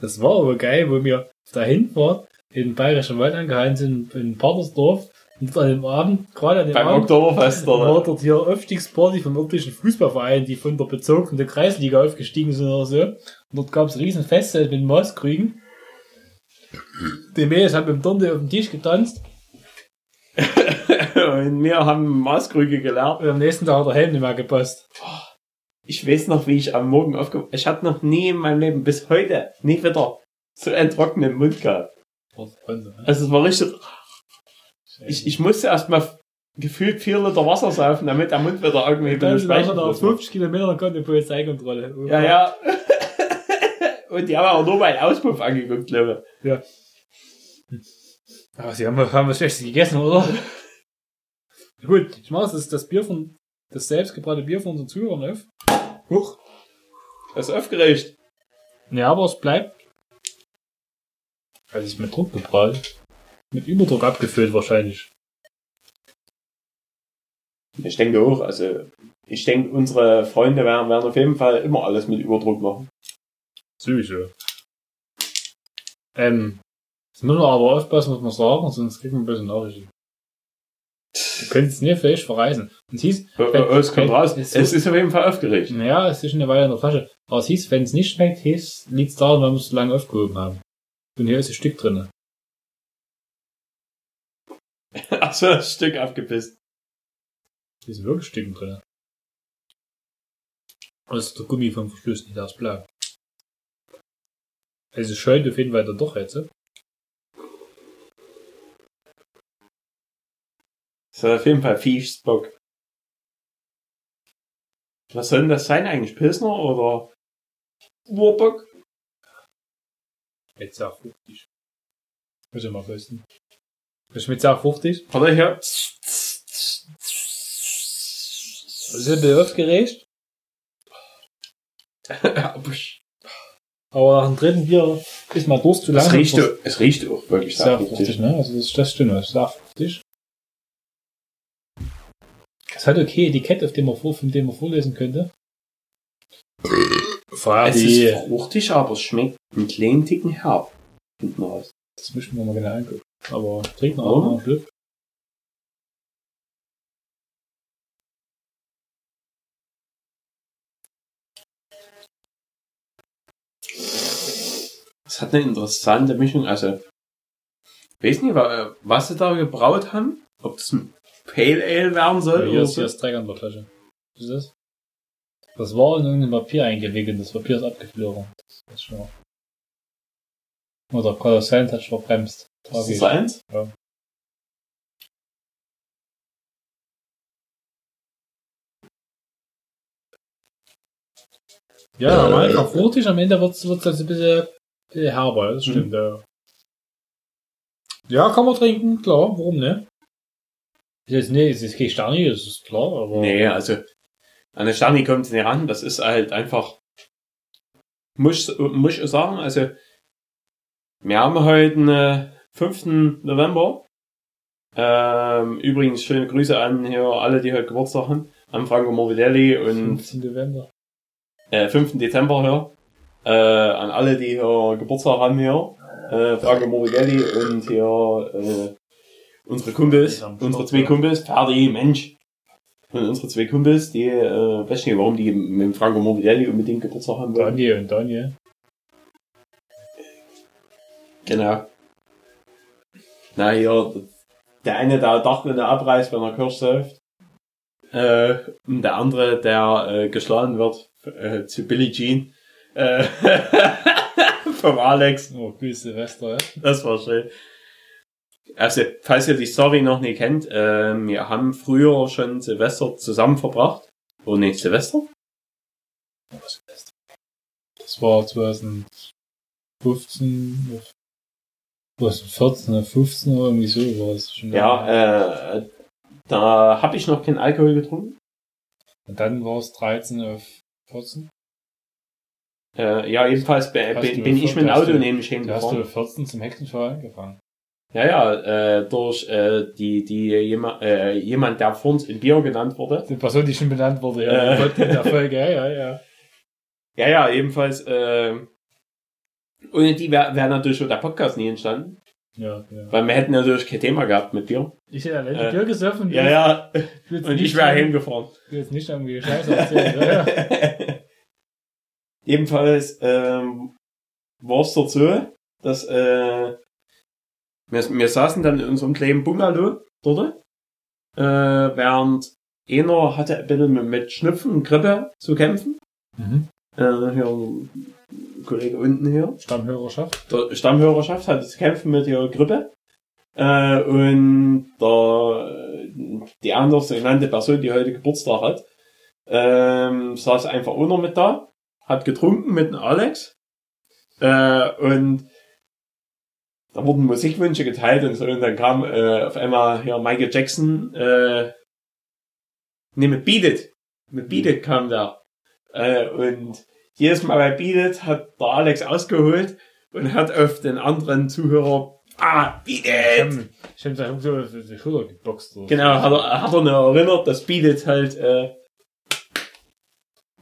Das war aber geil, wo wir da hinfahren, in Bayerischen Wald angehalten sind, in Patersdorf, und an dem Abend, gerade an dem Beim Abend, Oktoberfest, war oder? dort hier Aufstiegsparty vom örtlichen Fußballverein, die von der bezogenen Kreisliga aufgestiegen sind oder so. Und dort gab's riesen Feste mit Maßkrügen. Die Mädels haben dem Dirndl auf dem Tisch getanzt. Und wir haben Maßkrüge gelernt. Und am nächsten Tag hat der Helm nicht mehr gepasst. Ich weiß noch, wie ich am Morgen aufge... Ich hatte noch nie in meinem Leben bis heute nie wieder so einen trockenen Mund gehabt. Also es war richtig... Ich, ich musste erstmal gefühlt vier Liter Wasser saufen, damit der Mund wieder irgendwie wieder nach speichert. 50 Kilometern kommt die Polizeikontrolle. Ja, ja. Und die haben auch nur meinen Auspuff angeguckt, glaube Aber Ah, sie haben, haben was Schlechtes gegessen, oder? Gut, ich mache das, das Bier von, das selbstgebraute Bier von unseren Zuhörern auf. Huch. Das ist aufgeregt. Ja, aber es bleibt. Also ist mit Druck gebraut. Mit Überdruck abgefüllt wahrscheinlich. Ich denke auch, also ich denke, unsere Freunde werden, werden auf jeden Fall immer alles mit Überdruck machen. Sowieso. Ähm, jetzt müssen wir aber aufpassen, was wir sagen, sonst kriegen wir ein bisschen Nachrichten. Können es nicht fähig verreisen. Und es hieß, Oh, wenn- oh, es kommt wenn- raus. es Es ist auf jeden Fall aufgeregt. Ja, es ist eine Weile in der Flasche. Aber es hieß, wenn es nicht schmeckt, hieß, liegt's daran, weil wir es zu lange aufgehoben haben. Und hier ist ein Stück drinne. Achso, das Stück abgepisst. Hier sind wirklich Stücken drinne. Das ist der Gummi vom Verschluss, nicht das blau. Also es scheint auf jeden Fall doch jetzt. Das ist auf jeden Fall Fischsbock. Was soll denn das sein eigentlich? Pilsner oder Warbock? Jetzt auch 50. Muss ich mal kosten. Das schmeckt auch 50. Hat er hier? Ist ein bisschen aufgeregt. Aber nach dem dritten Bier ist mal Durst zu lang. es, riecht, auch- es riecht auch wirklich ist sehr 50, fruchtig. ne? Also das, das stimmt, das ist auch 50. Es hat okay Etikett, auf dem man, vor, von dem man vorlesen könnte. Es ist fruchtig, aber es schmeckt einen kleinen Ticken herb. Das müssen wir mal genau angucken. Aber trinken wir Oh. auch noch einen Schluck. Es hat eine interessante Mischung. Also, ich weiß nicht, wa- was sie da gebraut haben. Ob das ein Pale Ale werden soll ist, hier ist Dreck an der Flasche. Was ist das? Das war in irgendein Papier eingewickelt. Das Papier ist abgeflogen. Das ist schon. Oder Color Sand hat schon verbremst. Ist das Tragisch. eins? Ja, am Anfang fruchtig, am Ende wird's also ein bisschen, bisschen herber, das stimmt, ja. Ja, kann man trinken, klar, warum ne? Jetzt, nee, es ist kein Sterni, das ist klar, aber. Nee, also an der Sterni kommt es nicht ran. Das ist halt einfach. Muss, muss ich sagen, also wir haben heute den äh, 5. November. Ähm, übrigens schöne Grüße an hier alle, die heute Geburtstag haben. An Franco Morbidelli und 15. November. äh, 5. Dezember hier. Äh, an alle, die hier Geburtstag haben hier. Äh, Franco Morbidelli und hier äh, unsere Kumpels, unsere zwei ja. Kumpels, Ferdi, Mensch. Und unsere zwei Kumpels, die, äh, weiß nicht, warum die mit dem Franco Morbidelli unbedingt Geburtstag haben wollen. Daniel und Daniel. Genau. Na, hier, der eine, der Dachrinne abreißt, wenn er Kirsch säuft. Äh, und der andere, der äh, geschlagen wird äh, zu Billie Jean. Äh, vom Alex. Oh, grüß Silvester, ja. Das war schön. Also, falls ihr die Story noch nicht kennt, äh, wir haben früher schon Silvester zusammen verbracht. Oh nee, Silvester? Das war 2015, 2014, 15 oder irgendwie so war es schon. Ja, äh, da habe ich noch keinen Alkohol getrunken. Und dann war es 13 auf 14. Äh, ja, jedenfalls bin, bin, ich mit dem Auto du- nämlich Da hast du hingefahren. auf 14 zum Hexenfall angefangen. Ja, ja, äh, durch äh, die, die jemand, äh, jemand, der vor uns in Bier genannt wurde. Die Person, die schon benannt wurde, Äh. ja, in der Folge, ja, ja, ja. Ja, ja, ebenfalls, äh, ohne die wäre wär natürlich schon der Podcast nie entstanden. Ja, ja. Weil wir hätten natürlich kein Thema gehabt mit Bier. Ich hätte alleine Äh, Bier gesoffen Ja, ja, und ich wäre heimgefahren. du willst nicht irgendwie Scheiße erzählen. ja, ja. Jedenfalls ähm, war es so, dass äh, wir, wir saßen dann in unserem kleinen Bungalow dort, äh, während einer hatte ein bisschen mit, mit Schnupfen und Grippe zu kämpfen. Mhm. Äh, hier, ein Kollege unten hier. Stammhörerschaft. Der Stammhörerschaft hatte zu kämpfen mit ihrer Grippe. Äh, und der, die andere genannte Person, die heute Geburtstag hat, ähm, saß einfach noch mit da, hat getrunken mit dem Alex. Äh, und da wurden Musikwünsche geteilt und so. Und dann kam äh, auf einmal hier Michael Jackson, äh, nee, mit Beat It. Mit Beat It kam der. Äh, und jedes Mal bei Beat It hat der Alex ausgeholt und hat auf den anderen Zuhörer, ah, Beat Ich It! habe ich hab da so auf die Schulter geboxt. So. Genau, hat er, hat er nur erinnert, dass Beat It halt, äh,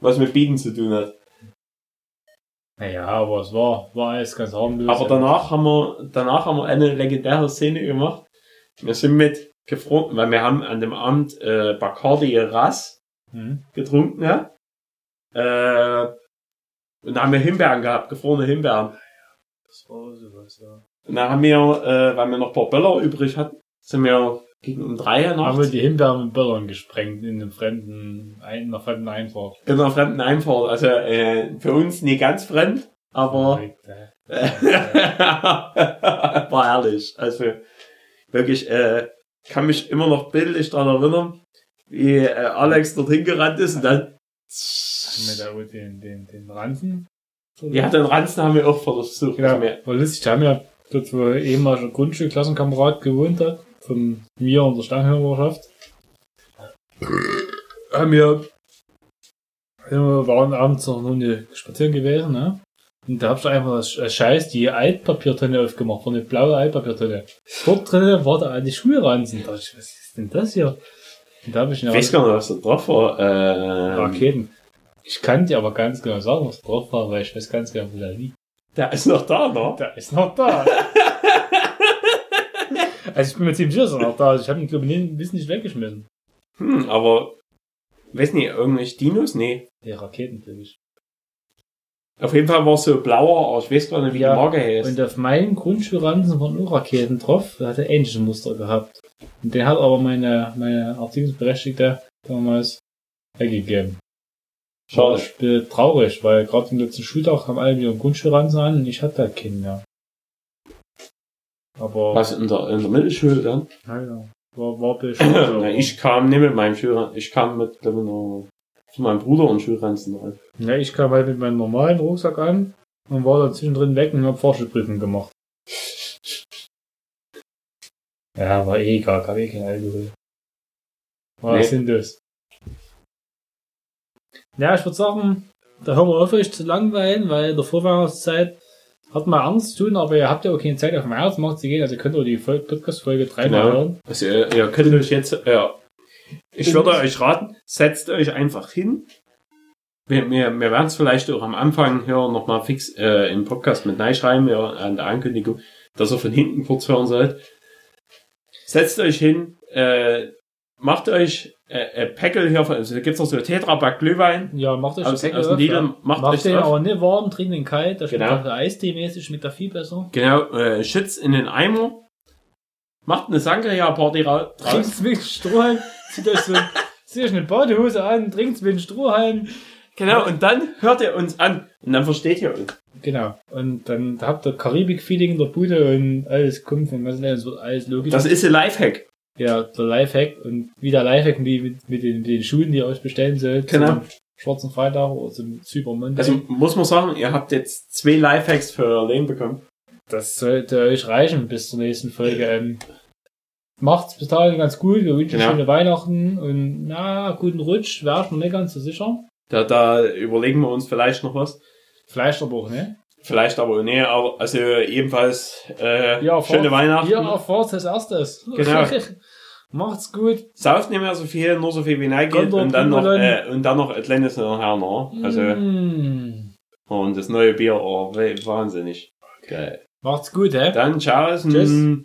was mit Beaten zu tun hat. Naja, aber es war, war alles ganz harmlos. Aber danach haben wir, danach haben wir eine legendäre Szene gemacht. Wir sind mit gefroren, weil wir haben an dem Abend äh, Bacardi Ras Mhm. getrunken, ja. Äh, und da haben wir Himbeeren gehabt, gefrorene Himbeeren. Das war sowas, ja. Und dann haben wir, äh, weil wir noch ein paar Böller übrig hatten, sind wir gegen um drei Uhr Haben wir die Himbeeren mit Böllern gesprengt in einem fremden, in einer fremden Einfahrt. in einer fremden Einfahrt. Also äh, für uns nie ganz fremd, aber war herrlich. Also wirklich, äh, kann mich immer noch bildlich daran erinnern, wie äh, Alex dorthin gerannt ist und dann Mit der, den, den, den Ranzen. ja, den Ranzen haben wir auch versucht. Genau, wir- war lustig. Da haben ja dort, wo ehemaliger Grundschulklassenkamerad gewohnt hat, von mir und der Stammhörerschaft, haben wir, wir waren abends noch eine spazieren gewesen, ne? Und da hab ich einfach das Sch- Scheiß die Altpapiertonne aufgemacht, war eine blaue Altpapiertonne. Dort drinnen war da eine Schulranzen. Da dachte ich, was ist denn das hier? Und da habe ich Ich weiß gar nicht, was da drauf war. Äh, Raketen. Ich kann dir aber ganz genau sagen, was drauf war, weil ich weiß ganz genau, wo der liegt. der ist noch da, ne? Der ist noch da. also ich bin mir ziemlich sicher, dass er noch da ist. Ich habe ihn, glaube ich, bis nicht weggeschmissen. Hm, aber, weiß nicht, irgendwelche Dinos? Nee. Die Raketen, glaube ich. Auf jeden Fall war es so blauer, aber ich weiß gar nicht, wie Ja, die Marke heißt. Und auf meinen Grundschulranzen waren auch Raketen drauf. Der hatte ähnliche Muster gehabt. Und den hat aber meine, meine Erziehungsberechtigte damals weggegeben. Schade. Ich bin traurig, weil gerade im letzten Schultag haben alle wieder einen Grundschulranzen an und ich hatte halt keinen mehr. Aber, Was in der, in der Mittelschule dann? naja, war, war bestimmt. Na, ich kam nicht mit meinem Schulranzen, ich kam mit, glaube ich, von meinem Bruder und Schulranzen rein. Ja, ich kam halt mit meinem normalen Rucksack an und war dann zwischendrin weg und hab Forschungsprüfung gemacht. Ja, war eh egal, gab eh kein Alkohol. War Nee. sinnlos. Ja, ich würde sagen, da hören wir auf, euch zu langweilen, weil in der Vorweihnachtszeit hat Angst zu tun, aber ihr habt ja auch keine Zeit auf den Weihnachtsmarkt zu gehen, also ihr könnt auch die Podcast-Folge dreimal Genau. hören. Also, ihr, ihr könnt euch jetzt, ja. Ich würde euch raten, setzt euch einfach hin. Wir, wir, wir werden es vielleicht auch am Anfang hier nochmal fix äh, im Podcast mit schreiben, ja, an der Ankündigung, dass ihr von hinten kurz hören sollt. Setzt euch hin, äh, macht euch äh, ein Päckel hier, also da gibt's noch so Tetrapack Glühwein Ja, macht euch aus, das aus Lidl, macht, Macht euch den auf. aber nicht warm, trinkt den kalt, das schmeckt Genau. der Eistee-mäßig, schmeckt da viel besser. Genau, äh, schützt in den Eimer, macht eine Sangria-Party ra- draus. Trinkt's mit Strohhalm, zieht euch so, zieht euch eine Badehose an, trinkt's mit Strohhalm. Genau, und dann hört ihr uns an. Und dann versteht ihr uns. Genau. Und dann habt ihr Karibik-Feeling in der Bude und alles kommt von was es wird alles logisch. Das ist ein Lifehack. Ja, der Lifehack und wie der Lifehack wie mit, mit, den, mit den Schuhen, die ihr euch bestellen sollt. Genau. Zum schwarzen Freitag oder zum Super Monday. Also muss man sagen, ihr habt jetzt zwei Lifehacks für euer Leben bekommen. das sollte euch reichen bis zur nächsten Folge. Ähm, macht's bis dahin ganz gut. Wir wünschen Genau. schöne Weihnachten und na, guten Rutsch. Wäre ich noch nicht ganz so sicher. Da, da überlegen wir uns vielleicht noch was. Vielleicht aber auch, ne? Vielleicht aber, nee, aber, also ebenfalls, äh, Ja, schöne Weihnachten. Ihr erfahrt als erstes. Genau. Macht's gut. Sauft nicht mehr so viel, nur so viel wie nein geht Kommt doch und dann noch, äh, und dann noch ein kleines nachher noch. Also, Mm. und das neue Bier, oh, wahnsinnig. Geil. Macht's gut, hä? Dann, ciao. Tschüss.